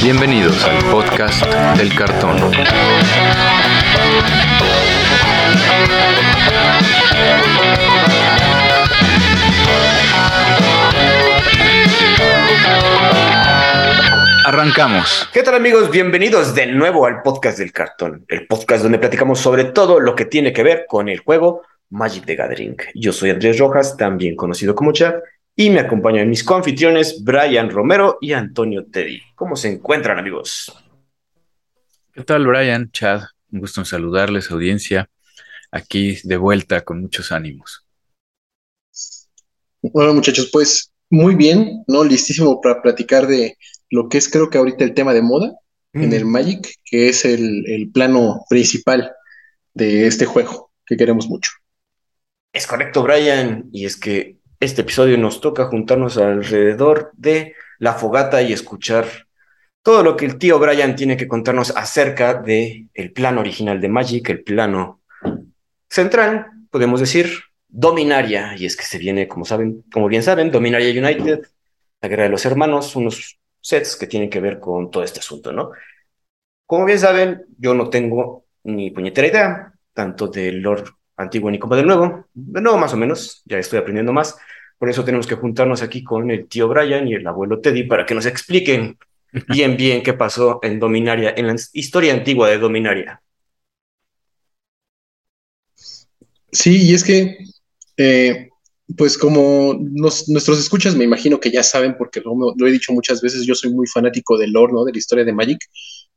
Bienvenidos al podcast del cartón. Arrancamos. ¿Qué tal amigos? Bienvenidos de nuevo al podcast del cartón, el podcast donde platicamos sobre todo lo que tiene que ver con el juego Magic the Gathering. Yo soy Andrés Rojas, también conocido como Chad, y me acompañan mis coanfitriones Brian Romero y Antonio Teddy. ¿Cómo se encuentran amigos? ¿Qué tal Brian, Chad? Un gusto en saludarles, audiencia. Aquí de vuelta con muchos ánimos. Bueno muchachos, pues muy bien, ¿no? Listísimo para platicar de lo que es creo que ahorita el tema de moda en el Magic, que es el, el plano principal de este juego que queremos mucho. Es correcto, Brian. Y es que este episodio nos toca juntarnos alrededor de la fogata y escuchar todo lo que el tío Brian tiene que contarnos acerca de el plano original de Magic, el plano central, podemos decir, Dominaria. Y es que se viene, como saben, como bien saben, Dominaria United, la guerra de los hermanos, unos sets que tienen que ver con todo este asunto, ¿no? Como bien saben, yo no tengo ni puñetera idea, tanto del Lord antiguo ni como del nuevo, de nuevo más o menos, ya estoy aprendiendo más, por eso tenemos que juntarnos aquí con el tío Brian y el abuelo Teddy para que nos expliquen bien bien qué pasó en Dominaria, en la historia antigua de Dominaria. Sí, y es que eh, pues como nuestros escuchas me imagino que ya saben, porque lo, he dicho muchas veces, yo soy muy fanático del lore, ¿no? De la historia de Magic.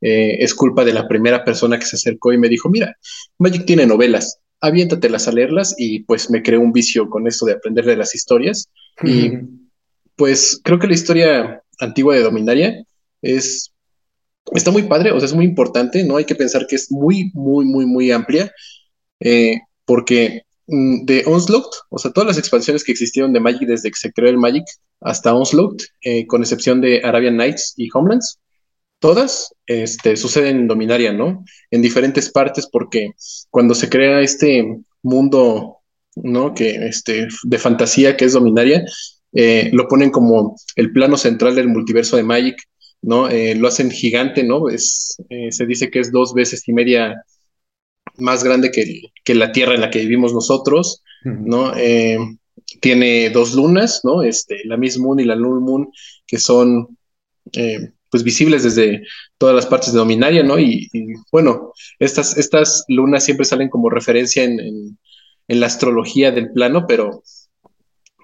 Eh, es culpa de la primera persona que se acercó y me dijo, mira, Magic tiene novelas, aviéntatelas a leerlas y pues me creó un vicio con esto de aprender de las historias. Y pues creo que la historia antigua de Dominaria es, está muy padre, o sea, es muy importante, ¿no? Hay que pensar que es muy, muy, muy, muy amplia, eh, porque Mm, de Onslaught, o sea, todas las expansiones que existieron de Magic desde que se creó el Magic hasta Onslaught, eh, con excepción de Arabian Nights y Homelands, todas este, suceden en Dominaria, ¿no? En diferentes partes, porque cuando se crea este mundo, ¿no? Que, este, de fantasía que es Dominaria, eh, lo ponen como el plano central del multiverso de Magic, ¿no? Eh, lo hacen gigante, ¿no? Es, se dice que es dos veces y media más grande que, la Tierra en la que vivimos nosotros, ¿no? Eh, tiene dos lunas, ¿no? Este, la Miss Moon y la Null Moon, que son eh, pues visibles desde todas las partes de Dominaria, ¿no? Y, bueno, estas, estas lunas siempre salen como referencia en, la astrología del plano, pero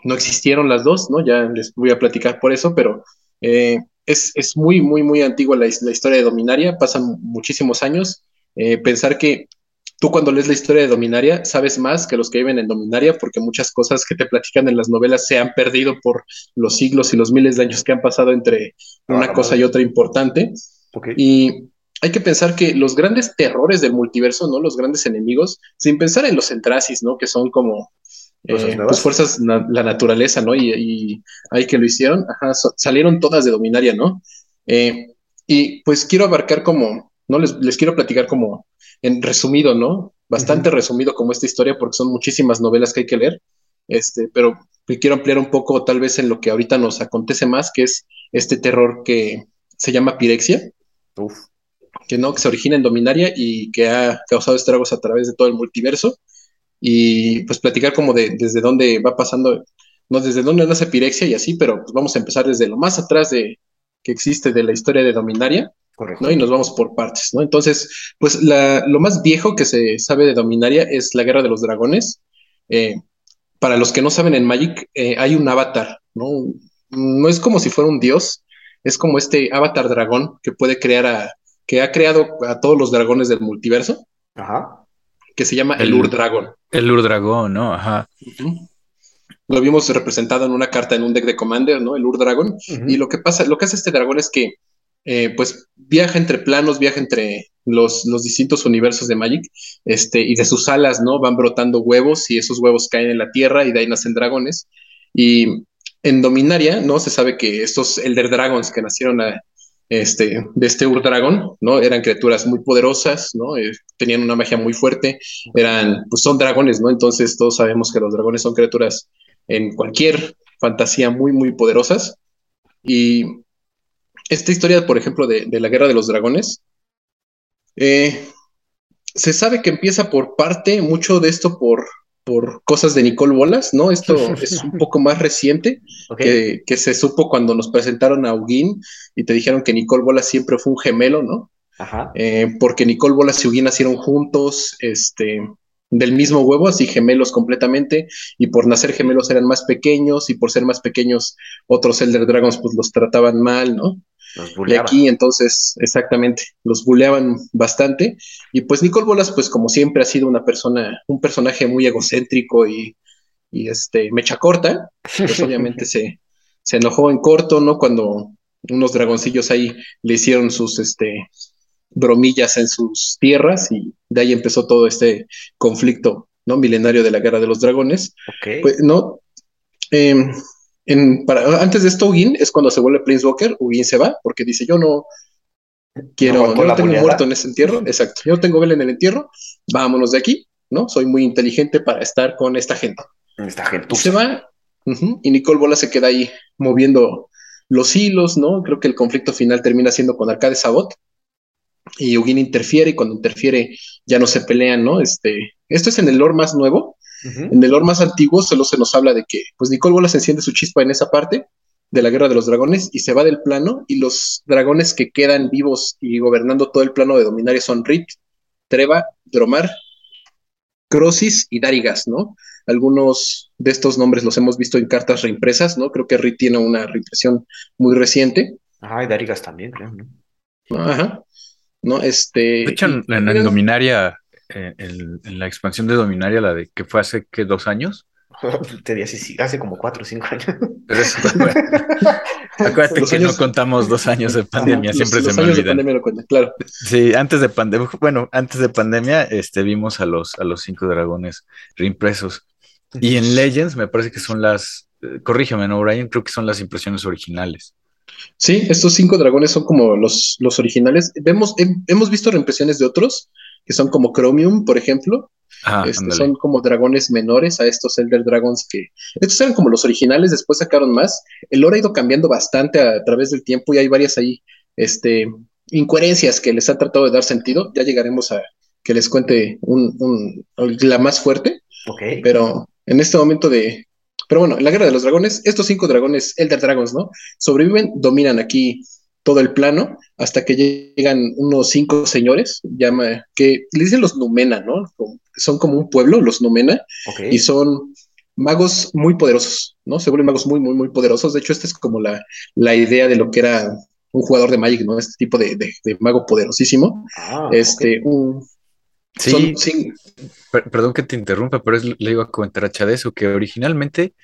no existieron las dos, ¿no? Ya les voy a platicar por eso, pero eh, es, muy, muy, muy antigua la, historia de Dominaria, pasan muchísimos años. pensar que tú cuando lees la historia de Dominaria sabes más que los que viven en Dominaria porque muchas cosas que te platican en las novelas se han perdido por los siglos y los miles de años que han pasado entre una ah, cosa y otra importante. Y hay que pensar que los grandes terrores del multiverso, ¿no? Los grandes enemigos, sin pensar en los Entrasis, ¿no? Que son como eh, pues fuerzas, la naturaleza, ¿no? Y, hay que lo hicieron, ajá, salieron todas de Dominaria, ¿no? Eh, y pues quiero abarcar como, ¿no? Les, les quiero platicar como en resumido, ¿no? Bastante resumido como esta historia porque son muchísimas novelas que hay que leer, este, pero quiero ampliar un poco tal vez en lo que ahorita nos acontece más, que es este terror que se llama pirexia, que no, que se origina en Dominaria y que ha causado estragos a través de todo el multiverso, y pues platicar como de desde dónde va pasando, no desde dónde nace pirexia y así, pero pues vamos a empezar desde lo más atrás de que existe de la historia de Dominaria, ¿no? Y nos vamos por partes, ¿no? Entonces, pues lo más viejo que se sabe de Dominaria es la Guerra de los Dragones. Eh, para los que no saben en Magic, eh, hay un avatar, ¿no? No es como si fuera un dios, es como este avatar dragón que puede crear a, que ha creado a todos los dragones del multiverso. Ajá. Que se llama el, Ur-Dragon. El Ur-Dragon, ¿no? Ajá. Lo vimos representado en una carta en un deck de Commander, ¿no? El Ur-Dragon. Y lo que pasa, lo que hace este dragón es que eh, pues viaja entre planos, viaja entre los, los, distintos universos de Magic, este, y de sus alas, ¿no? Van brotando huevos y esos huevos caen en la tierra y de ahí nacen dragones. Y en Dominaria, ¿no? Se sabe que estos Elder Dragons que nacieron este, de este Ur Dragon, ¿no? Eran criaturas muy poderosas, ¿no? Eh, tenían una magia muy fuerte, eran, pues son dragones, ¿no? Entonces todos sabemos que los dragones son criaturas en cualquier fantasía muy, muy poderosas. Y esta historia, por ejemplo, de, de la Guerra de los Dragones, eh, se sabe que empieza por parte, mucho de esto por, por cosas de Nicole Bolas, ¿no? Esto es un poco más reciente, que, que se supo cuando nos presentaron a Ugin y te dijeron que Nicole Bolas siempre fue un gemelo, ¿no? Ajá. Eh, porque Nicole Bolas y Ugin nacieron juntos, este, del mismo huevo, así gemelos completamente, y por nacer gemelos eran más pequeños, y por ser más pequeños, otros Elder Dragons pues los trataban mal, ¿no? Los Y aquí entonces, exactamente, los buleaban bastante. Y pues Nicole Bolas, pues como siempre ha sido una persona, un personaje muy egocéntrico y, y este, mecha corta, pues obviamente se, se enojó en corto, ¿no? Cuando unos dragoncillos ahí le hicieron sus, este, bromillas en sus tierras y de ahí empezó todo este conflicto, ¿no? Milenario de la Guerra de los Dragones. Ok. Pues, no. eh, en, para, antes de esto, Ugin es cuando se vuelve Prince Walker. Ugin se va porque dice: Yo no quiero, aguantó yo no tengo muerto en ese entierro. Exacto. Yo no tengo vela en el entierro. Vámonos de aquí, ¿no? Soy muy inteligente para estar con esta gente. Esta Y gente. se va. y Nicole Bola se queda ahí moviendo los hilos, ¿no? Creo que el conflicto final termina siendo con Arcade Sabot. Y Ugin interfiere, y cuando interfiere ya no se pelean, ¿no? Este, esto es en el lore más nuevo. En el lore más antiguo solo se nos habla de que, pues Nicole Bolas enciende su chispa en esa parte de la Guerra de los Dragones y se va del plano y los dragones que quedan vivos y gobernando todo el plano de Dominaria son Rit, Treva, Dromar, Crosis y Darigas, ¿no? Algunos de estos nombres los hemos visto en cartas reimpresas, ¿no? Creo que Rit tiene una reimpresión muy reciente. Ajá, y Darigas también, creo, ¿no? Ajá. ¿No? Este. De hecho, en, y- en- en Dominaria, eh, el- en la expansión de Dominaria, la de que fue hace que dos años. Te di así, sí, hace como cuatro o cinco años. Pero eso, bueno, acuérdate Los que años- no contamos dos años de pandemia, Los- siempre los se me años de olvidan. pandemia lo cuentan, claro. Sí, antes de pandemia, bueno, antes de pandemia, este, vimos a los, a los cinco dragones reimpresos. Y en Legends me parece que son las, eh, corrígeme, ¿no, Brian? Creo que son las impresiones originales. Sí, estos cinco dragones son como los, los originales. Vemos, he- hemos visto reimpresiones de otros, que son como Chromium, por ejemplo. Ah, Este, son como dragones menores a estos Elder Dragons que... Estos eran como los originales, después sacaron más. El lore ha ido cambiando bastante a, a través del tiempo y hay varias ahí este, incoherencias que les han tratado de dar sentido. Ya llegaremos a que les cuente un, un- la más fuerte. Ok. Pero en este momento de. Pero bueno, en la guerra de los dragones, estos cinco dragones, Elder Dragons, ¿no? Sobreviven, dominan aquí todo el plano, hasta que llegan unos cinco señores, llama, que le dicen los Numena, ¿no? Son como un pueblo, los Numena, y son magos muy poderosos, ¿no? Se vuelven magos muy, muy, muy poderosos. De hecho, esta es como la, la idea de lo que era un jugador de Magic, ¿no? Este tipo de, de- de mago poderosísimo. Ah, Este, un, Sí, son cin- per- perdón que te interrumpa, pero es- le iba a comentar a Chad eso, que originalmente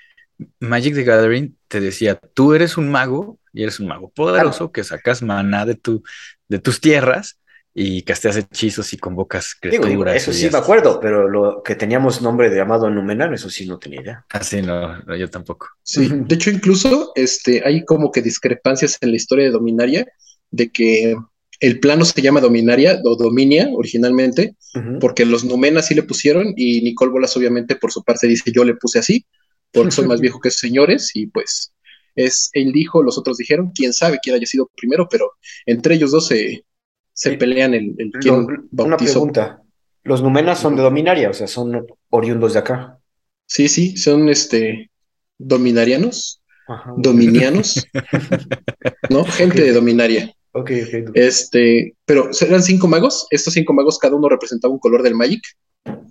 Magic the Gathering te decía, tú eres un mago y eres un mago poderoso que sacas maná de, tu, de tus tierras y casteas hechizos y convocas criaturas. digo, eso sí me acuerdo, pero lo que teníamos nombre de llamado Numenor, eso sí no tenía idea. Ah, sí, no, no, yo tampoco. Sí, de hecho incluso este, hay como que discrepancias en la historia de Dominaria, de que el plano se llama Dominaria o Dominia originalmente, porque los Numenas sí le pusieron y Nicole Bolas obviamente por su parte dice yo le puse así, porque soy más viejo que señores y pues es, él dijo, los otros dijeron, quién sabe quién haya sido primero, pero entre ellos dos se, se pelean el, el Lo- quién una bautizó. pregunta. Los Numenas son de Dominaria, o sea, son oriundos de acá. Sí, sí, son este dominarianos, Ajá. dominianos, ¿no? Gente de Dominaria. Ok, ok. Este, pero eran cinco magos. Estos cinco magos, cada uno representaba un color del Magic.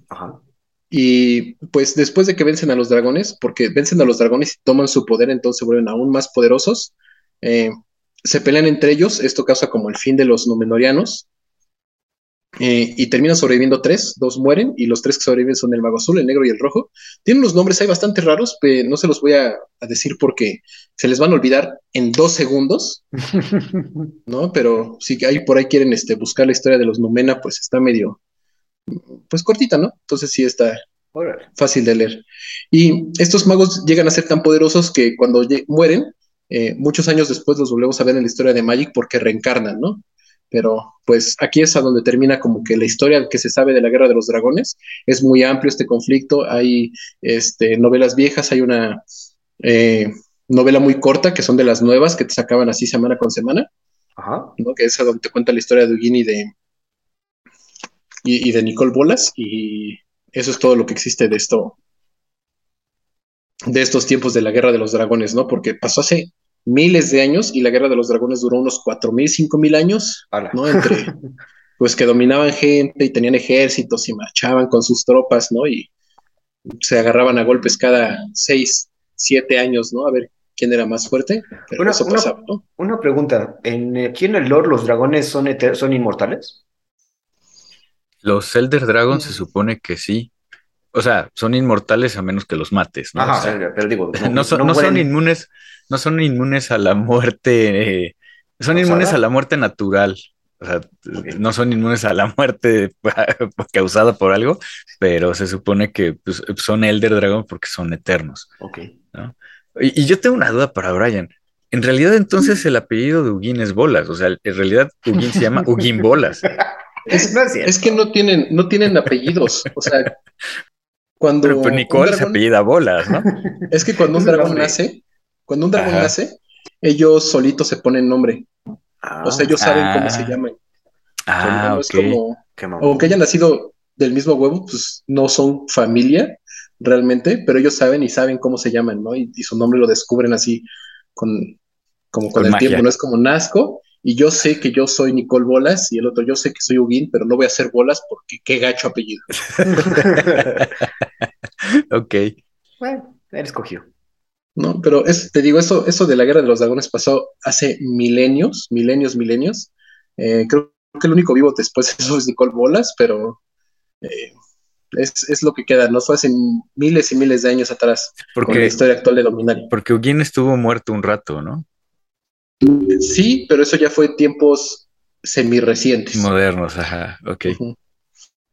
Ajá. Y pues después de que vencen a los dragones, porque vencen a los dragones y toman su poder, entonces se vuelven aún más poderosos. eh, se pelean entre ellos. Esto causa como el fin de los Númenóreanos. eh, y terminan sobreviviendo tres, dos mueren, y los tres que sobreviven son el mago azul, el negro y el rojo. Tienen unos nombres ahí bastante raros, pero no se los voy a, a decir porque se les van a olvidar en dos segundos. ¿no? Pero si hay por ahí quieren este, buscar la historia de los Numena, pues está medio, pues cortita, ¿no? Entonces sí está fácil de leer. Y estos magos llegan a ser tan poderosos que cuando mueren, eh, muchos años después los volvemos a ver en la historia de Magic porque reencarnan, ¿no? Pero pues aquí es a donde termina como que la historia que se sabe de la Guerra de los Dragones. Es muy amplio este conflicto, hay este, novelas viejas, hay una eh, novela muy corta que son de las nuevas que te sacaban así semana con semana Ajá. ¿no? Que es a donde te cuenta la historia de Ugin y de, y, de Nicole Bolas, y eso es todo lo que existe de esto, de estos tiempos de la Guerra de los Dragones, ¿no? Porque pasó hace miles de años y la Guerra de los Dragones duró unos cuatro mil, cinco mil años, ¿no? Entre, pues que dominaban gente y tenían ejércitos y marchaban con sus tropas, ¿no? Y se agarraban a golpes cada seis, siete años, ¿no? A ver quién era más fuerte. una, eso pasaba, ¿no? una pregunta, ¿en, ¿aquí en el lore los dragones son, son inmortales? Los Elder Dragons se supone que sí. O sea, son inmortales a menos que los mates, ¿no? pero digo, no, son, inmunes, no son inmunes a la muerte, eh, son inmunes a la muerte natural. O sea, no son inmunes a la muerte causada por algo, pero se supone que pues, son Elder Dragon porque son eternos. Ok. Y, yo tengo una duda para Brian. En realidad, entonces el apellido de Ugin es Bolas. O sea, en realidad Ugin se llama Ugin Bolas. Es, que no tienen, no tienen apellidos. O sea, cuando. Pero, Nicole se apellida Bolas, ¿no? Es que cuando un dragón nace, cuando un dragón nace, ellos solitos se ponen nombre. o sea, ellos saben cómo se ah. llaman. Ah, aunque hayan nacido del mismo huevo, pues no son familia realmente, pero ellos saben y saben cómo se llaman, ¿no? Y, su nombre lo descubren así con, como con, el tiempo, no es como Nazco, y yo sé que yo soy Nicole Bolas y el otro yo sé que soy Ugin, pero no voy a hacer bolas porque qué gacho apellido. ok. Bueno, él escogió. No, pero es, te digo, eso, eso de la guerra de los dragones pasó hace milenios, milenios, milenios. Eh, creo que el único vivo después de eso es Nicole Bolas, pero eh, es, lo que queda, ¿no? Fue hace miles y miles de años atrás porque, con la historia actual de Dominaria. Porque Ugin estuvo muerto un rato, ¿no? Sí, pero eso ya fue tiempos semi-recientes. Modernos, ajá, ok.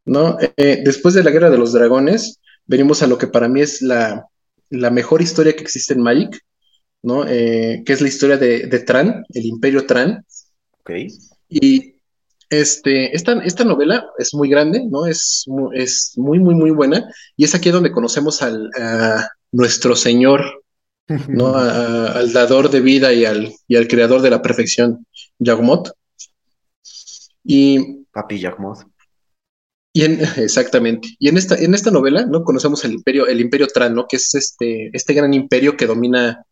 ¿No? Eh, después de la Guerra de los Dragones, venimos a lo que para mí es la, mejor historia que existe en Magic, ¿no? Eh, que es la historia de, de, Tran, el Imperio Tran. Ok. Y este, esta, esta novela es muy grande, ¿no? Es, es muy, muy, muy buena. Y es aquí donde conocemos al, a nuestro señor ¿no? al dador de vida y al, y al creador de la perfección, Yagmoth. Y. Papi Yagmoth. Y en, exactamente. Y en esta, en esta novela, ¿no? Conocemos el imperio, el imperio Tran, ¿no? Que es este, este gran imperio que domina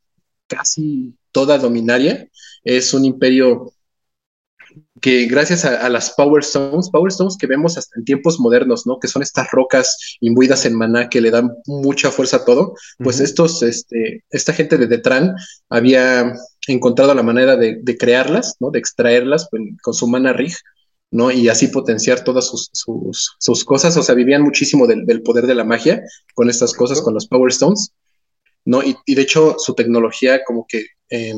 casi toda Dominaria. Es un imperio que gracias a, las Power Stones, Power Stones que vemos hasta en tiempos modernos, ¿no? Que son estas rocas imbuidas en maná que le dan mucha fuerza a todo, pues estos, este, esta gente de Detran había encontrado la manera de, crearlas, ¿no? De extraerlas con su mana rig, ¿no? Y así potenciar todas sus, sus, cosas, o sea, vivían muchísimo del, poder de la magia con estas cosas, con los Power Stones, ¿no? Y, de hecho su tecnología como que... Eh,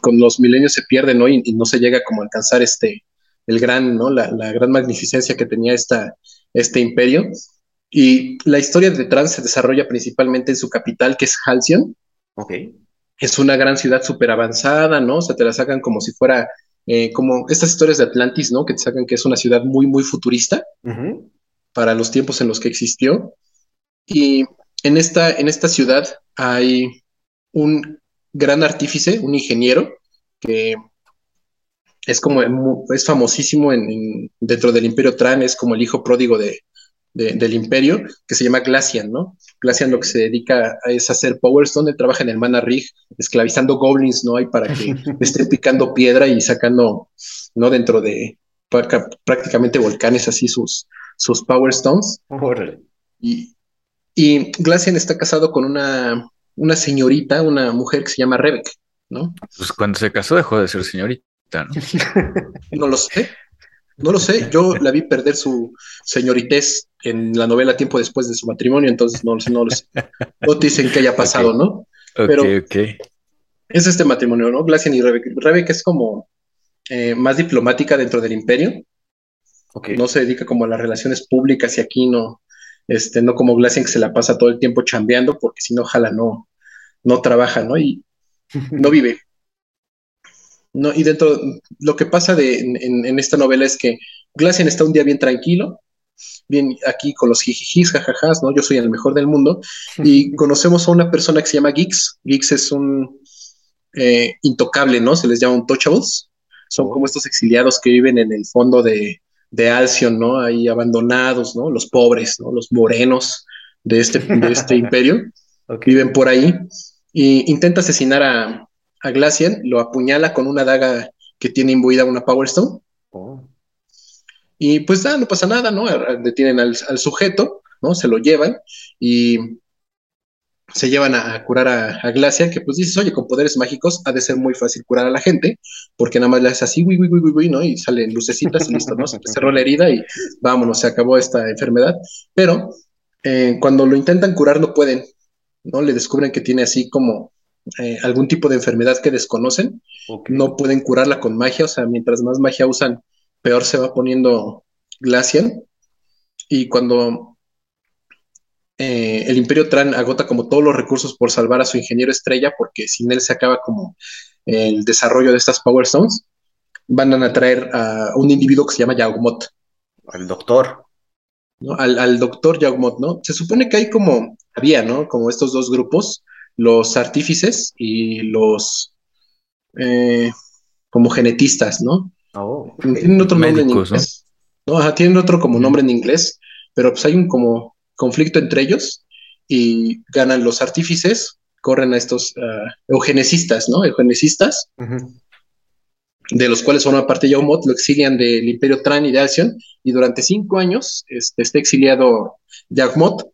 con los milenios se pierde, ¿no? Y, no se llega como a alcanzar este, el gran, ¿no? La, gran magnificencia que tenía esta, este imperio. Y la historia de Trans se desarrolla principalmente en su capital, que es Halcyon. Ok. Es una gran ciudad súper avanzada, ¿no? O sea, te la sacan como si fuera, eh, como estas historias de Atlantis, ¿no? Que te sacan que es una ciudad muy, muy futurista para los tiempos en los que existió. Y en esta, en esta ciudad hay un gran artífice, un ingeniero, que es como, es famosísimo en, dentro del Imperio Tran, es como el hijo pródigo de, del Imperio, que se llama Glacian, ¿no? Glacian lo que se dedica a es hacer Power Stone, trabaja en el Mana Rig, esclavizando goblins, ¿no? Hay para que esté picando piedra y sacando, ¿no? Dentro de prácticamente volcanes así sus, sus Power Stones. Y, y Glacian está casado con una una señorita, una mujer que se llama Rebek, ¿no? Pues cuando se casó dejó de ser señorita, ¿no? no lo sé. No lo sé, yo la vi perder su señoritez en la novela tiempo después de su matrimonio, entonces no, no lo sé. No te dicen que haya pasado, ¿no? Pero es este matrimonio, ¿no? Glacian y Rebek. Rebek es como eh, más diplomática dentro del imperio. No se dedica como a las relaciones públicas y aquí no, este, no como Glacian que se la pasa todo el tiempo chambeando, porque si no, ojalá no, no trabaja, ¿no? Y no vive. No, y dentro, lo que pasa de, en, esta novela es que Glacian está un día bien tranquilo, bien aquí con los jijijis, jajajas, ¿no? Yo soy el mejor del mundo, y conocemos a una persona que se llama Geeks. Geeks es un eh, intocable, ¿no? Se les llama un touchables. son como estos exiliados que viven en el fondo de, de Alcyon, ¿no? Ahí abandonados, ¿no? Los pobres, ¿no? Los morenos de este, de este imperio viven por ahí. Y intenta asesinar a, a Glacian, lo apuñala con una daga que tiene imbuida una Power Stone. Oh. Y pues no pasa nada, ¿no? Detienen al, al, sujeto, ¿no? Se lo llevan y se llevan a, curar a, a, Glacian, que pues dices, oye, con poderes mágicos ha de ser muy fácil curar a la gente, porque nada más le haces así, uy, uy, uy, uy, ¿no? Y salen lucecitas y listo, ¿no? Se cerró la herida y vámonos, se acabó esta enfermedad. Pero eh, cuando lo intentan curar no pueden, ¿no? Le descubren que tiene así como eh, algún tipo de enfermedad que desconocen, no pueden curarla con magia, o sea, mientras más magia usan, peor se va poniendo Glacian. Y cuando eh, el Imperio Tran agota como todos los recursos por salvar a su ingeniero estrella, porque sin él se acaba como el desarrollo de estas Power Stones, van a traer a un individuo que se llama Yaugmot. Al doctor. Al, doctor Yaugmot, ¿no? Se supone que hay como, había, ¿no? Como estos dos grupos los artífices y los eh, como genetistas, ¿no? Oh, tienen otro nombre en inglés. ¿no? tienen otro como nombre en inglés, pero pues hay un como conflicto entre ellos y ganan los artífices, corren a estos uh, eugenesistas, ¿no? Eugenesistas, de los cuales forma parte Yaumot, lo exilian del Imperio Tran y de Alcyon, y durante cinco años este, está exiliado Yaumot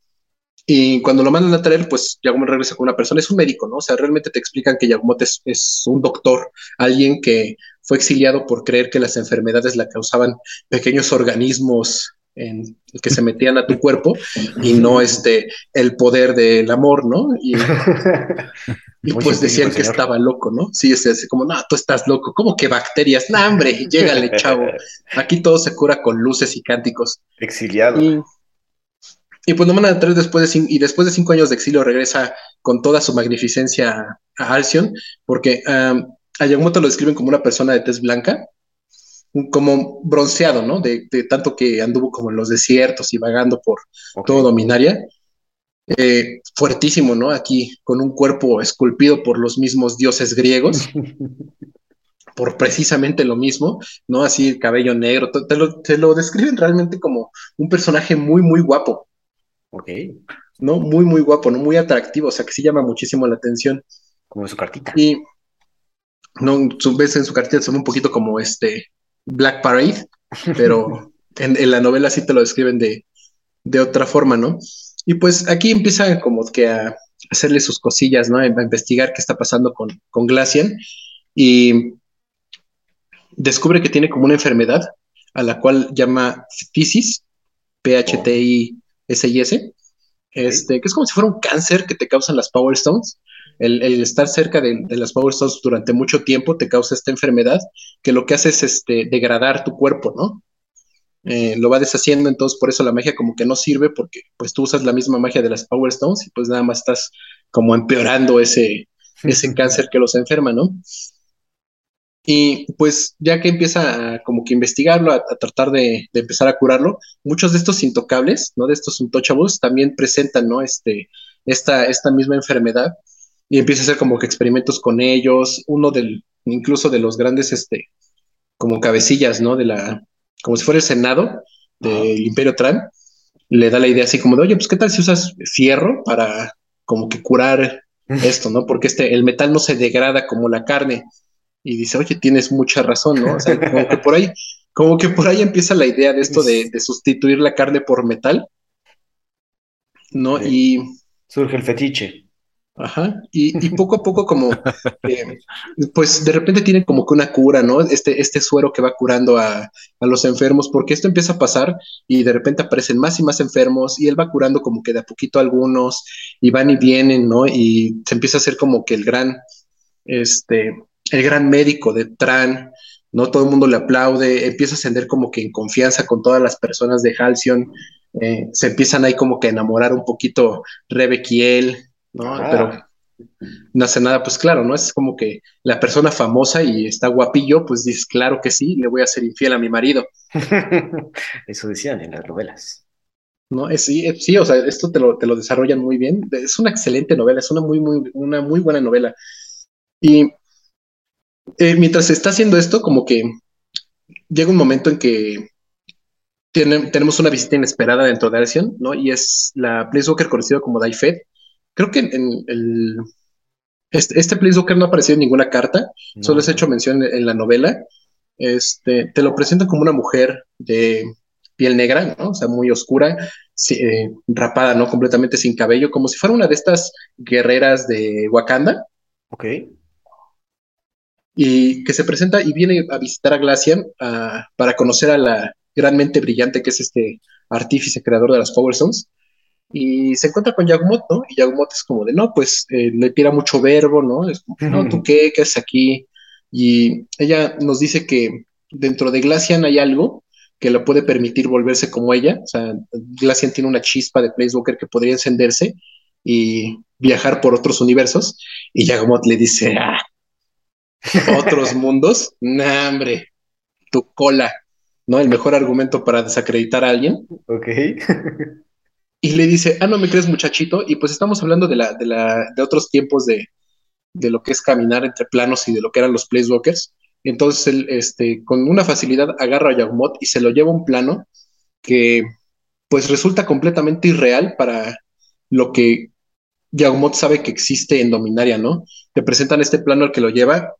y cuando lo mandan a traer, pues Yagumot regresa con una persona, es un médico, ¿no? O sea, realmente te explican que Yagumot es, es, un doctor, alguien que fue exiliado por creer que las enfermedades la causaban pequeños organismos en, que se metían a tu cuerpo y no este, el poder del amor, ¿no? Y, pues decían que estaba loco, ¿no? Sí, es así como, no, tú estás loco, ¿cómo que bacterias? No, hombre, llégale, chavo. Aquí todo se cura con luces y cánticos. Exiliado. Y pues lo mandan a traer después de, y después de cinco años de exilio regresa con toda su magnificencia a Alcyon, porque a Yamamoto lo describen como una persona de tez blanca, como bronceado, ¿no? De, tanto que anduvo como en los desiertos y vagando por todo Dominaria. Eh, fuertísimo, ¿no? Aquí con un cuerpo esculpido por los mismos dioses griegos, por precisamente lo mismo, ¿no? Así el cabello negro, te lo, te lo describen realmente como un personaje muy, muy guapo. Ok. ¿No? Muy, muy guapo, ¿no? Muy atractivo, o sea que sí llama muchísimo la atención. Como en su cartita. Y, no, su vez en su cartita se ve un poquito como este Black Parade, pero en, la novela sí te lo describen de, de otra forma, ¿no? Y pues aquí empieza como que a hacerle sus cosillas, ¿no? A investigar qué está pasando con, con Glacian y descubre que tiene como una enfermedad a la cual llama phthisis, P-H-T-I SIS, este, que es como si fuera un cáncer que te causan las Power Stones. El, estar cerca de, las Power Stones durante mucho tiempo te causa esta enfermedad que lo que hace es este, degradar tu cuerpo, ¿no? Eh, lo va deshaciendo, entonces por eso la magia como que no sirve porque pues tú usas la misma magia de las Power Stones y pues nada más estás como empeorando ese, ese cáncer que los enferma, ¿no? Y pues ya que empieza a como que investigarlo, a, tratar de, empezar a curarlo, muchos de estos intocables, ¿no? De estos untouchables también presentan, ¿no? Este, esta, esta misma enfermedad y empieza a hacer como que experimentos con ellos, uno del, incluso de los grandes, este, como cabecillas, ¿no? De la, como si fuera el Senado del Imperio Tran, le da la idea así como de, oye, pues qué tal si usas fierro para como que curar esto, ¿no? Porque este, el metal no se degrada como la carne, y dice, oye, tienes mucha razón, ¿no? O sea, como que por ahí, como que por ahí empieza la idea de esto de, sustituir la carne por metal, ¿no? Y... Surge el fetiche. Ajá, y, poco a poco como, pues de repente tiene como que una cura, ¿no? Este, este suero que va curando a, a, los enfermos, porque esto empieza a pasar y de repente aparecen más y más enfermos y él va curando como que de a poquito algunos y van y vienen, ¿no? Y se empieza a hacer como que el gran, este, el gran médico de Tran, ¿no? Todo el mundo le aplaude, empieza a ascender como que en confianza con todas las personas de Halcyon, eh, se empiezan ahí como que a enamorar un poquito Rebek y él, ¿no? Ah. Pero no hace nada, pues claro, ¿no? Es como que la persona famosa y está guapillo, pues dices, claro que sí, le voy a ser infiel a mi marido. Eso decían en las novelas. No, es, sí, sí, o sea, esto te lo, te lo desarrollan muy bien. Es una excelente novela, es una muy, muy, una muy buena novela. Y eh, mientras se está haciendo esto, como que llega un momento en que tenemos una visita inesperada dentro de Alcyon, ¿no? Y es la Place Walker conocido como Daifed. Creo que en, el, este, este Place Walker no ha aparecido en ninguna carta, solo es hecho mención en, la novela. Este, te lo presentan como una mujer de piel negra, ¿no? O sea, muy oscura, eh, rapada, ¿no? Completamente sin cabello, como si fuera una de estas guerreras de Wakanda. Ok. Y que se presenta y viene a visitar a Glacian para conocer a la gran mente brillante que es este artífice creador de las Power Stones. Y se encuentra con Yagumot, ¿no? Y Yagumot es como de, no, pues eh, le tira mucho verbo, ¿no? Es como, no, ¿tú qué? ¿Qué haces aquí? Y ella nos dice que dentro de Glacian hay algo que le puede permitir volverse como ella. O sea, Glacian tiene una chispa de Placewalker que podría encenderse y viajar por otros universos. Y Yagumot le dice, ah, otros mundos, nah, hombre, tu cola, ¿no? El mejor argumento para desacreditar a alguien. Ok. y le dice, ah, no me crees muchachito, y pues estamos hablando de, la, de, la, de otros tiempos de, de lo que es caminar entre planos y de lo que eran los Placewalkers. Entonces él, este, con una facilidad agarra a Yagmot y se lo lleva un plano que pues resulta completamente irreal para lo que Yagmot sabe que existe en Dominaria, ¿no? Te presentan este plano al que lo lleva,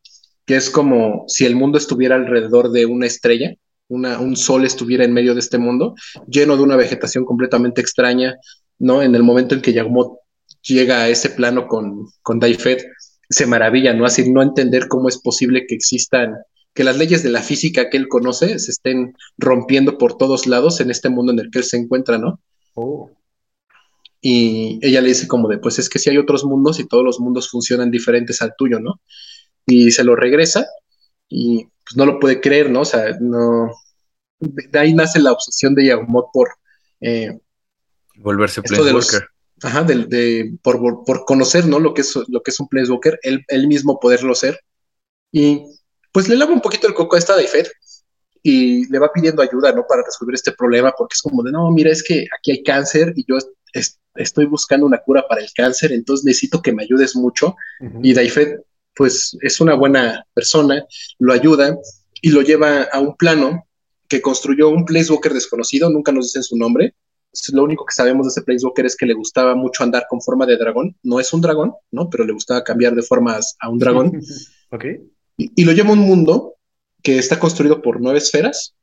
que es como si el mundo estuviera alrededor de una estrella, una, un sol estuviera en medio de este mundo, lleno de una vegetación completamente extraña, ¿no? En el momento en que Yagmot llega a ese plano con, con Daifed, se maravilla, ¿no? Así no entender cómo es posible que existan, que las leyes de la física que él conoce se estén rompiendo por todos lados en este mundo en el que él se encuentra, ¿no? Oh. Y ella le dice como de, pues es que si hay otros mundos y todos los mundos funcionan diferentes al tuyo, ¿no? Y se lo regresa y pues no lo puede creer, ¿no? O sea, no... De ahí nace la obsesión de Yagumot por... Eh, Volverse Planeswalker. Ajá, de, por, por, conocer, ¿no? Lo que es, lo que es un Planeswalker, él, él mismo poderlo ser. Y pues le lava un poquito el coco a esta de Fed y le va pidiendo ayuda, ¿no? Para resolver este problema, porque es como de, no, mira, es que aquí hay cáncer y yo estoy buscando una cura para el cáncer, entonces necesito que me ayudes mucho. Y Daifed, pues es una buena persona, lo ayuda y lo lleva a un plano que construyó un Placewalker desconocido, nunca nos dicen su nombre, lo único que sabemos de ese Placewalker es que le gustaba mucho andar con forma de dragón. No es un dragón, ¿no? Pero le gustaba cambiar de formas a un dragón. ok. Y, lo llama un mundo que está construido por nueve esferas,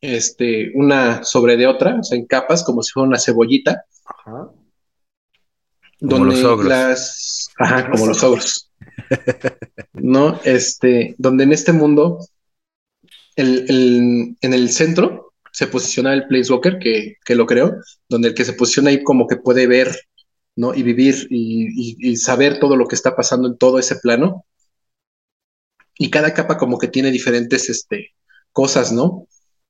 este, una sobre de otra, o sea, en capas, como si fuera una cebollita. Ajá. Como los ogros. Las... Ajá, como los ogros. ¿No? Este, donde en este mundo, el, en el centro se posiciona el Planeswalker, que, que lo creo, donde el que se posiciona ahí como que puede ver, ¿no? Y vivir y, saber todo lo que está pasando en todo ese plano. Y cada capa como que tiene diferentes este, cosas, ¿no?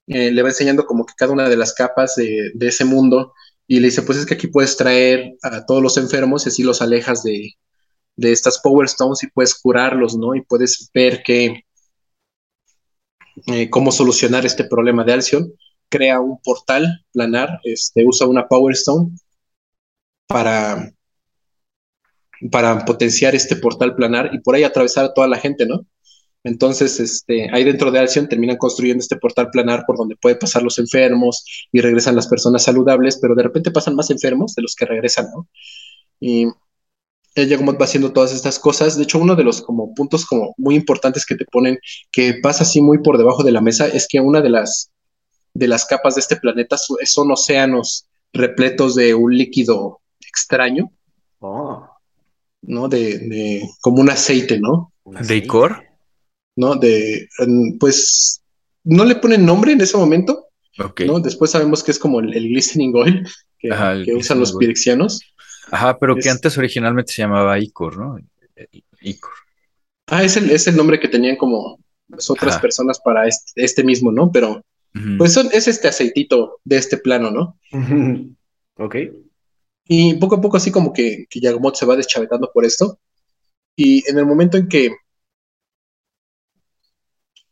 Eh, le va enseñando como que cada una de las capas de, de, ese mundo y le dice, pues es que aquí puedes traer a todos los enfermos y así los alejas de, de estas Power Stones y puedes curarlos, ¿no? Y puedes ver que, eh, cómo solucionar este problema de Alcyon crea un portal planar, este, usa una Power Stone para, para potenciar este portal planar y por ahí atravesar a toda la gente, ¿no? Entonces, este, ahí dentro de Alcyon terminan construyendo este portal planar por donde puede pasar los enfermos y regresan las personas saludables, pero de repente pasan más enfermos de los que regresan, ¿no? Y ella como va haciendo todas estas cosas. De hecho, uno de los como puntos como muy importantes que te ponen que pasa así muy por debajo de la mesa es que una de las de las capas de este planeta son océanos repletos de un líquido extraño. Oh. ¿No? De, como un aceite, ¿no? ¿De icor? ¿No? De, pues, no le ponen nombre en ese momento. ¿no? Después sabemos que es como el, glistening oil que, usan los pirexianos. Ajá, pero que antes originalmente se llamaba icor, ¿no? Icor. Ah, es el, es el nombre que tenían como las otras personas para este, este mismo, ¿no? Pero pues es este aceitito de este plano, ¿no? ok. Y poco a poco así como que, que Yagomot se va deschavetando por esto. Y en el momento en que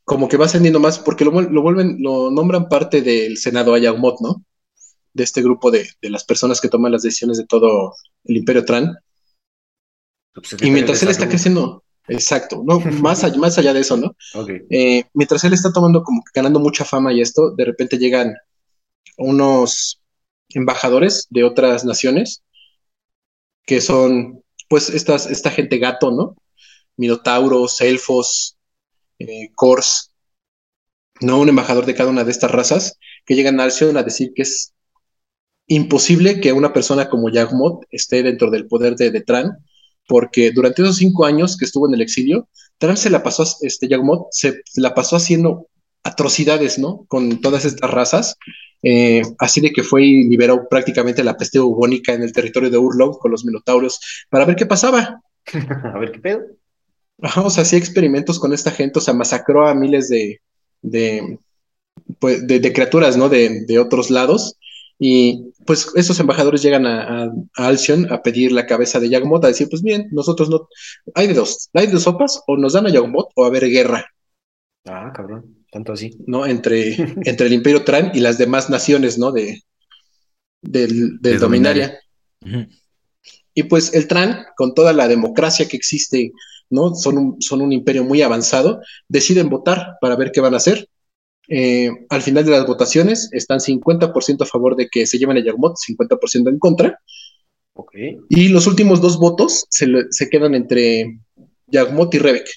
como que va ascendiendo más, porque lo, vuelven, lo nombran parte del Senado Ayagmot, ¿no? De este grupo de, las personas que toman las decisiones de todo el Imperio Tran. y mientras él está creciendo, Exacto, no, más, allá, más allá de eso, ¿no? Eh, mientras él está tomando como que ganando mucha fama y esto, de repente llegan unos embajadores de otras naciones que son, pues, estas, esta gente gato, ¿no? Minotauros, elfos, eh, Kors, ¿no? Un embajador de cada una de estas razas que llegan a Alcyon a decir que es imposible que una persona como Yagmoth esté dentro del poder de, de Tran, porque durante esos cinco años que estuvo en el exilio, Tran se la pasó, este Yagmoth se la pasó haciendo atrocidades, ¿no? Con todas estas razas, eh, así de que fue y liberó prácticamente la peste bubónica en el territorio de Urlog con los minotauros para ver qué pasaba. A ver qué pedo. O sea, hacía experimentos con esta gente, o sea, masacró a miles de, de, pues, de, de criaturas, ¿no? De, de otros lados. Y pues esos embajadores llegan a, a, a Alcyon a pedir la cabeza de Yagmoth, a decir, pues bien, nosotros no, hay de dos, hay de sopas, o nos dan a Yagmoth o a haber guerra, Ah, cabrón. Tanto así. ¿no? Entre, entre el Imperio Tran y las demás naciones, ¿no? De, del, del De Dominaria. Y pues el Tran, con toda la democracia que existe, ¿no? Son un, son un imperio muy avanzado, deciden votar para ver qué van a hacer. Eh, al final de las votaciones están 50% a favor de que se lleven a Yagmoth, 50% en contra. Ok. Y los últimos dos votos se, quedan entre Yagmoth y Rebek.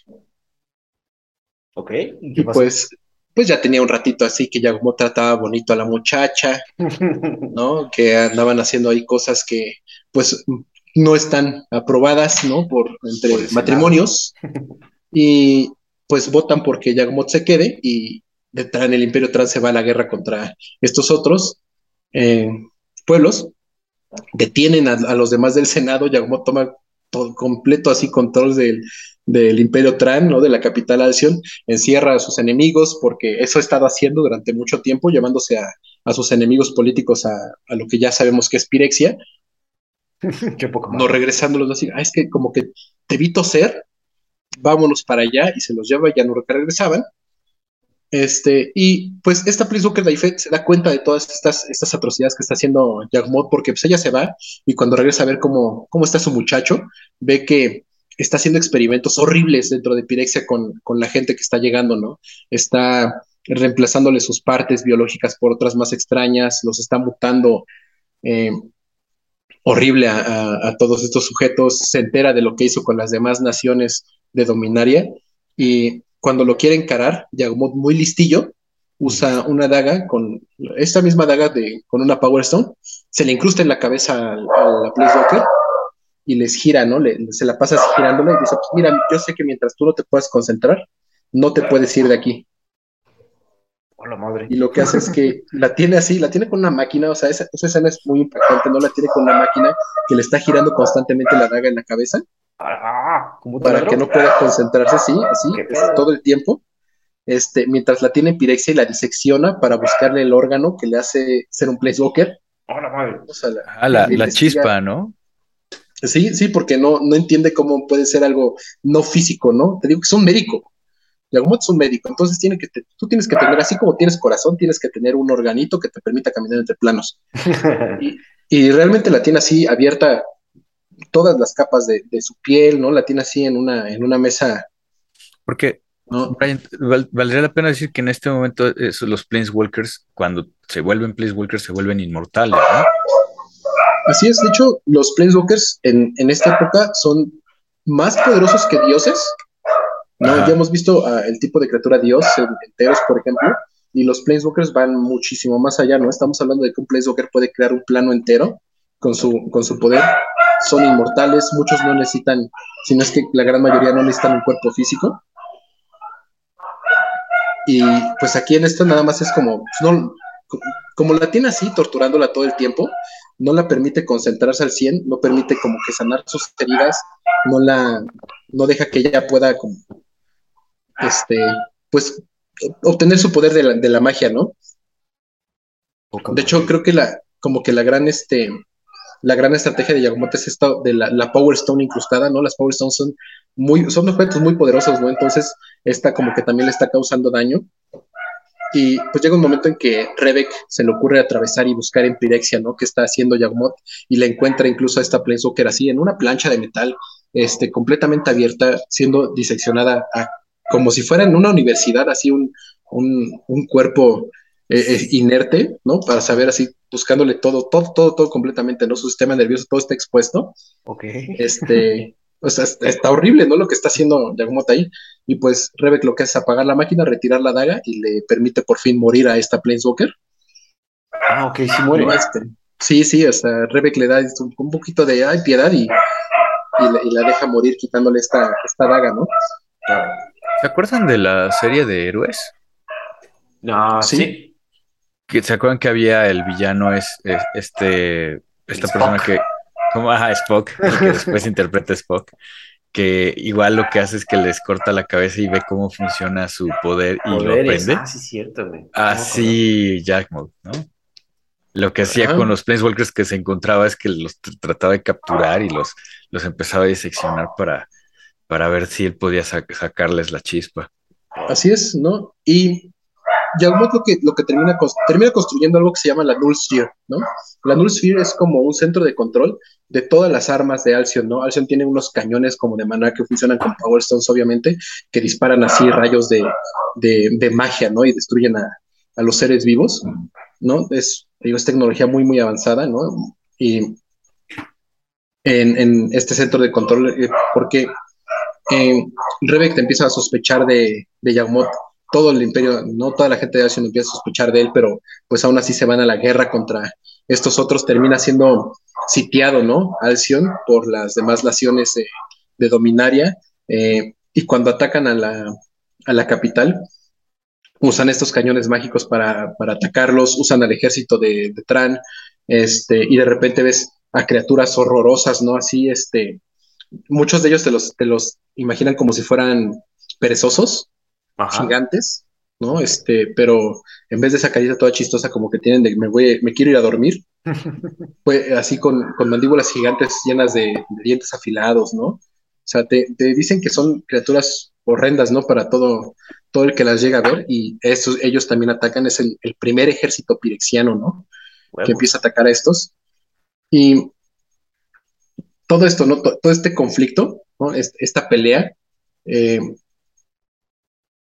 Ok. Y pues, pues ya tenía un ratito así que Yagmoth trataba bonito a la muchacha, ¿no? Que andaban haciendo ahí cosas que, pues, no están aprobadas, ¿no? Por entre Por matrimonios. Y pues votan porque Yagmoth se quede y de Tran, el Imperio Tran se va a la guerra contra estos otros eh, pueblos. Detienen a, a los demás del Senado. Yagmoth toma todo completo así control del, del Imperio Tran, ¿no? De la capital Alcyon. Encierra a sus enemigos porque eso ha estado haciendo durante mucho tiempo, llevándose a, a sus enemigos políticos a, a lo que ya sabemos que es Pirexia Qué poco más. no regresándolos así, ah, es que como que te vi toser, vámonos para allá, y se los lleva, y ya no regresaban. Este, y pues esta Place Walker Daifet se da cuenta de todas estas, estas atrocidades que está haciendo Yagmoth, porque pues ella se va, y cuando regresa a ver cómo, cómo está su muchacho, ve que está haciendo experimentos horribles dentro de Pirexia con, con la gente que está llegando, ¿no? Está reemplazándole sus partes biológicas por otras más extrañas, los está mutando eh, horrible a, a, todos estos sujetos, se entera de lo que hizo con las demás naciones de Dominaria y cuando lo quiere encarar, Yagmoth muy listillo, usa una daga con esta misma daga de, con una Power Stone, se le incrusta en la cabeza a, a la Place Walker y les gira, ¿no? Le, se la pasa así girándola y dice, pues mira, yo sé que mientras tú no te puedas concentrar, no te puedes ir de aquí. Hola, madre. Y lo que hace es que la tiene así, la tiene con una máquina, o sea, esa, esa, escena es muy impactante, no la tiene con una máquina que le está girando constantemente la daga en la cabeza ah, para que no pueda concentrarse, sí, así, todo el tiempo. Este, mientras la tiene Pirexia y la disecciona para buscarle el órgano que le hace ser un Place Walker. Hola, madre. O sea, la, ah, la, la chispa, ¿no? Sí, sí, porque no, no entiende cómo puede ser algo no físico, ¿no? Te digo que es un médico. Yagmoth es un médico, entonces tiene que te, tú tienes que tener, así como tienes corazón, tienes que tener un organito que te permita caminar entre planos. y, y, realmente la tiene así abierta todas las capas de, de, su piel, ¿no? La tiene así en una, en una mesa. Porque, ¿no? Brian, val, valdría la pena decir que en este momento esos, los Planeswalkers, cuando se vuelven Planeswalkers, se vuelven inmortales, ¿no? Así es, de hecho, los Planeswalkers en, en esta época son más poderosos que dioses, ¿no? Ya hemos visto uh, el tipo de criatura dios en, en Teos, por ejemplo, y los Planeswalkers van muchísimo más allá, ¿no? Estamos hablando de que un Planeswalker puede crear un plano entero con su, con su poder. Son inmortales, muchos no necesitan, si no es que la gran mayoría no necesitan un cuerpo físico. Y pues aquí en esto nada más es como, pues no, como la tiene así, torturándola todo el tiempo, no la permite concentrarse al 100, no permite como que sanar sus heridas, no la, no deja que ella pueda como este, pues, obtener su poder de la, de la magia, ¿no? De hecho, creo que la, como que la gran, este, la gran estrategia de Yagmoth es esta de la, la, Power Stone incrustada, ¿no? Las Power Stones son muy, son objetos muy poderosos, ¿no? Entonces, esta como que también le está causando daño. Y pues llega un momento en que Rebek se le ocurre atravesar y buscar en Pirexia, ¿no? Que está haciendo Yagmoth y le encuentra incluso a esta Planeswalker así en una plancha de metal este, completamente abierta, siendo diseccionada como si fuera en una universidad, así un, un, cuerpo eh, eh, inerte, ¿no? Para saber así, buscándole todo, todo, todo, todo completamente, ¿no? Su sistema nervioso, todo está expuesto. Ok. Este, o sea, está horrible, ¿no? Lo que está haciendo Yagmoto ahí. Y pues Rebek lo que hace es apagar la máquina, retirar la daga y le permite por fin morir a esta Planeswalker. Ah, ok, sí muere. Este, sí, sí, o sea, Rebek le da un, poquito de ay, piedad y, y, la, deja morir quitándole esta, esta daga, ¿no? ¿Se acuerdan de la serie de héroes? No, sí. Que, ¿Se acuerdan que había el villano, es, este, esta persona que, como ajá, Spock, que después interpreta Spock, que igual lo que hace es que les corta la cabeza y ve cómo funciona su poder y lo aprende. Ah, sí, cierto, güey. Así, Jack Mode, ¿no? Lo que hacía con los Planeswalkers que se encontraba es que los trataba de capturar y los, los empezaba a diseccionar para, para ver si él podía sacarles la chispa. Así es, ¿no? Y Yagmoth lo que, lo que termina, termina construyendo algo que se llama la Null Sphere, ¿no? La Null Sphere es como un centro de control de todas las armas de Alcyon, ¿no? Alcyon tiene unos cañones como de maná que funcionan con Power Stones, obviamente, que disparan así rayos de, de, magia, ¿no? Y destruyen a, a, los seres vivos, ¿no? Es, es tecnología muy, muy avanzada, ¿no? Y en, en este centro de control, eh, porque eh, Rebek te empieza a sospechar de, de todo el imperio, no toda la gente de Alcyon empieza a sospechar de él, pero pues aún así se van a la guerra contra estos otros, termina siendo sitiado, ¿no? Alcyon por las demás naciones de Dominaria, eh, y cuando atacan a la, a la, capital, usan estos cañones mágicos para, para atacarlos, usan al ejército de, de, Tran, este, y de repente ves a criaturas horrorosas, ¿no? Así, este, muchos de ellos te los, te los imaginan como si fueran perezosos, gigantes, ¿no? Este, pero en vez de esa carita toda chistosa como que tienen de me voy, me quiero ir a dormir, pues así con, mandíbulas gigantes llenas de, dientes afilados, ¿no? O sea, te, dicen que son criaturas horrendas, ¿no? Para todo, todo el que las llega a ver, y estos, ellos también atacan, es el, primer ejército pirexiano, ¿no? Que empieza a atacar a estos. Y todo esto, ¿no? Todo este conflicto, ¿no? Esta pelea, eh,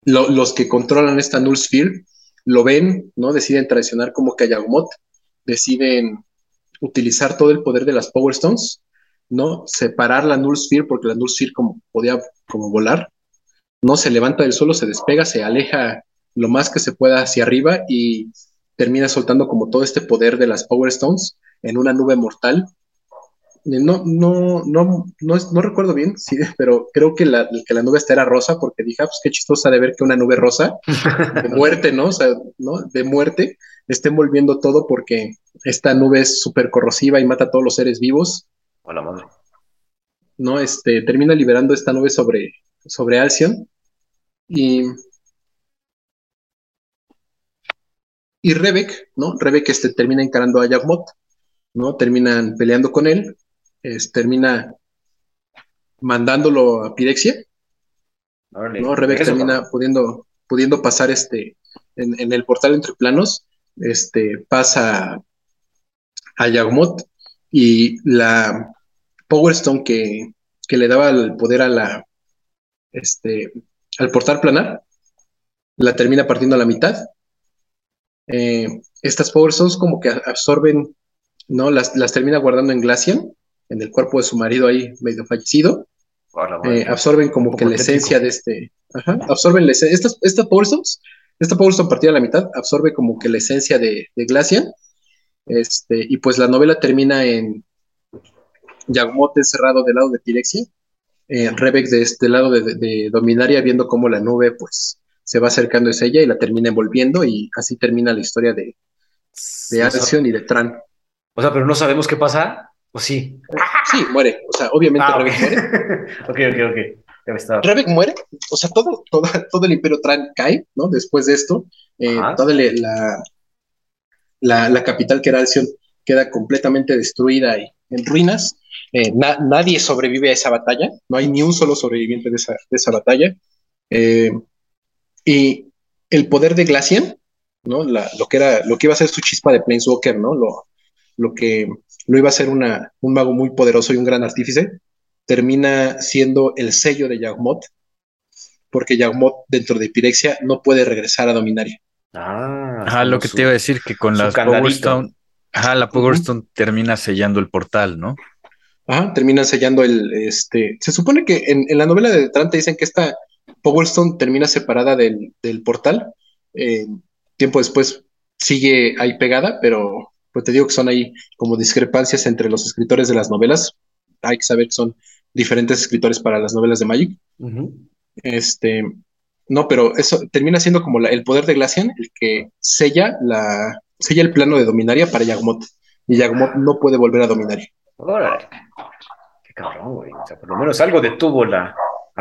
los que controlan esta Null Sphere lo ven, ¿no? Deciden traicionar como que a deciden utilizar todo el poder de las Power Stones, ¿no? Separar la Null Sphere, porque la Null Sphere como, podía como volar, ¿no? Se levanta del suelo, se despega, se aleja lo más que se pueda hacia arriba y termina soltando como todo este poder de las Power Stones en una nube mortal no, no, no, no, no recuerdo bien, sí, pero creo que la, que la nube esta era rosa, porque dije, ah, pues qué chistosa de ver que una nube rosa, de muerte, ¿no? O sea, ¿no? De muerte, esté envolviendo todo porque esta nube es súper corrosiva y mata a todos los seres vivos. Hola, madre. ¿No? Este, termina liberando esta nube sobre, sobre Alcyon y... Y Rebek, ¿no? Rebek este, termina encarando a Yagmoth, ¿no? Terminan peleando con él termina mandándolo a Pirexia. ¿no? Rebeca termina pudiendo, pudiendo pasar este en, el portal entre planos, este, pasa a Yagmoth y la Power Stone que, que, le daba el poder a la este, al portal planar, la termina partiendo a la mitad. Eh, estas Power Stones como que absorben, ¿no? Las, las termina guardando en Glacian en el cuerpo de su marido ahí medio fallecido. Eh, absorben como que la esencia de este. Ajá, absorben la esencia. Esta, esta Power esta Power partida a la mitad, absorbe como que la esencia de, de Glacian. Este, y pues la novela termina en Yagmote encerrado del lado de Pirexia, eh, Rebex de este lado de, Dominaria, viendo cómo la nube pues se va acercando a ella y la termina envolviendo, y así termina la historia de, de y de Tran. O sea, pero no sabemos qué pasa ¿O sí? Sí, muere. O sea, obviamente ah, muere. ok, ok, ok. Rebek muere. O sea, todo, todo, todo el Imperio Tran cae, ¿no? Después de esto. Eh, toda la, la, la, capital que era Alcyon queda completamente destruida y en ruinas. Eh, nadie sobrevive a esa batalla. No hay ni un solo sobreviviente de esa, de esa batalla. Eh, y el poder de Glacian, ¿no? La, lo, que era, lo que iba a ser su chispa de Planeswalker, ¿no? Lo, lo que no iba a ser una, un mago muy poderoso y un gran artífice, termina siendo el sello de Yagmoth, porque Yagmoth dentro de Pirexia no puede regresar a Dominaria. Ah, Ajá, lo que te iba a decir, que con las Power Stone, ajá, la Power Stone termina sellando el portal, ¿no? Ajá, termina sellando el, este, se supone que en, la novela de Detran te dicen que esta Power Stone termina separada del, portal, eh, tiempo después sigue ahí pegada, pero pues te digo que son ahí como discrepancias entre los escritores de las novelas, hay que saber que son diferentes escritores para las novelas de Magic. Este, no, pero eso termina siendo como el poder de Glacian, el que sella la sella el plano de Dominaria para Yagmoth. Y Yagmoth no puede volver a Dominaria. Órale. Qué cabrón, güey. O sea, por lo menos algo detuvo la,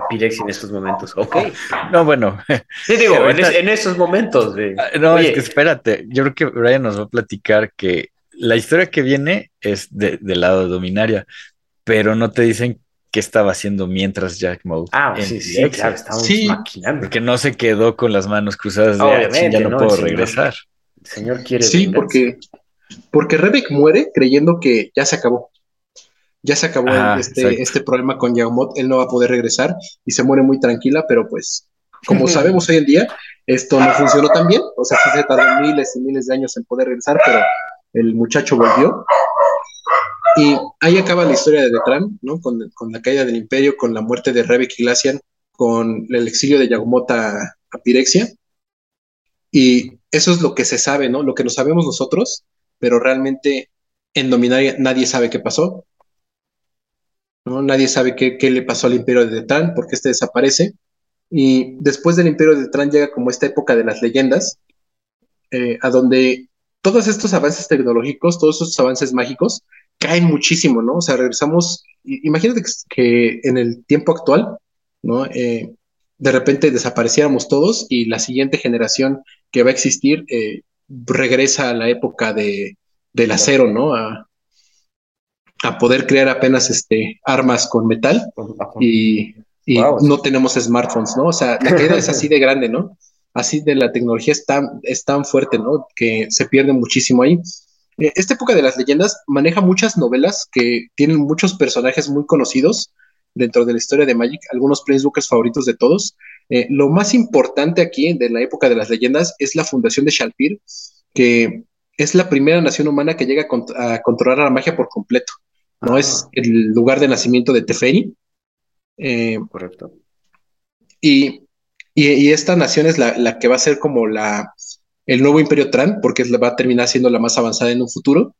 Pirex en estos momentos. Ok. No, bueno. Sí, digo, en, esos momentos. De... Ah, no, es que espérate. Yo creo que Brian nos va a platicar que la historia que viene es del lado de Dominaria, pero no te dicen qué estaba haciendo mientras Jack Moe. Ah, sí, sí, claro, estamos maquinando. Porque no se quedó con las manos cruzadas de Obviamente, ya no, puedo regresar. el señor quiere. Sí, porque porque Rebek muere creyendo que ya se acabó. Ya se acabó este, este, problema con Yaomot, él no va a poder regresar y se muere muy tranquila, pero pues, como sabemos hoy en día, esto no funcionó tan bien. O sea, sí se tardó miles y miles de años en poder regresar, pero el muchacho volvió. Y ahí acaba la historia de Detran, ¿no? Con, la caída del imperio, con la muerte de Rebek y Glacian, con el exilio de Yagomot a, a Pirexia. Y eso es lo que se sabe, ¿no? Lo que no sabemos nosotros pero realmente en Dominaria nadie sabe qué pasó. ¿No? Nadie sabe qué, le pasó al imperio de Detran, porque este desaparece. Y después del imperio de Detran llega como esta época de las leyendas, eh, a donde todos estos avances tecnológicos, todos estos avances mágicos, caen muchísimo, ¿no? O sea, regresamos, imagínate que, en el tiempo actual, ¿no? Eh, de repente desapareciéramos todos y la siguiente generación que va a existir eh, regresa a la época de, del acero, ¿no? A, poder crear apenas este, armas con metal y, no tenemos smartphones, ¿no? O sea, la caída es así de grande, ¿no? Así de la tecnología es tan, es tan fuerte, ¿no? Que se pierde muchísimo ahí. Eh, esta época de las leyendas maneja muchas novelas que tienen muchos personajes muy conocidos dentro de la historia de Magic, algunos Planeswalkers favoritos de todos. Eh, lo más importante aquí de la época de las leyendas es la fundación de Shalpir, que es la primera nación humana que llega a, controlar la magia por completo. No es el lugar de nacimiento de Teferi. Eh, Correcto. Y, esta nación es la, que va a ser como la, el nuevo imperio Tran, porque va a terminar siendo la más avanzada en un futuro.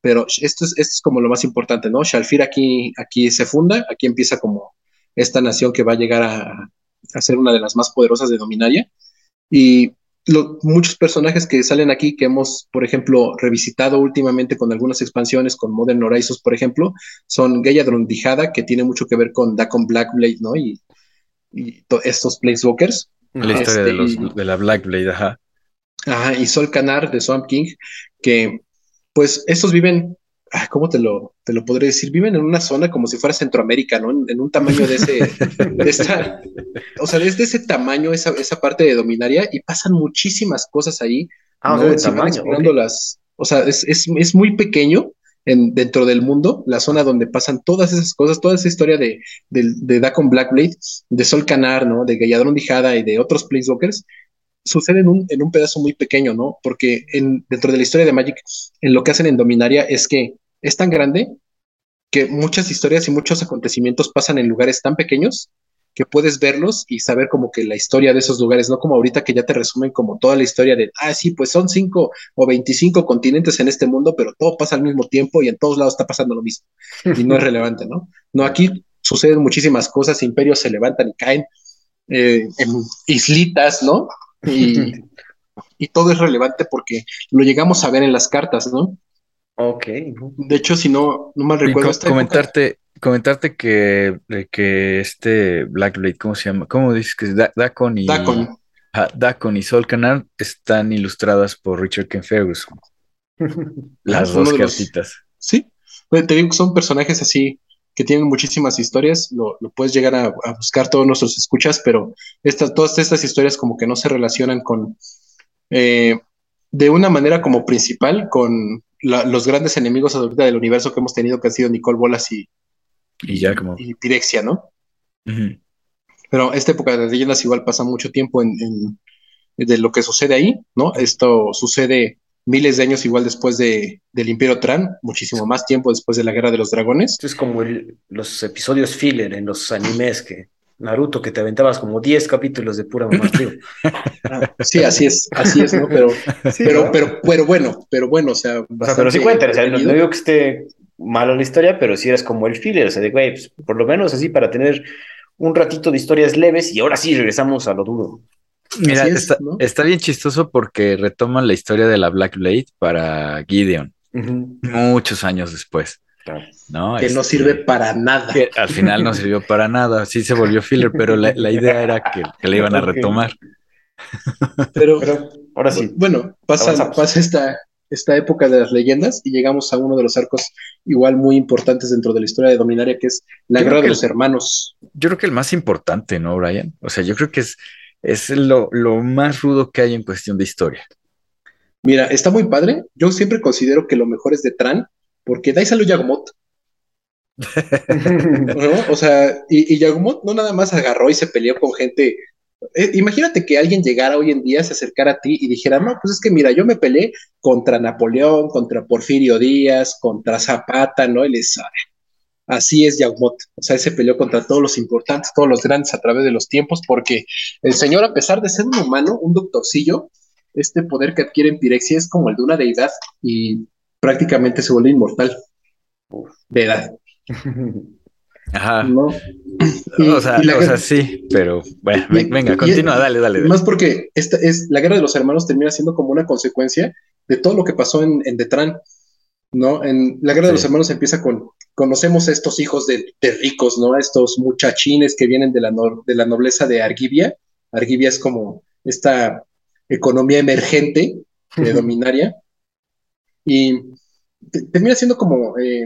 Pero esto es, esto es como lo más importante, ¿no? Shalfir aquí, aquí se funda, aquí empieza como esta nación que va a llegar a, a ser una de las más poderosas de Dominaria. Y muchos personajes que salen aquí que hemos, por ejemplo, revisitado últimamente con algunas expansiones, con Modern Horizons, por ejemplo, son Gaia Drondijada, que tiene mucho que ver con Dacon Blackblade, ¿no? Y, estos Planeswalkers. La historia de, este, los, de la Blackblade, ajá. Ajá, y Sol Canar de Swamp King, que pues estos viven ¿cómo te lo, te lo podré decir? Viven en una zona como si fuera Centroamérica, ¿no? En, un tamaño de ese, o sea, desde ese tamaño, esa, esa parte de Dominaria, y pasan muchísimas cosas ahí. Ah, ¿no? tamaño, las, o sea, es, es, es muy pequeño en, dentro del mundo, la zona donde pasan todas esas cosas, toda esa historia de, de, de Dacon Blackblade, de Sol Canar, ¿no? De Galladron Dijada y de otros Planeswalkers, sucede en un, en un pedazo muy pequeño, ¿no? Porque en, dentro de la historia de Magic, en lo que hacen en Dominaria es que es tan grande que muchas historias y muchos acontecimientos pasan en lugares tan pequeños que puedes verlos y saber como que la historia de esos lugares, no como ahorita que ya te resumen como toda la historia de, ah, sí, pues son cinco o veinticinco continentes en este mundo, pero todo pasa al mismo tiempo y en todos lados está pasando lo mismo. Y no es relevante, ¿no? No, aquí suceden muchísimas cosas, imperios se levantan y caen, eh, en islitas, ¿no? Y, y todo es relevante porque lo llegamos a ver en las cartas, ¿no? Ok. De hecho, si no, no mal recuerdo. comentarte, comentarte que, que este Blackblade, ¿cómo se llama? ¿Cómo dices que es Dacon y Dacon. Dacon y Sol Canal están ilustradas por Richard Ken Ferguson. Las dos cartitas. Sí, te digo que son personajes así que tienen muchísimas historias, lo, puedes llegar a, buscar todos nuestros escuchas, pero estas, todas estas historias como que no se relacionan con, eh, de una manera como principal, con los grandes enemigos ahorita del universo que hemos tenido, que han sido Nicole Bolas y, Y ya como... Y Pirexia, ¿no? Pero esta época de las leyendas igual pasa mucho tiempo en, de lo que sucede ahí, ¿no? Esto sucede miles de años igual después de, del Imperio Tran, muchísimo más tiempo después de la Guerra de los Dragones. Esto es como los episodios filler en los animes que Naruto, que te aventabas como 10 capítulos de pura mamá, Sí, así es, así es, ¿no? Pero, pero, pero, pero, bueno, pero bueno, o sea. O sea pero sí cuenta, o sea, no, digo que esté malo la historia, pero sí eres como el filler, o sea, de güey, pues, por lo menos así para tener un ratito de historias leves y ahora sí regresamos a lo duro. Mira, está, bien chistoso porque retoman la historia de la Black Blade para Gideon, muchos años después. ¿No? Que no este, sirve para nada. Que al final no sirvió para nada, sí se volvió filler, pero la, idea era que, que, le iban a retomar. Pero, ahora sí. Bueno, pasa, pasa esta, esta época de las leyendas y llegamos a uno de los arcos igual muy importantes dentro de la historia de Dominaria, que es la guerra de los hermanos. Yo creo que el más importante, ¿no, Brian? O sea, yo creo que es, es lo, lo más rudo que hay en cuestión de historia. Mira, está muy padre. Yo siempre considero que lo mejor es de Tran, porque de ahí salió Yagmot. O sea, y, y Yagmot no nada más agarró y se peleó con gente eh, imagínate que alguien llegara hoy en día, se acercara a ti y dijera, no, pues es que mira, yo me peleé contra Napoleón, contra Porfirio Díaz, contra Zapata, ¿no? Y les, así es Yaumot, o sea, él se peleó contra todos los importantes, todos los grandes a través de los tiempos, porque el señor, a pesar de ser un humano, un doctorcillo, este poder que adquiere en Pirexia es como el de una deidad y prácticamente se vuelve inmortal de edad. Ajá. ¿no? o, sea, sí, pero bueno, venga, continúa, dale, dale, Más porque esta es, la guerra de los hermanos termina siendo como una consecuencia de todo lo que pasó en, en Detran, ¿no? En la guerra de los hermanos empieza con, conocemos a estos hijos de, ricos, ¿no? Estos muchachines que vienen de la, de la nobleza de Argivia. Argivia es como esta economía emergente de dominaria. Y termina siendo como eh,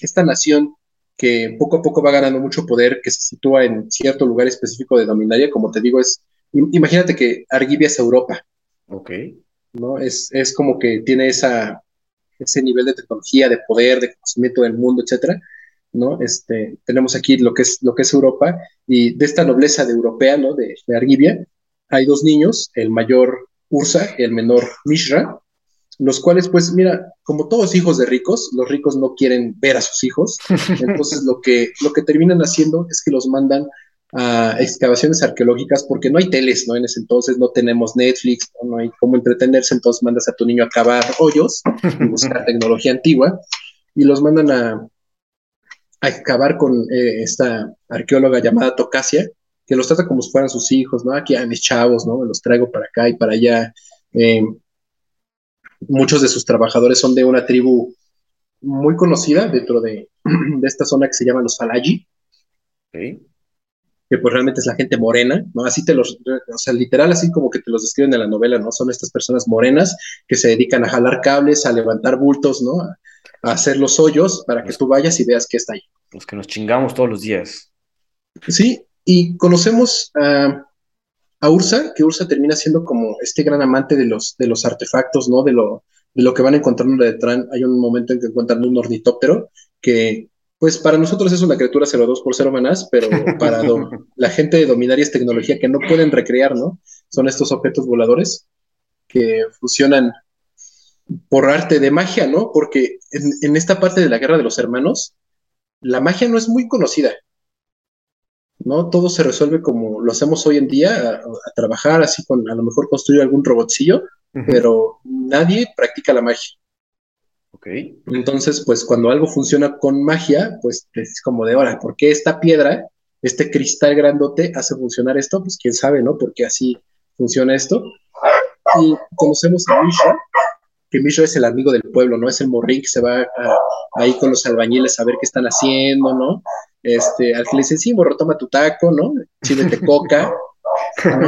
esta nación que poco a poco va ganando mucho poder, que se sitúa en cierto lugar específico de Dominaria, como te digo, es, imagínate que Argivia es Europa. Ok. ¿no? Es, es como que tiene esa, ese nivel de tecnología, de poder, de conocimiento del mundo, etcétera, ¿no? Este, tenemos aquí lo que es, lo que es Europa, y de esta nobleza de europea, ¿no? De, de Argivia, hay dos niños, el mayor Ursa y el menor Mishra, los cuales, pues mira, como todos hijos de ricos, los ricos no quieren ver a sus hijos, entonces lo que, lo que terminan haciendo es que los mandan a excavaciones arqueológicas porque no hay teles, ¿no? En ese entonces no tenemos Netflix, no, hay cómo entretenerse, entonces mandas a tu niño a cavar hoyos y buscar tecnología antigua y los mandan a, a excavar con eh, esta arqueóloga llamada Tocasia, que los trata como si fueran sus hijos, ¿no? Aquí a mis chavos, ¿no? Los traigo para acá y para allá. Eh, Muchos de sus trabajadores son de una tribu muy conocida dentro de, esta zona que se llama los Falaji. Que pues realmente es la gente morena, ¿no? Así te los, o sea, literal, así como que te los describen en la novela, ¿no? Son estas personas morenas que se dedican a jalar cables, a levantar bultos, ¿no? A, hacer los hoyos para que tú vayas y veas qué está ahí. Los que nos chingamos todos los días. Sí, y conocemos a a Ursa, que Ursa termina siendo como este gran amante de los, de los artefactos, ¿no? De lo, de lo que van encontrando de Tran. Hay un momento en que encuentran un ornitóptero que, pues para nosotros es una criatura 02 por 0 manás, pero para la gente de Dominaria es tecnología que no pueden recrear, ¿no? Son estos objetos voladores que funcionan por arte de magia, ¿no? Porque en, en esta parte de la guerra de los hermanos, la magia no es muy conocida. ¿No? Todo se resuelve como lo hacemos hoy en día, a, trabajar así con, a lo mejor construir algún robotcillo, pero nadie practica la magia. Okay. Entonces, pues cuando algo funciona con magia, pues es como de ahora, ¿por qué esta piedra, este cristal grandote hace funcionar esto? Pues quién sabe, ¿no? Porque así funciona esto. Y conocemos a Misha, que Misha es el amigo del pueblo, ¿no? Es el morrín que se va ahí con los albañiles a ver qué están haciendo, ¿no? este, al que le dicen, sí, morro, toma tu taco, ¿no? te coca.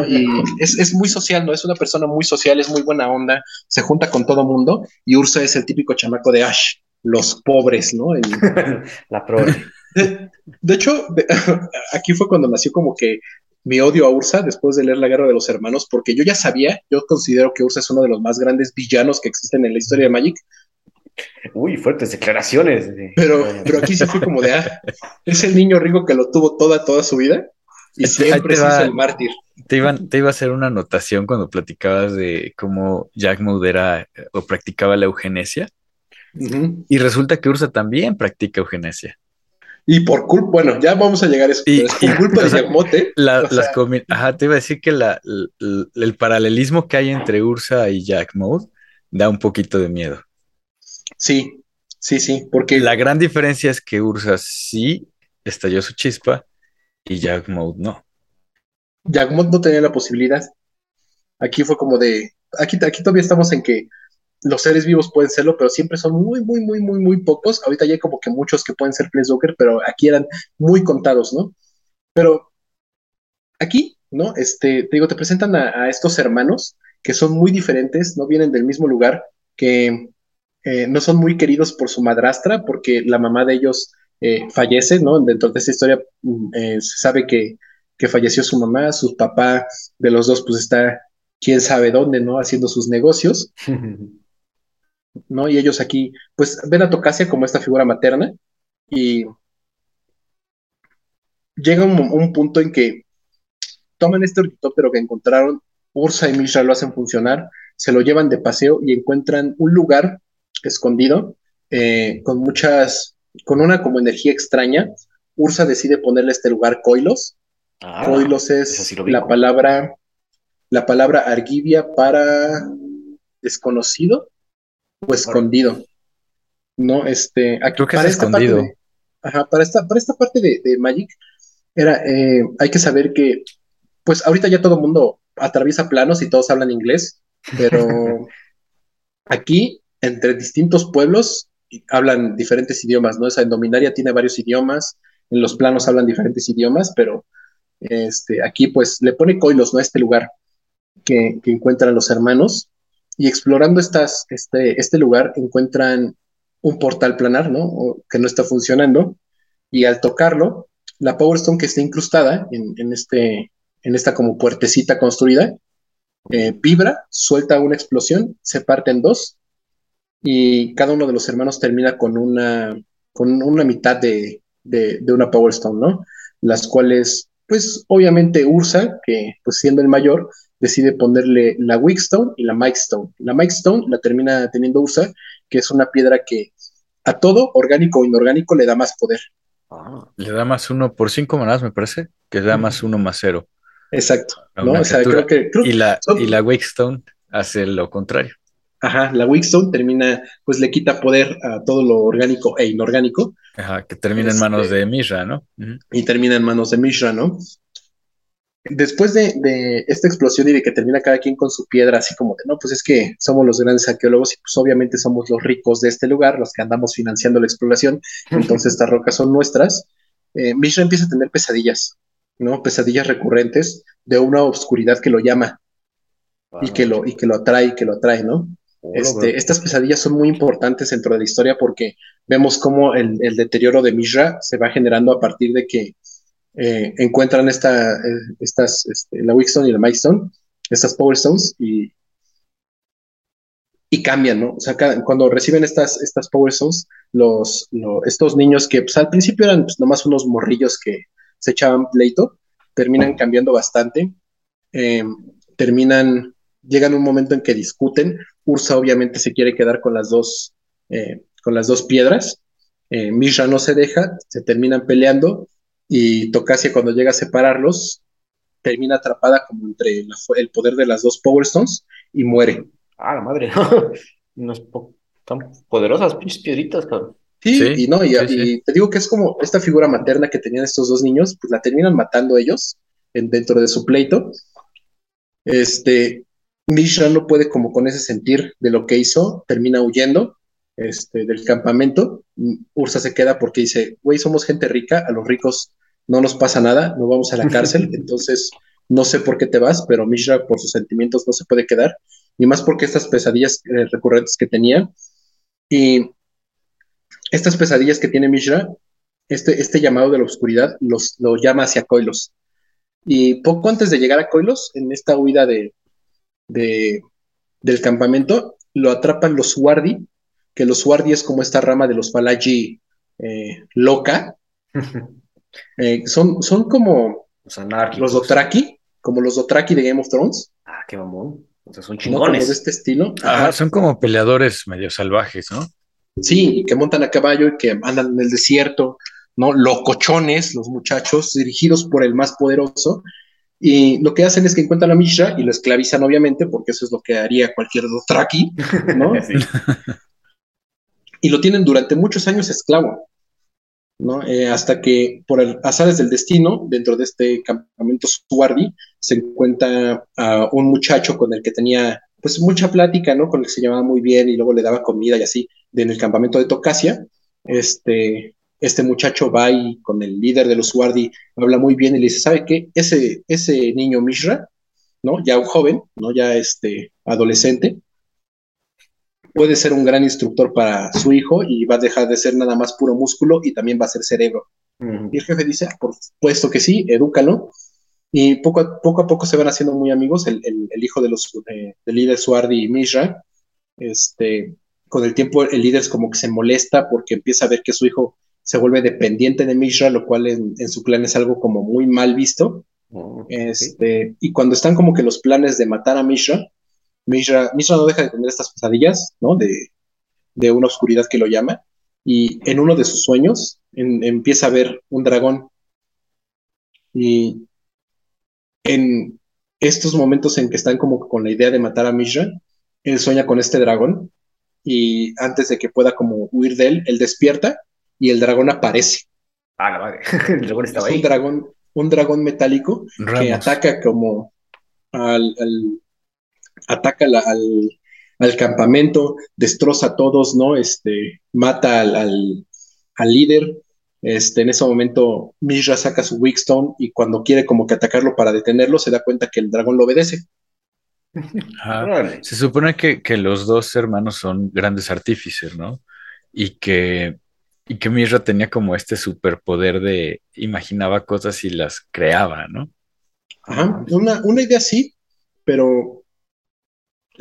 Y es, muy social, ¿no? Es una persona muy social, es muy buena onda, se junta con todo mundo y Ursa es el típico chamaco de Ash, los pobres, ¿no? La pobre. De, hecho, aquí fue cuando nació como que mi odio a Ursa después de leer La Guerra de los Hermanos, porque yo ya sabía, yo considero que Ursa es uno de los más grandes villanos que existen en la historia de Magic, Uy, fuertes declaraciones. Pero, pero aquí sí fue como de, ah, es el niño rico que lo tuvo toda, toda su vida y siempre se hizo el mártir. Te, iban, te iba a hacer una anotación cuando platicabas de cómo Jack Mood era o practicaba la eugenesia. Y resulta que Ursa también practica eugenesia. Y por culpa, bueno, ya vamos a llegar a eso. Y, por culpa de Jackmote. ajá, te iba a decir que la, el paralelismo que hay entre Ursa y Jack Mode da un poquito de miedo. Sí, sí, sí, porque. La gran diferencia es que Ursa sí estalló su chispa y Jack Mode no. Jack Mode no tenía la posibilidad. Aquí fue como de. Aquí, aquí todavía estamos en que los seres vivos pueden serlo, pero siempre son muy, muy, muy, muy, muy pocos. Ahorita ya hay como que muchos que pueden ser Planeswalker, pero aquí eran muy contados, ¿no? Pero aquí, ¿no? Este, te digo, te presentan a, estos hermanos que son muy diferentes, no vienen del mismo lugar, que eh, no son muy queridos por su madrastra, porque la mamá de ellos eh, fallece, ¿no? Dentro de esta historia mm, eh, se sabe que, que falleció su mamá, su papá de los dos, pues está quién sabe dónde, ¿no? Haciendo sus negocios. ¿no? Y ellos aquí, pues ven a Tocasia como esta figura materna y llega un, punto en que toman este helicóptero que encontraron, Ursa y Mishra lo hacen funcionar, se lo llevan de paseo y encuentran un lugar escondido eh, con muchas, con una como energía extraña. Ursa decide ponerle este lugar Coilos. Ah, Coilos es la palabra, la palabra argivia para desconocido o escondido. ¿No? Este, aquí, para esta escondido. Parte de, ajá, para esta, para esta parte de, Magic, era, eh, hay que saber que, pues ahorita ya todo el mundo atraviesa planos y todos hablan inglés, pero aquí, entre distintos pueblos, hablan diferentes idiomas, ¿no? Esa en Dominaria tiene varios idiomas, en los planos hablan diferentes idiomas, pero este, aquí pues le pone coilos, ¿no? A este lugar que, que encuentran los hermanos y explorando este, este lugar encuentran un portal planar, ¿no? que no está funcionando, y al tocarlo, la Power Stone que está incrustada en, este, esta como puertecita construida, eh, vibra, suelta una explosión, se parte en dos, y cada uno de los hermanos termina con una, mitad de una Power Stone, ¿no? Las cuales, pues obviamente Ursa, que pues siendo el mayor, decide ponerle la Wickstone y la Stone. La Stone la termina teniendo Ursa, que es una piedra que a todo, orgánico o inorgánico, le da más poder. Ah, le da más uno por cinco monedas, me parece, que le da más uno más cero. Exacto. ¿no? O sea, creo que, y la, y la hace lo contrario. Ajá, la Wickstone termina, pues le quita poder a todo lo orgánico e inorgánico. Ajá, que termina en manos este, de Mishra, ¿no? Y termina en manos de Mishra, ¿no? Después de, esta explosión y de que termina cada quien con su piedra, así como de, no, pues es que somos los grandes arqueólogos y pues obviamente somos los ricos de este lugar, los que andamos financiando la exploración, entonces estas rocas son nuestras, eh, Mishra empieza a tener pesadillas, ¿no? Pesadillas recurrentes de una oscuridad que lo llama y, que lo, y que lo atrae, que lo atrae, ¿no? Este, estas pesadillas son muy importantes dentro de la historia porque vemos cómo el, el deterioro de Mishra se va generando a partir de que eh, encuentran esta, eh, estas, este, la Wickstone y la Milestone, estas Power Stones, y, y cambian, ¿no? O sea, cuando reciben estas, estas Power Stones, los, estos niños que pues, al principio eran pues, nomás unos morrillos que se echaban pleito, terminan cambiando bastante, em, terminan, llegan un momento en que discuten, Ursa obviamente se quiere quedar con las dos, eh, con las dos piedras, Mishra no se deja, se terminan peleando, y Tocasia cuando llega a separarlos termina atrapada como entre el poder de las dos Power Stones y muere. Ah, la madre, no es tan poderosas, pinches piedritas, cabrón. Sí, y no, y, te digo que es como esta figura materna que tenían estos dos niños, pues la terminan matando ellos en, dentro de su pleito. Este, Mishra no puede como con ese sentir de lo que hizo, termina huyendo este, del campamento. Ursa se queda porque dice, güey, somos gente rica, a los ricos no nos pasa nada, no vamos a la cárcel, entonces no sé por qué te vas, pero Mishra por sus sentimientos no se puede quedar, y más porque estas pesadillas eh, recurrentes que tenía, y estas pesadillas que tiene Mishra, este, este llamado de la oscuridad los, lo llama hacia Coilos. Y poco antes de llegar a Coilos, en esta huida de, del campamento, lo atrapan los Wardi, que los Wardi es como esta rama de los Falaji eh, loca. Eh, son, son como Los los Dotraki, como los Dotraki de Game of Thrones, Ah, qué mamón. O sea, son ¿no? Como de chingones. este estilo. Ajá, Ajá. son como peleadores medio salvajes, ¿no? Sí, que montan a caballo y que andan en el desierto, ¿no? Locochones, los muchachos, dirigidos por el más poderoso. Y lo que hacen es que encuentran a Mishra y lo esclavizan, obviamente, porque eso es lo que haría cualquier Dothraki, ¿no? Sí. y lo tienen durante muchos años esclavo, ¿no? Eh, hasta que por el azares del destino, dentro de este campamento Suardi, se encuentra a un muchacho con el que tenía pues mucha plática, ¿no? Con el que se llevaba muy bien y luego le daba comida y así, en el campamento de Tocasia. Este, este muchacho va y con el líder de los Suardi habla muy bien y le dice, ¿sabe qué? Ese, ese niño Mishra, ¿no? Ya un joven, ¿no? Ya este adolescente, puede ser un gran instructor para su hijo y va a dejar de ser nada más puro músculo y también va a ser cerebro. Ujú. Y el jefe dice, "Ah, por supuesto que sí, edúcalo. Y poco a poco, a poco se van haciendo muy amigos, el, el- el hijo de los, eh, del líder Suardi y Mishra. Este, con el tiempo el líder es como que se molesta porque empieza a ver que su hijo se vuelve dependiente de Mishra, lo cual en, en su clan es algo como muy mal visto. Oh. Este, y cuando están como que los planes de matar a Mishra, Mishra, Mishra no deja de tener estas pesadillas, ¿no? De, de una oscuridad que lo llama. Y en uno de sus sueños en- empieza a ver un dragón. Y en estos momentos en que están como con la idea de matar a Mishra, él sueña con este dragón. Y antes de que pueda como huir de él, él despierta y el dragón aparece. Ah, la madre. El dragón estaba Es un ahí. dragón, un dragón metálico que ataca como al, al- ataca la- al, al campamento, destroza a todos, ¿no? Este, mata al, al, al líder. Este, en ese momento, Mishra saca su Wigstone y cuando quiere como que atacarlo para detenerlo, se da cuenta que el dragón lo obedece. Órale. Se supone que, que los dos hermanos son grandes artífices, ¿no? Y que, y que Mishra tenía como este superpoder de imaginaba cosas y las creaba, ¿no? Ajá, una, una idea sí, pero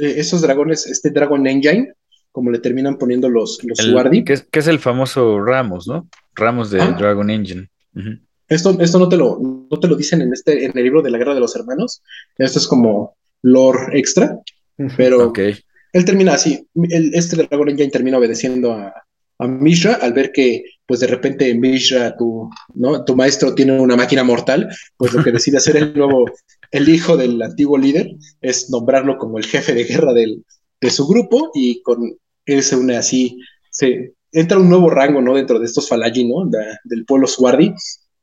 eh, esos dragones, este Dragon Engine, como le terminan poniendo los, los El- Suardi, que, es, que es el famoso Ramos, ¿no? Ramos de Ah. Dragon Engine. Esto, esto no te lo, no te lo dicen en este, en el libro de la Guerra de los Hermanos. Esto es como lore extra, pero Ok. él termina así. El- este dragón ya termina obedeciendo a, a Mishra al ver que, pues de repente Mishra, tu, ¿no? tu maestro, tiene una máquina mortal. Pues lo que decide hacer el nuevo, el hijo del antiguo líder, es nombrarlo como el jefe de guerra del, de su grupo y con él se une así. Se entra un nuevo rango, ¿no? Dentro de estos Falaji, ¿no? Del pueblo Suardi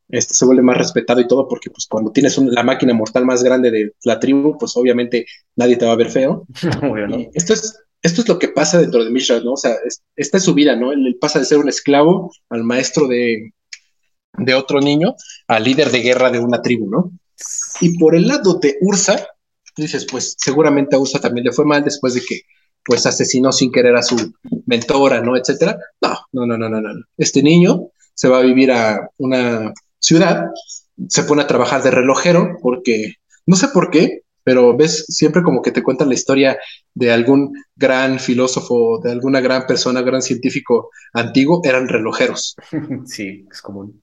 este, se vuelve más respetado y todo, porque pues cuando tienes un- la máquina mortal más grande de la tribu, pues obviamente nadie te va a ver feo. Esto es, esto es lo que pasa dentro de Mishra, ¿no? O sea, es- esta es su vida, ¿no? Él, él pasa de ser un esclavo al maestro de, de otro niño, al líder de guerra de una tribu, ¿no? Y por el lado de Ursa, dices, pues seguramente a Ursa también le fue mal después de que pues asesinó sin querer a su mentora, ¿no? Etcétera. No, no, no, no, no, no. Este niño se va a vivir a una ciudad, se pone a trabajar de relojero porque, no sé por qué, pero ves siempre como que te cuentan la historia de algún gran filósofo, de alguna gran persona, gran científico antiguo, eran relojeros. Sí, es común.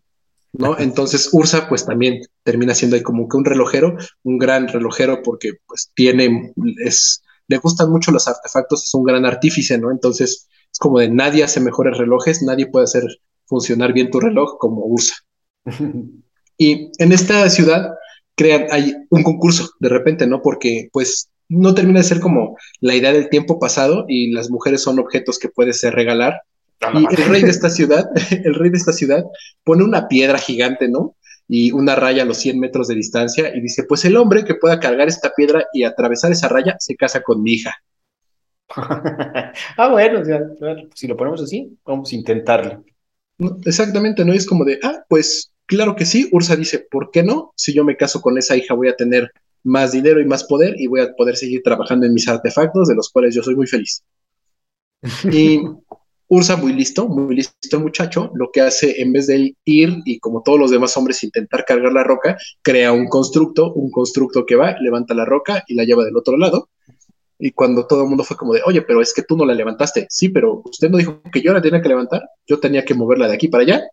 ¿No? Entonces Ursa pues también termina siendo ahí como que un relojero, un gran relojero porque pues tiene, es, le gustan mucho los artefactos, es un gran artífice, ¿no? Entonces es como de nadie hace mejores relojes, nadie puede hacer funcionar bien tu reloj como Ursa. Y en esta ciudad crean, hay un concurso de repente, ¿no? Porque pues no termina de ser como la idea del tiempo pasado y las mujeres son objetos que puedes regalar y el rey de esta ciudad, el rey de esta ciudad pone una piedra gigante, ¿no? Y una raya a los 100 metros de distancia y dice, pues el hombre que pueda cargar esta piedra y atravesar esa raya se casa con mi hija. ah, bueno, o sea, claro, si lo ponemos así, vamos a intentarlo. ¿No? Exactamente, ¿no? Y es como de, ah, pues claro que sí. Ursa dice, ¿por qué no? Si yo me caso con esa hija voy a tener más dinero y más poder y voy a poder seguir trabajando en mis artefactos, de los cuales yo soy muy feliz. Y Ursa, muy listo, muy listo el muchacho, lo que hace en vez de ir y como todos los demás hombres intentar cargar la roca, crea un constructo, un constructo que va, levanta la roca y la lleva del otro lado. Y cuando todo el mundo fue como de, oye, pero es que tú no la levantaste. Sí, pero usted no dijo que yo la tenía que levantar. Yo tenía que moverla de aquí para allá.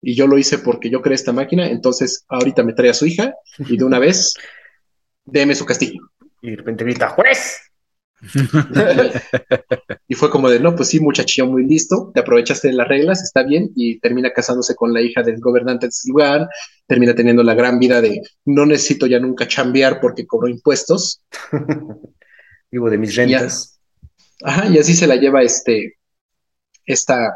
Y yo lo hice porque yo creé esta máquina. Entonces, ahorita me trae a su hija y de una vez, déme su castigo. Y de repente grita, ¡juez! y fue como de, no, pues sí, muchachillo muy listo, te aprovechaste de las reglas, está bien, y termina casándose con la hija del gobernante de ese lugar, termina teniendo la gran vida de, no necesito ya nunca chambear porque cobro impuestos. Vivo de mis rentas. ajá, y así se la lleva este, esta,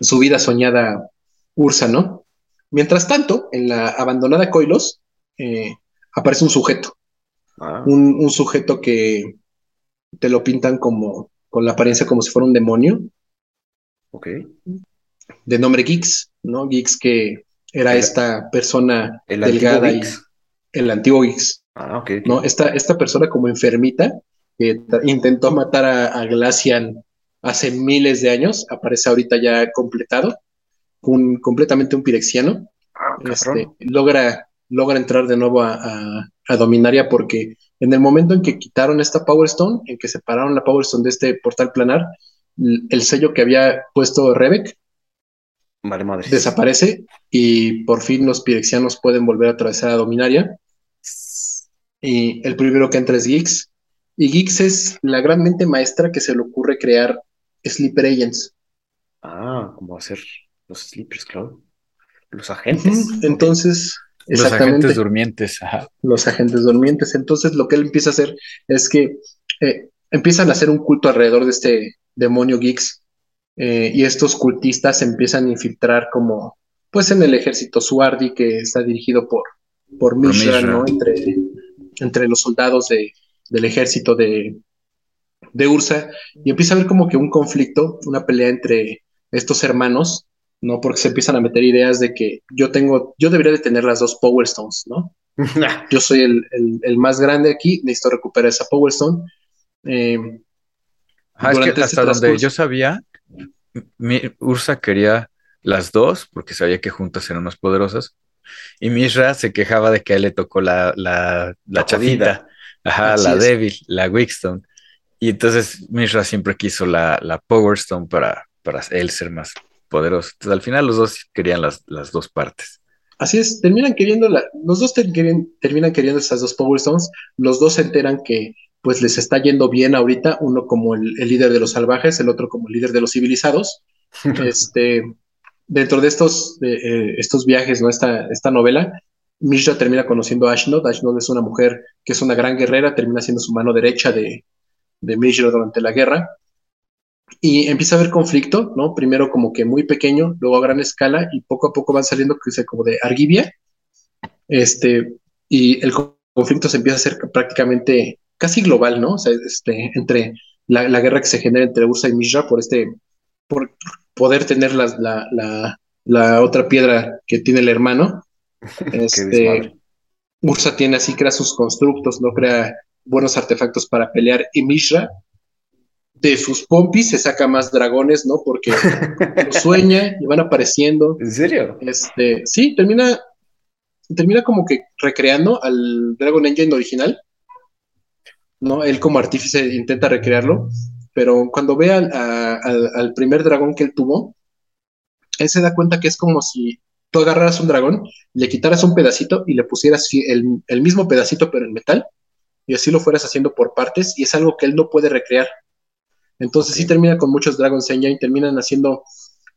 su vida soñada Ursa, ¿no? Mientras tanto, en la abandonada Coilos, eh, aparece un sujeto. Ah. Un, un, sujeto que te lo pintan como con la apariencia como si fuera un demonio. Ok. De nombre Geeks, ¿no? Geeks que era esta persona el delgada y el antiguo Geeks. Ah, ok. ¿no? Esta, esta persona como enfermita que intentó matar a, Glacian hace miles de años, aparece ahorita ya completado, un, completamente un pirexiano. Ah, este, logra, logra entrar de nuevo a, a Dominaria porque en el momento en que quitaron esta Power Stone, en que separaron la Power Stone de este portal planar, el sello que había puesto Rebek desaparece y por fin los pirexianos pueden volver a atravesar a Dominaria. Y el primero que entra es Geeks. Y Geeks es la gran mente maestra que se le ocurre crear Sleeper Agents. Ah, como hacer los Sleepers, claro. Los agentes. Entonces, los agentes durmientes. Los agentes durmientes. Entonces lo que él empieza a hacer es que eh, empiezan a hacer un culto alrededor de este demonio Geeks eh, y estos cultistas empiezan a infiltrar como pues en el ejército Suardi que está dirigido por, por Mishra, ¿no? Entre, entre los soldados de, del ejército de, de Ursa y empieza a haber como que un conflicto, una pelea entre estos hermanos ¿no? Porque se empiezan a meter ideas de que yo tengo, yo debería de tener las dos Power Stones, ¿no? yo soy el, más grande aquí, necesito recuperar esa Power Stone. Eh, es que hasta donde yo sabía, Ursa quería las dos, porque sabía que juntas eran más poderosas, y Mishra se quejaba de que a él le tocó la, la, la, chavita, ajá, la débil, la Wickstone. Y entonces Mishra siempre quiso la, la Power Stone para, para él ser más poderoso. Entonces, al final los dos querían las, las dos partes. Así es, terminan queriendo, la, los dos terminan queriendo esas dos Power Stones, los dos se enteran que pues les está yendo bien ahorita, uno como el, líder de los salvajes, el otro como el líder de los civilizados. este, dentro de estos, eh, estos viajes, ¿no? Esta, esta novela, Mishra termina conociendo a Ashnod. Ashnod es una mujer que es una gran guerrera, termina siendo su mano derecha de, de Mishra durante la guerra y empieza a haber conflicto, ¿no? Primero como que muy pequeño, luego a gran escala y poco a poco van saliendo que sea como de Argivia. Este, y el conflicto se empieza a hacer prácticamente casi global, ¿no? O sea, este, entre la, guerra que se genera entre Ursa y Mishra por este, por poder tener la, la, la otra piedra que tiene el hermano. Este, Ursa tiene así, crea sus constructos, no crea buenos artefactos para pelear y Mishra de sus pompis se saca más dragones, ¿no? Porque sueña y van apareciendo. ¿En serio? Este, sí, termina, termina como que recreando al Dragon Engine original, ¿no? Él como artífice intenta recrearlo, pero cuando ve al, primer dragón que él tuvo, él se da cuenta que es como si tú agarraras un dragón, le quitaras un pedacito y le pusieras el, el mismo pedacito pero en metal, y así lo fueras haciendo por partes, y es algo que él no puede recrear entonces sí termina con muchos Dragons Engine, terminan haciendo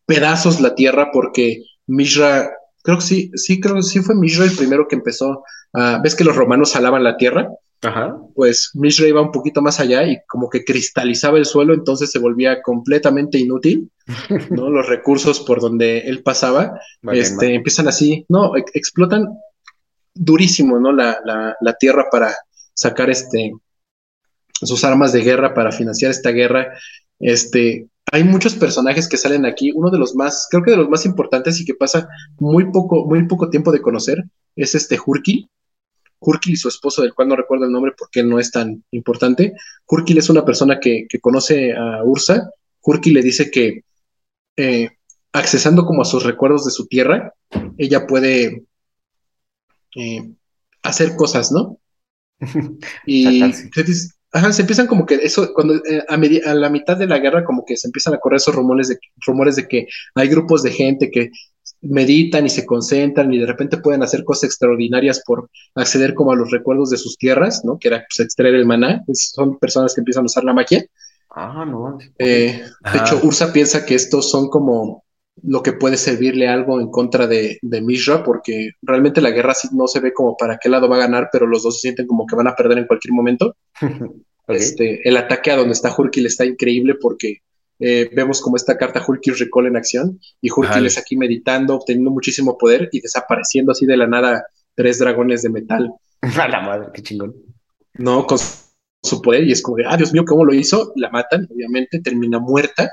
pedazos la Tierra porque Mishra, creo que sí, sí, creo que sí fue Mishra el primero que empezó a, ves que los romanos alaban la Tierra, Ajá. pues Mishra iba un poquito más allá y como que cristalizaba el suelo, entonces se volvía completamente inútil, ¿no? Los recursos por donde él pasaba, este, empiezan así, no, explotan durísimo, ¿no? La, la, la tierra para sacar este, sus armas de guerra para financiar esta guerra. Este, hay muchos personajes que salen aquí. Uno de los más, creo que de los más importantes y que pasa muy poco, muy poco tiempo de conocer es este Hurkil. Hurkil y su esposo, del cual no recuerdo el nombre porque no es tan importante. Hurkil es una persona que, conoce a Ursa. Hurkil le dice que eh, accesando como a sus recuerdos de su tierra, ella puede eh, hacer cosas, ¿no? y Ajá, se empiezan como que eso, cuando eh, a, la mitad de la guerra, como que se empiezan a correr esos rumores de, rumores de que hay grupos de gente que meditan y se concentran y de repente pueden hacer cosas extraordinarias por acceder como a los recuerdos de sus tierras, ¿no? Que era pues, extraer el maná. son personas que empiezan a usar la magia. Ah, no. Eh, de hecho, Ursa piensa que estos son como lo que puede servirle algo en contra de, de Mishra, porque realmente la guerra no se ve como para qué lado va a ganar, pero los dos se sienten como que van a perder en cualquier momento. este, el ataque a donde está Hurkil está increíble porque eh, vemos como esta carta Hurkil Recall en acción y Hurkil es aquí meditando, obteniendo muchísimo poder y desapareciendo así de la nada tres dragones de metal. A la madre, qué chingón. No, con su poder y es como de, ah, Dios mío, ¿cómo lo hizo? La matan, obviamente, termina muerta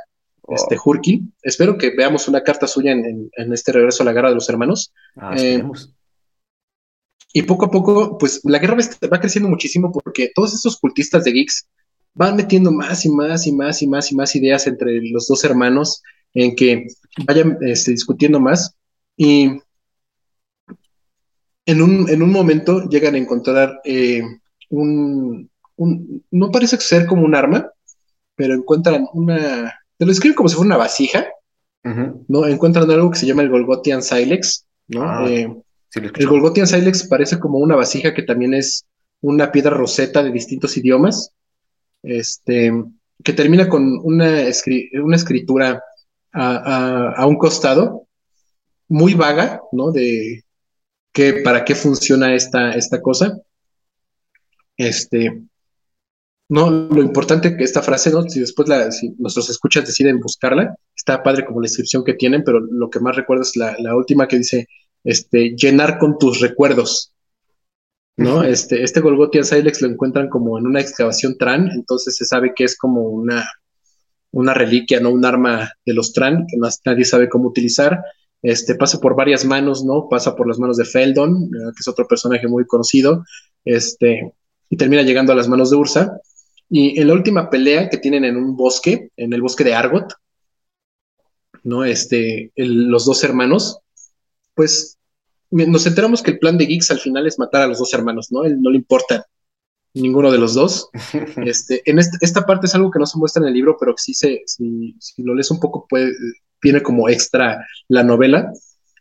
este Hurky. Espero que veamos una carta suya en, este regreso a la guerra de los hermanos. Ah, eh, y poco a poco, pues la guerra va creciendo muchísimo porque todos estos cultistas de geeks van metiendo más y más y más y más y más ideas entre los dos hermanos en que vayan este, discutiendo más. Y en un, en un momento llegan a encontrar eh, un, un, no parece ser como un arma, pero encuentran una, te lo escriben como si fuera una vasija, ¿no? Encuentran algo que se llama el Golgotian Silex, ¿no? Ah, eh, el Golgotian Silex parece como una vasija que también es una piedra roseta de distintos idiomas, este, que termina con una, una escritura a, un costado, muy vaga, ¿no? De que, para qué funciona esta, esta cosa. Este, no, lo importante que esta frase, ¿no? Si después la, si nuestros escuchas deciden buscarla, está padre como la descripción que tienen, pero lo que más recuerdo es la, última que dice, este, llenar con tus recuerdos. ¿No? Este, este Golgotian Silex lo encuentran como en una excavación Tran, entonces se sabe que es como una, una reliquia, ¿no? Un arma de los Tran, que más nadie sabe cómo utilizar. Este, pasa por varias manos, ¿no? Pasa por las manos de Feldon, que es otro personaje muy conocido, este, y termina llegando a las manos de Ursa. Y en la última pelea que tienen en un bosque, en el bosque de Argot, ¿no? Este, los dos hermanos, pues nos enteramos que el plan de Geeks al final es matar a los dos hermanos, ¿no? Él no le importa ninguno de los dos. Este, en esta parte es algo que no se muestra en el libro, pero sí se, si, lo lees un poco, puede, viene como extra la novela.